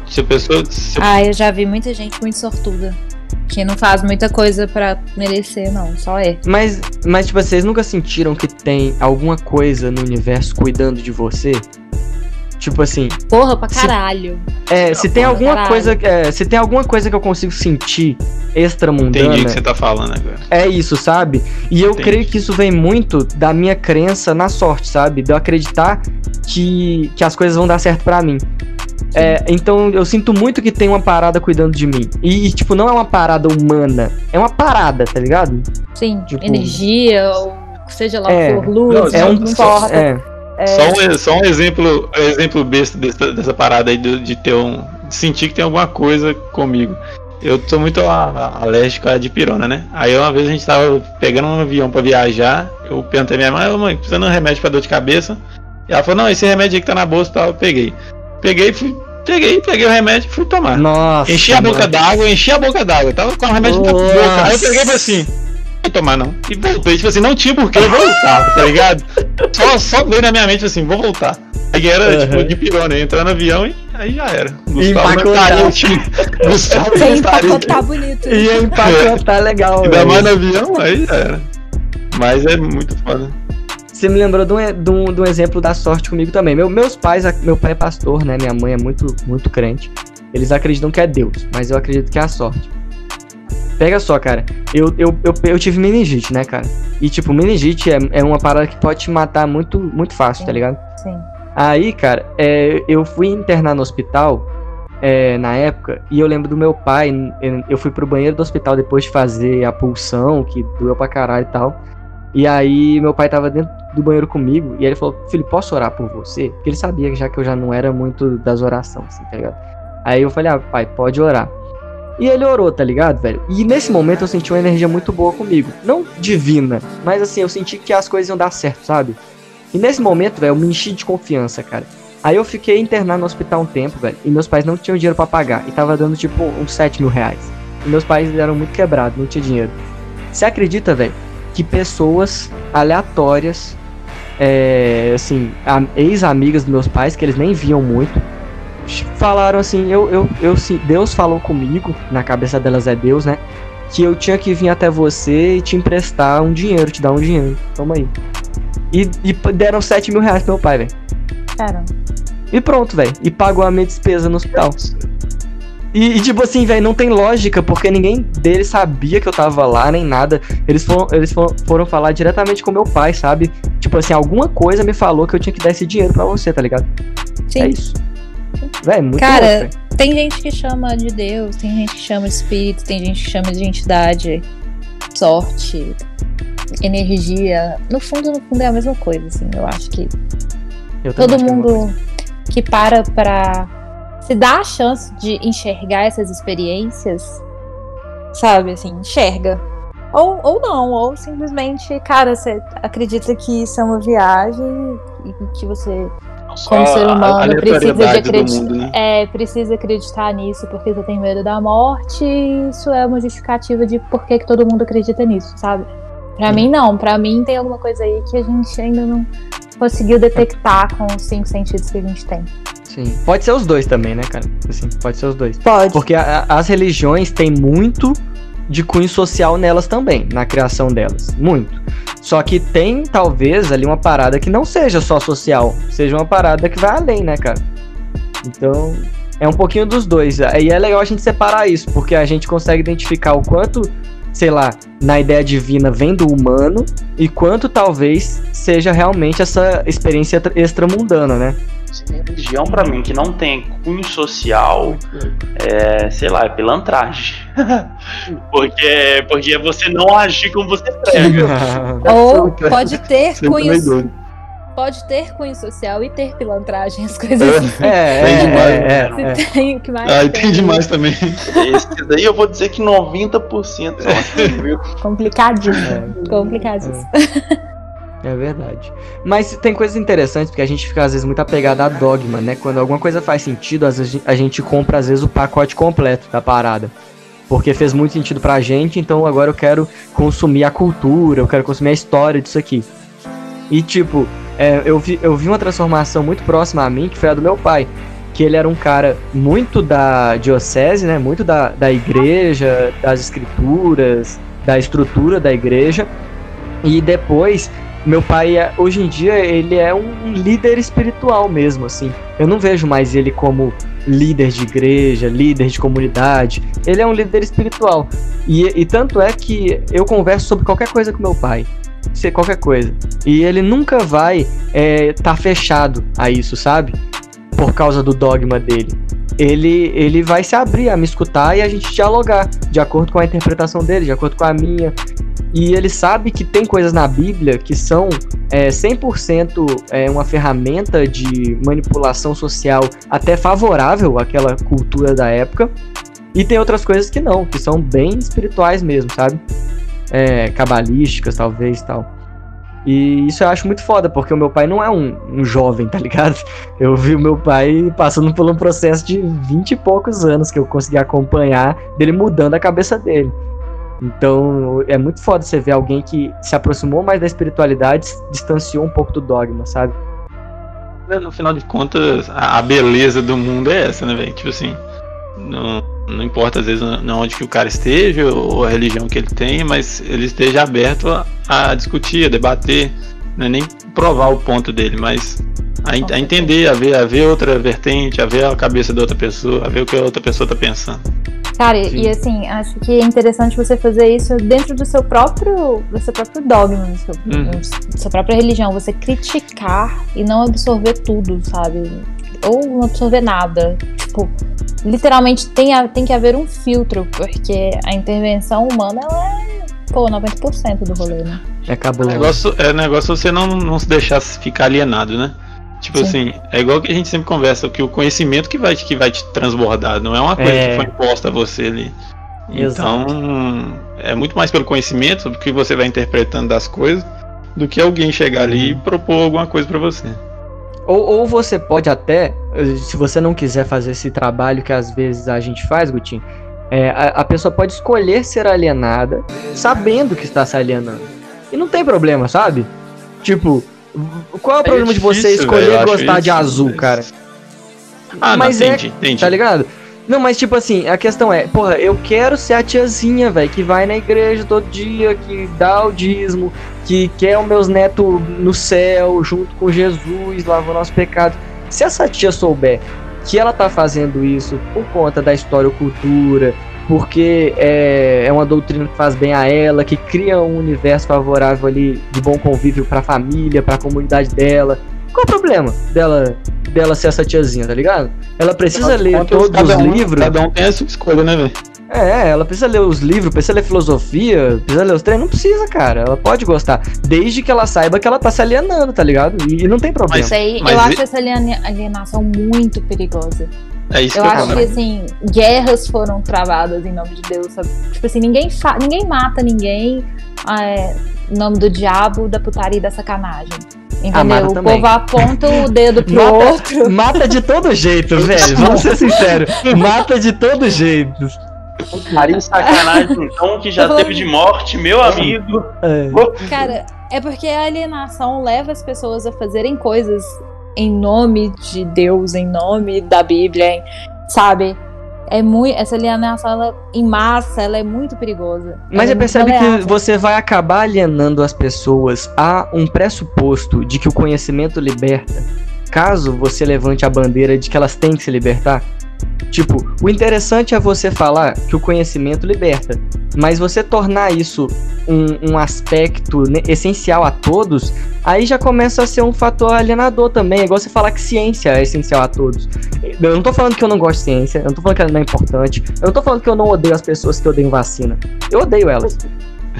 Se a pessoa. Se Ah, eu já vi muita gente muito sortuda. Que não faz muita coisa pra merecer, não. Só é. Mas, mas tipo, vocês nunca sentiram que tem alguma coisa no universo cuidando de você? Tipo assim, Porra, pra Se- caralho. é, se tem alguma caralho. coisa, é, se tem alguma coisa que eu consigo sentir extramundana, entendi o que você tá falando agora. é isso, sabe? E eu Entendi. creio que isso vem muito da minha crença na sorte, sabe? De eu acreditar que, que as coisas vão dar certo pra mim. É, então eu sinto muito que tem uma parada cuidando de mim. E, e, tipo, não é uma parada humana. É uma parada, tá ligado? Sim, Tipo- energia, ou seja lá É. o que for, luz, Não, É um. só-. É, É, Só, um, só um exemplo, um exemplo besta dessa, dessa parada aí de, de ter um. De sentir que tem alguma coisa comigo. Eu sou muito alérgico a dipirona, né? Aí uma vez a gente tava pegando um avião pra viajar, eu perguntei à minha mãe, "Ô, mãe, precisando de um remédio pra dor de cabeça. E ela falou, não, esse remédio aí que tá na bolsa e tal, eu peguei. Peguei, fui. Peguei, peguei o remédio e fui tomar. Nossa. Enchi a boca d'água, enchi a boca d'água. Tava com o remédio na boca. Aí eu peguei e falei assim, não vou tomar não. E voltei, tipo assim, não tinha por que eu voltar, tá ligado? Só, só veio na minha mente assim, vou voltar. Aí era Uhum. tipo de pirona, entrar no avião e aí já era. Gustavo não Empacotar. estaria, tipo, Gustavo não Sem estaria. empacotar bonito. Ia empacotar legal. Ainda mais no avião, aí já era. Mas é muito foda. Você me lembrou de um, de um- de um exemplo da sorte comigo também. Meu- meus pais, meu pai é pastor, né? Minha mãe é muito, muito crente. Eles acreditam que é Deus, mas eu acredito que é a sorte. Pega só, cara. Eu, eu, eu, eu tive meningite, né, cara? E, tipo, meningite é, é uma parada que pode te matar muito, muito fácil, tá Sim. ligado? Sim. Aí, cara, é, eu fui internar no hospital é, na época e eu lembro do meu pai. Eu fui pro banheiro do hospital depois de fazer a pulsão, que doeu pra caralho e tal. E aí, meu pai tava dentro do banheiro comigo e ele falou: Filho, posso orar por você? Porque ele sabia já que eu já não era muito das orações, assim, tá ligado? Aí eu falei: Ah, pai, pode orar. E ele orou, tá ligado, velho? E nesse momento eu senti uma energia muito boa comigo. Não divina, mas assim, eu senti que as coisas iam dar certo, sabe? E nesse momento, velho, eu me enchi de confiança, cara. Aí eu fiquei internado no hospital um tempo, velho, e meus pais não tinham dinheiro pra pagar. E tava dando tipo uns 7 mil reais. E meus pais eram muito quebrados, não tinha dinheiro. Você acredita, velho, que pessoas aleatórias, é, assim, ex-amigas dos meus pais, que eles nem viam muito, falaram assim: eu, eu, eu, sim, Deus falou comigo, na cabeça delas é Deus, né? Que eu tinha que vir até você e te emprestar um dinheiro, te dar um dinheiro. Toma aí. E, e deram 7 mil reais pro meu pai, velho. Cara, E pronto, velho. E pagou a minha despesa no hospital. E, e, tipo assim, velho, não tem lógica, porque ninguém deles sabia que eu tava lá, nem nada. Eles foram, eles foram, foram falar diretamente com meu pai, sabe? Tipo assim, alguma coisa me falou que eu tinha que dar esse dinheiro pra você, tá ligado? sim. É isso. Velho, muito Cara, louco. Tem gente que chama de Deus, tem gente que chama de espírito, tem gente que chama de entidade, sorte, energia. No fundo, no fundo é a mesma coisa, assim. Eu acho que Eu todo acho que é mundo que para pra se dar a chance de enxergar essas experiências, sabe, assim, enxerga. Ou, ou não, ou simplesmente, cara, você acredita que isso é uma viagem e que você como Só ser humano precisa de acreditar. mundo, né? É, precisa acreditar nisso porque você tem medo da morte, e isso é uma justificativa de por que, que todo mundo acredita nisso, sabe? Pra Hum. mim, não. Pra mim, tem alguma coisa aí que a gente ainda não conseguiu detectar com os cinco sentidos que a gente tem. Sim. Pode ser os dois também, né, cara? Assim, pode ser os dois. Pode. Porque a- a- as religiões têm muito de cunho social nelas também, na criação delas. Muito. Só que tem, talvez, ali uma parada que não seja só social, seja uma parada que vai além, né, cara? Então, é um pouquinho dos dois. E é legal a gente separar isso, porque a gente consegue identificar o quanto, sei lá, na ideia divina vem do humano e quanto talvez seja realmente essa experiência extra- extramundana, né? Religião para mim que não tem cunho social, é, sei lá, é pilantragem. porque, porque é você não agir como você prega. Ou pode ter cunho. Pode ter cunho social e ter pilantragem, as coisas. É, é, tem demais. É, é, Se tem o que mais. Ah, tem demais também. Esse daí eu vou dizer que 90% são Complicadíssimo. Complicadíssimo. É verdade. Mas tem coisas interessantes, porque a gente fica às vezes muito apegado a dogma, né? Quando alguma coisa faz sentido, às vezes a gente compra às vezes o pacote completo da parada. Porque fez muito sentido pra gente, então agora eu quero consumir a cultura, eu quero consumir a história disso aqui. E tipo, é, eu, vi, eu vi uma transformação muito próxima a mim, que foi a do meu pai. Que ele era um cara muito da diocese, né? Muito da, da igreja, das escrituras, da estrutura da igreja. E depois meu pai, é, hoje em dia, ele é um líder espiritual mesmo, assim. Eu não vejo mais ele como líder de igreja, líder de comunidade. Ele é um líder espiritual. E, e tanto é que eu converso sobre qualquer coisa com meu pai. Ser qualquer coisa. E ele nunca vai estar é, tá fechado a isso, sabe? Por causa do dogma dele. Ele, ele vai se abrir a me escutar e a gente dialogar de acordo com a interpretação dele, de acordo com a minha. E ele sabe que tem coisas na Bíblia que são é, 100% é, uma ferramenta de manipulação social até favorável àquela cultura da época. E tem outras coisas que não, que são bem espirituais mesmo, sabe? É, cabalísticas, talvez, tal. E isso eu acho muito foda, porque o meu pai não é um, um jovem, tá ligado? Eu vi o meu pai passando por um processo de 20 e poucos anos que eu consegui acompanhar dele mudando a cabeça dele. Então é muito foda você ver alguém que se aproximou mais da espiritualidade, distanciou um pouco do dogma, sabe? No final de contas, a beleza do mundo é essa, né, velho? Tipo assim, não, não importa às vezes onde que o cara esteja ou a religião que ele tem, mas ele esteja aberto a, a discutir, a debater, não é nem provar o ponto dele, mas a, a, entender, a ver, a ver outra vertente, a ver a cabeça da outra pessoa, a ver o que a outra pessoa tá pensando. Cara, Sim. e assim, acho que é interessante você fazer isso dentro do seu próprio, do seu próprio dogma, do seu, uhum. da sua própria religião. Você criticar e não absorver tudo, sabe? Ou não absorver nada. Tipo, literalmente tem, a, tem que haver um filtro, porque a intervenção humana, ela é, pô, 90% do rolê, né? É cabuloso. O negócio, é negócio você não, não se deixar ficar alienado, né? Tipo Sim. assim, é igual que a gente sempre conversa, que o conhecimento que vai, que vai te transbordar, não é uma coisa é... que foi imposta a você ali. Exato. Então, é muito mais pelo conhecimento do que você vai interpretando das coisas do que alguém chegar ali e uhum. propor alguma coisa para você. Ou, ou você pode até, se você não quiser fazer esse trabalho que às vezes a gente faz, Gutinho, é, a, a pessoa pode escolher ser alienada sabendo que está se alienando. E não tem problema, sabe? Tipo, qual é o problema é difícil, de você escolher véio, gostar de azul, cara? Ah, mas não, entendi, é, entendi. Tá ligado? Não, mas tipo assim, a questão é, porra, eu quero ser a tiazinha, velho, que vai na igreja todo dia, que dá o dízimo, que quer os meus netos no céu, junto com Jesus, lavando nosso pecado. Se essa tia souber que ela tá fazendo isso por conta da história ou cultura, porque é, é uma doutrina que faz bem a ela, que cria um universo favorável ali de bom convívio para a família, para a comunidade dela. Qual é o problema dela dela ser essa tiazinha, tá ligado? Ela precisa ler todos os um, livros. Cada um tem a sua escolha, né, velho? É, ela precisa ler os livros, precisa ler filosofia, precisa ler os treinos. Não precisa, cara. Ela pode gostar. Desde que ela saiba que ela tá se alienando, tá ligado? E, e não tem problema. Mas, aí, mas eu acho essa alienação muito perigosa. É isso eu que eu acho que assim, guerras foram travadas em nome de Deus, sabe? Tipo assim, ninguém, ninguém mata ninguém é, em nome do diabo, da putaria e da sacanagem. Entendeu? Ah, o também. povo aponta o dedo pro mata, outro. Mata de todo jeito, velho. Vamos ser sinceros. Mata de todo jeito. Putaria e sacanagem, então, que já teve de morte, meu amigo. É. Cara, é porque a alienação leva as pessoas a fazerem coisas em nome de Deus, em nome da Bíblia, sabe? É muito, essa alienação ela, em massa ela é muito perigosa. Mas você é percebe que você vai acabar alienando as pessoas a um pressuposto de que o conhecimento liberta, caso você levante a bandeira de que elas têm que se libertar. Tipo, o interessante é você falar que o conhecimento liberta, mas você tornar isso um, um aspecto essencial a todos, aí já começa a ser um fator alienador também. É igual você falar que ciência é essencial a todos. Eu não tô falando que eu não gosto de ciência, eu não tô falando que ela não é importante, eu não tô falando que eu não odeio as pessoas que odeiam vacina. Eu odeio elas.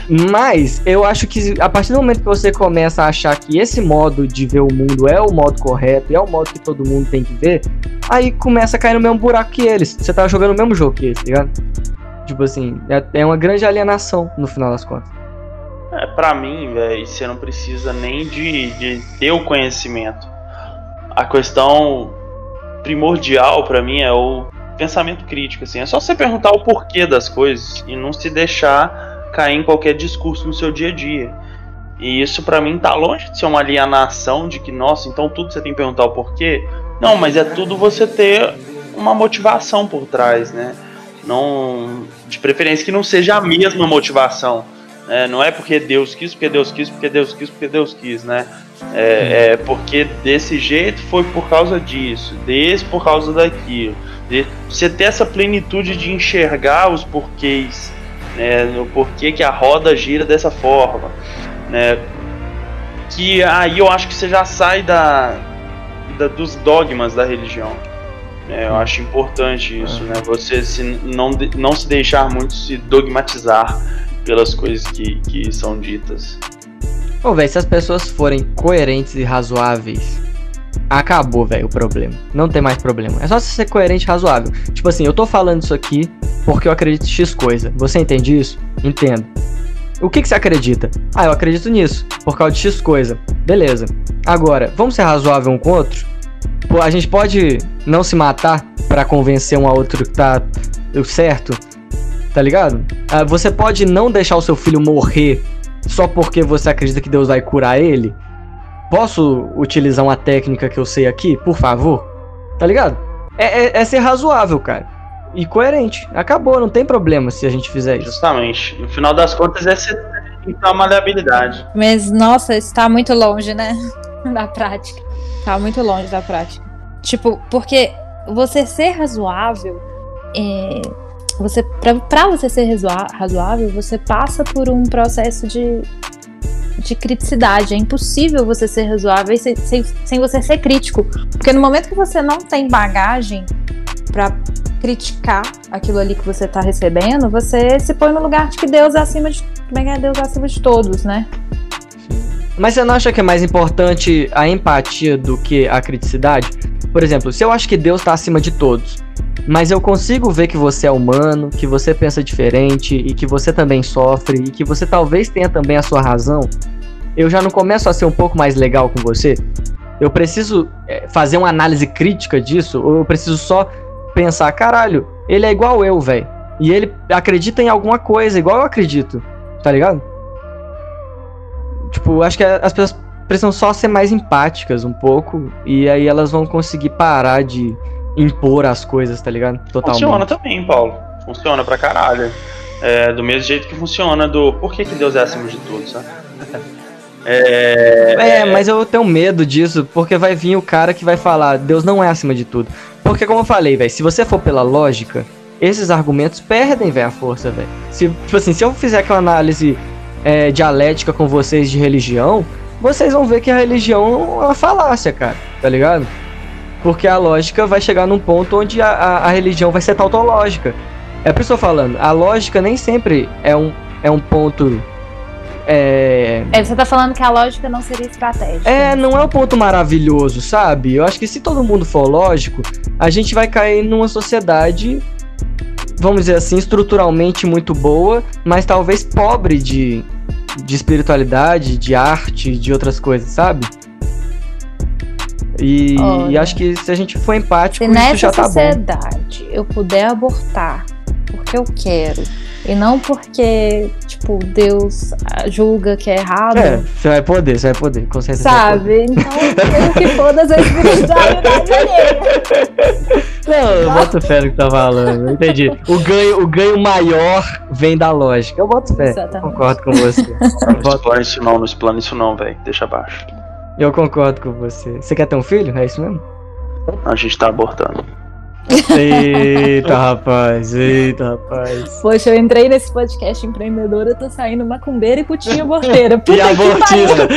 Mas eu acho que a partir do momento que você começa a achar que esse modo de ver o mundo é o modo correto, é o modo que todo mundo tem que ver, aí começa a cair no mesmo buraco que eles. Você tá jogando o mesmo jogo que eles, tá ligado? Tipo assim, é, é uma grande alienação no final das contas. É, pra mim, velho, você não precisa nem de, de ter o conhecimento. A questão primordial para mim é o pensamento crítico, assim. É só você perguntar o porquê das coisas e não se deixar cair em qualquer discurso no seu dia a dia. E isso para mim tá longe de ser uma alienação de que, nossa, então tudo você tem que perguntar o porquê. Não, mas é tudo você ter uma motivação por trás, né? Não, de preferência que não seja a mesma motivação. Né? Não é porque Deus quis, porque Deus quis, porque Deus quis, porque Deus quis, né? É, é porque desse jeito foi por causa disso, desse por causa daquilo. De, você ter essa plenitude de enxergar os porquês né, no porquê que a roda gira dessa forma, né, que aí eu acho que você já sai da, da dos dogmas da religião. Né, eu acho importante isso, né, você se, não, não se deixar muito se dogmatizar pelas coisas que, que são ditas. Pô, velho, se as pessoas forem coerentes e razoáveis acabou, velho, o problema. Não tem mais problema. É só você ser coerente e razoável. Tipo assim, eu tô falando isso aqui porque eu acredito em X coisa. Você entende isso? Entendo. O que, que você acredita? Ah, eu acredito nisso, por causa de X coisa. Beleza. Agora, vamos ser razoável um com o outro? Pô, a gente pode não se matar para convencer um a outro que tá certo? Tá ligado? Ah, você pode não deixar o seu filho morrer só porque você acredita que Deus vai curar ele? Posso utilizar uma técnica que eu sei aqui, por favor? Tá ligado? É, é, é ser razoável, cara. E coerente. Acabou, não tem problema se a gente fizer isso. Justamente. No final das contas, é ser uma maleabilidade. Mas, nossa, isso tá muito longe, né? da prática. Tá muito longe da prática. Tipo, porque você ser razoável. É, você, pra, pra você ser razoável, você passa por um processo de de criticidade. É impossível você ser razoável sem, sem, sem você ser crítico. Porque no momento que você não tem bagagem para criticar aquilo ali que você está recebendo, você se põe no lugar de que Deus é acima de. Como é é Deus é acima de todos, né? Mas você não acha que é mais importante a empatia do que a criticidade? Por exemplo, se eu acho que Deus está acima de todos, mas eu consigo ver que você é humano, que você pensa diferente e que você também sofre e que você talvez tenha também a sua razão, eu já não começo a ser um pouco mais legal com você? Eu preciso é, fazer uma análise crítica disso ou eu preciso só pensar, caralho, ele é igual eu, velho. E ele acredita em alguma coisa, igual eu acredito. Tá ligado? Tipo, acho que as pessoas precisam só ser mais empáticas um pouco e aí elas vão conseguir parar de impor as coisas, tá ligado? Totalmente. Funciona também, Paulo. Funciona pra caralho. É, do mesmo jeito que funciona do por que, que Deus é acima de tudo, sabe? É... é, mas eu tenho medo disso, porque vai vir o cara que vai falar, Deus não é acima de tudo. Porque como eu falei, velho, se você for pela lógica, esses argumentos perdem, velho, a força, velho. Se, tipo assim, se eu fizer aquela análise é, dialética com vocês de religião, vocês vão ver que a religião é uma falácia, cara, tá ligado? Porque a lógica vai chegar num ponto onde a, a, a religião vai ser tautológica. É por isso que eu tô falando, a lógica nem sempre é um, é um ponto. É... é, você tá falando que a lógica não seria estratégica. É, não é um ponto maravilhoso, sabe? Eu acho que se todo mundo for lógico, a gente vai cair numa sociedade, vamos dizer assim, estruturalmente muito boa, mas talvez pobre de, de espiritualidade, de arte, de outras coisas, sabe? E, e, acho que se a gente for empático, se isso já tá bom. Se nessa sociedade eu puder abortar porque eu quero e não porque, tipo, Deus julga que é errado. É, você vai poder, você vai poder, com certeza. Sabe? Então, eu que foda-se a espiritualidade alheia. Não, eu boto fé no que tá falando, entendi. O ganho, o ganho maior vem da lógica. Eu boto fé. Exatamente. Concordo com você. Não explana isso não, não explana isso não, velho. Deixa abaixo. Eu concordo com você. Você quer ter um filho? É isso mesmo? A gente tá abortando. Eita, rapaz, eita, rapaz. Poxa, eu entrei nesse podcast empreendedor, eu tô saindo macumbeira e putinha aborteira. Puta E abortista.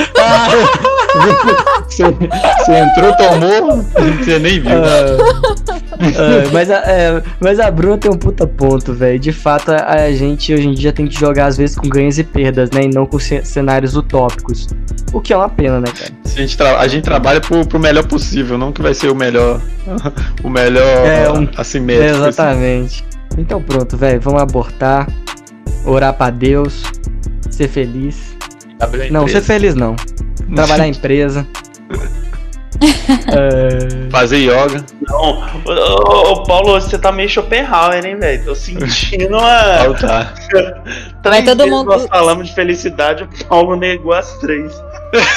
Você, você entrou, tomou, você nem viu. Ah, ah, mas, a, é, mas a Bruna tem um puta ponto, velho. De fato, a, a gente hoje em dia tem que jogar às vezes com ganhos e perdas, né? E não com ce- cenários utópicos. O que é uma pena, né, cara? A gente, tra- a gente trabalha pro, pro melhor possível, não que vai ser o melhor. o melhor É, um- assimétrico. assim. Exatamente. Então pronto, velho. Vamos abortar, orar pra Deus, ser feliz. Abrir a Não, ser feliz não. Trabalhar em empresa. É, Fazer yoga. Não, ô, ô, Paulo, você tá meio Schopenhauer, hein, velho? Tô sentindo uma. Faltar. Três todo vezes mundo- nós falamos de felicidade, o Paulo negou as três.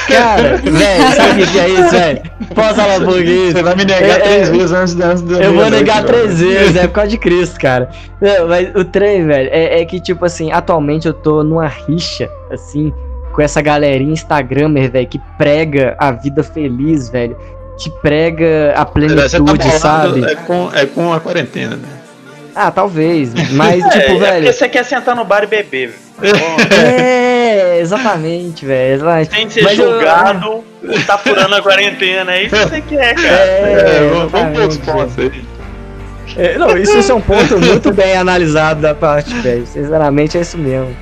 Cara, velho, sabe o que é isso, velho? Pós-aula burguês. Você vai me negar É, três é, vezes antes, de- antes Eu vou negar ó. três vezes, é por causa de Cristo, cara. Não, mas o trem, velho, é, é que, tipo assim, atualmente eu tô numa rixa, assim, com essa galerinha Instagramer, velho, que prega a vida feliz, velho. Que prega a tá plenitude, bolado, sabe? É com, é com a quarentena, né? Ah, talvez. Mas, é, tipo, é velho. porque você quer sentar no bar e beber, É, exatamente, velho. exatamente. Sem ser Mas eu- julgado, tá furando a quarentena. É isso que você quer, cara. É, É, vamos, vamos pôr os exatamente, pontos aí. É, não, isso, isso é um ponto muito bem analisado da parte, velho. Sinceramente, é isso mesmo.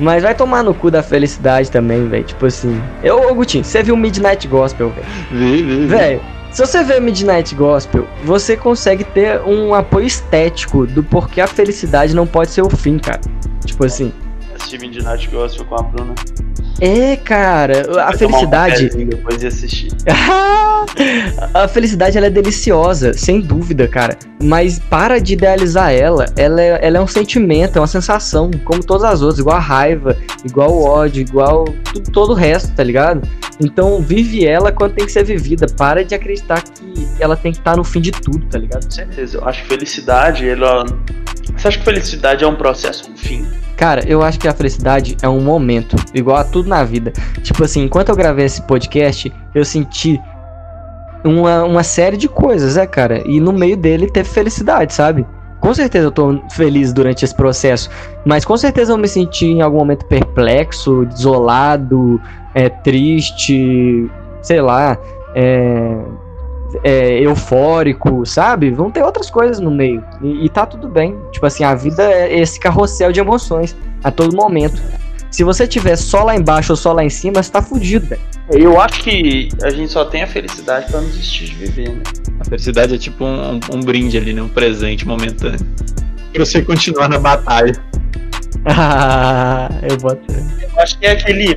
Mas vai tomar no cu da felicidade também, velho. Tipo assim. Eu, ô Gutinho, você viu Midnight Gospel, velho? Vi, vi. Velho, se você vê Midnight Gospel, você consegue ter um apoio estético do porquê a felicidade não pode ser o fim, cara. Tipo assim. Assisti Midnight Gospel com a Bruna. É, cara, a Vai um felicidade. cafezinho Depois de assistir. a felicidade ela é deliciosa, sem dúvida, cara. Mas para de idealizar ela. Ela é, ela é um sentimento, é uma sensação, como todas as outras, igual a raiva, igual o ódio, igual tudo, todo o resto, tá ligado? Então vive ela quando tem que ser vivida. Para de acreditar que ela tem que estar no fim de tudo, tá ligado? Com certeza. Eu acho que felicidade, ela. Você acha que felicidade é um processo um fim? Cara, eu acho que a felicidade é um momento, igual a tudo na vida. Tipo assim, enquanto eu gravei esse podcast, eu senti uma, uma série de coisas, né, cara? E no meio dele teve felicidade, sabe? Com certeza eu tô feliz durante esse processo, mas com certeza eu me senti em algum momento perplexo, desolado, é, triste, sei lá, é, é, eufórico, sabe? Vão ter outras coisas no meio. E, e tá tudo bem. Tipo assim, a vida é esse carrossel de emoções a todo momento. Se você tiver só lá embaixo ou só lá em cima, você tá fudido, velho. Eu acho que a gente só tem a felicidade pra não desistir de viver, né? A felicidade é tipo um, um brinde ali, né? Um presente momentâneo. Pra você continuar na batalha. Ah, eu boto. Eu acho que é aquele.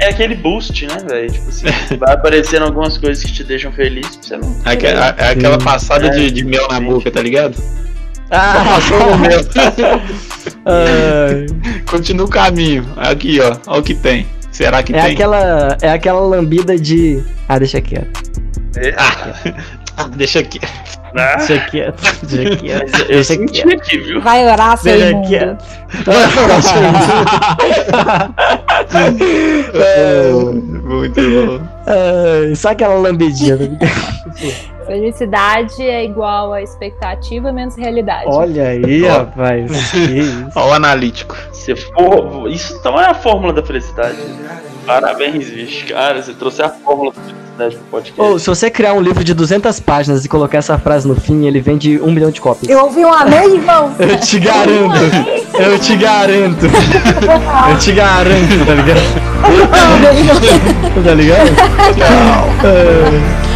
É aquele boost, né, velho? Tipo assim, vai aparecendo algumas coisas que te deixam feliz pra você não. É, aque- é- é aquela Sim. passada de, de mel na boca, tá ligado? Ah, Passou o ai. Continua o caminho. Aqui, ó. Olha o que tem. Será que é tem? aquela, é aquela lambida de. Ah, deixa quieto. Ah, deixa aqui. Ah, Deixa quieto. Deixa quieto. eu Deixa senti quieto. aqui, viu? Vai orar, seu Deixa imundo. quieto. Muito bom. Ai, Só aquela lambidinha. né? Felicidade é igual a expectativa menos realidade. Olha aí, Ó. rapaz. Que isso. Ó, o analítico. Se for. Isso então é a fórmula da felicidade. Parabéns, bicho. Cara, você trouxe a fórmula da felicidade pro podcast. Ou, se você criar um livro de 200 páginas e colocar essa frase no fim, ele vende um milhão de cópias. Eu ouvi um amém, irmão. Eu te garanto. Eu te garanto. Eu te garanto, tá ligado? Tá ligado? Tchau. Ai,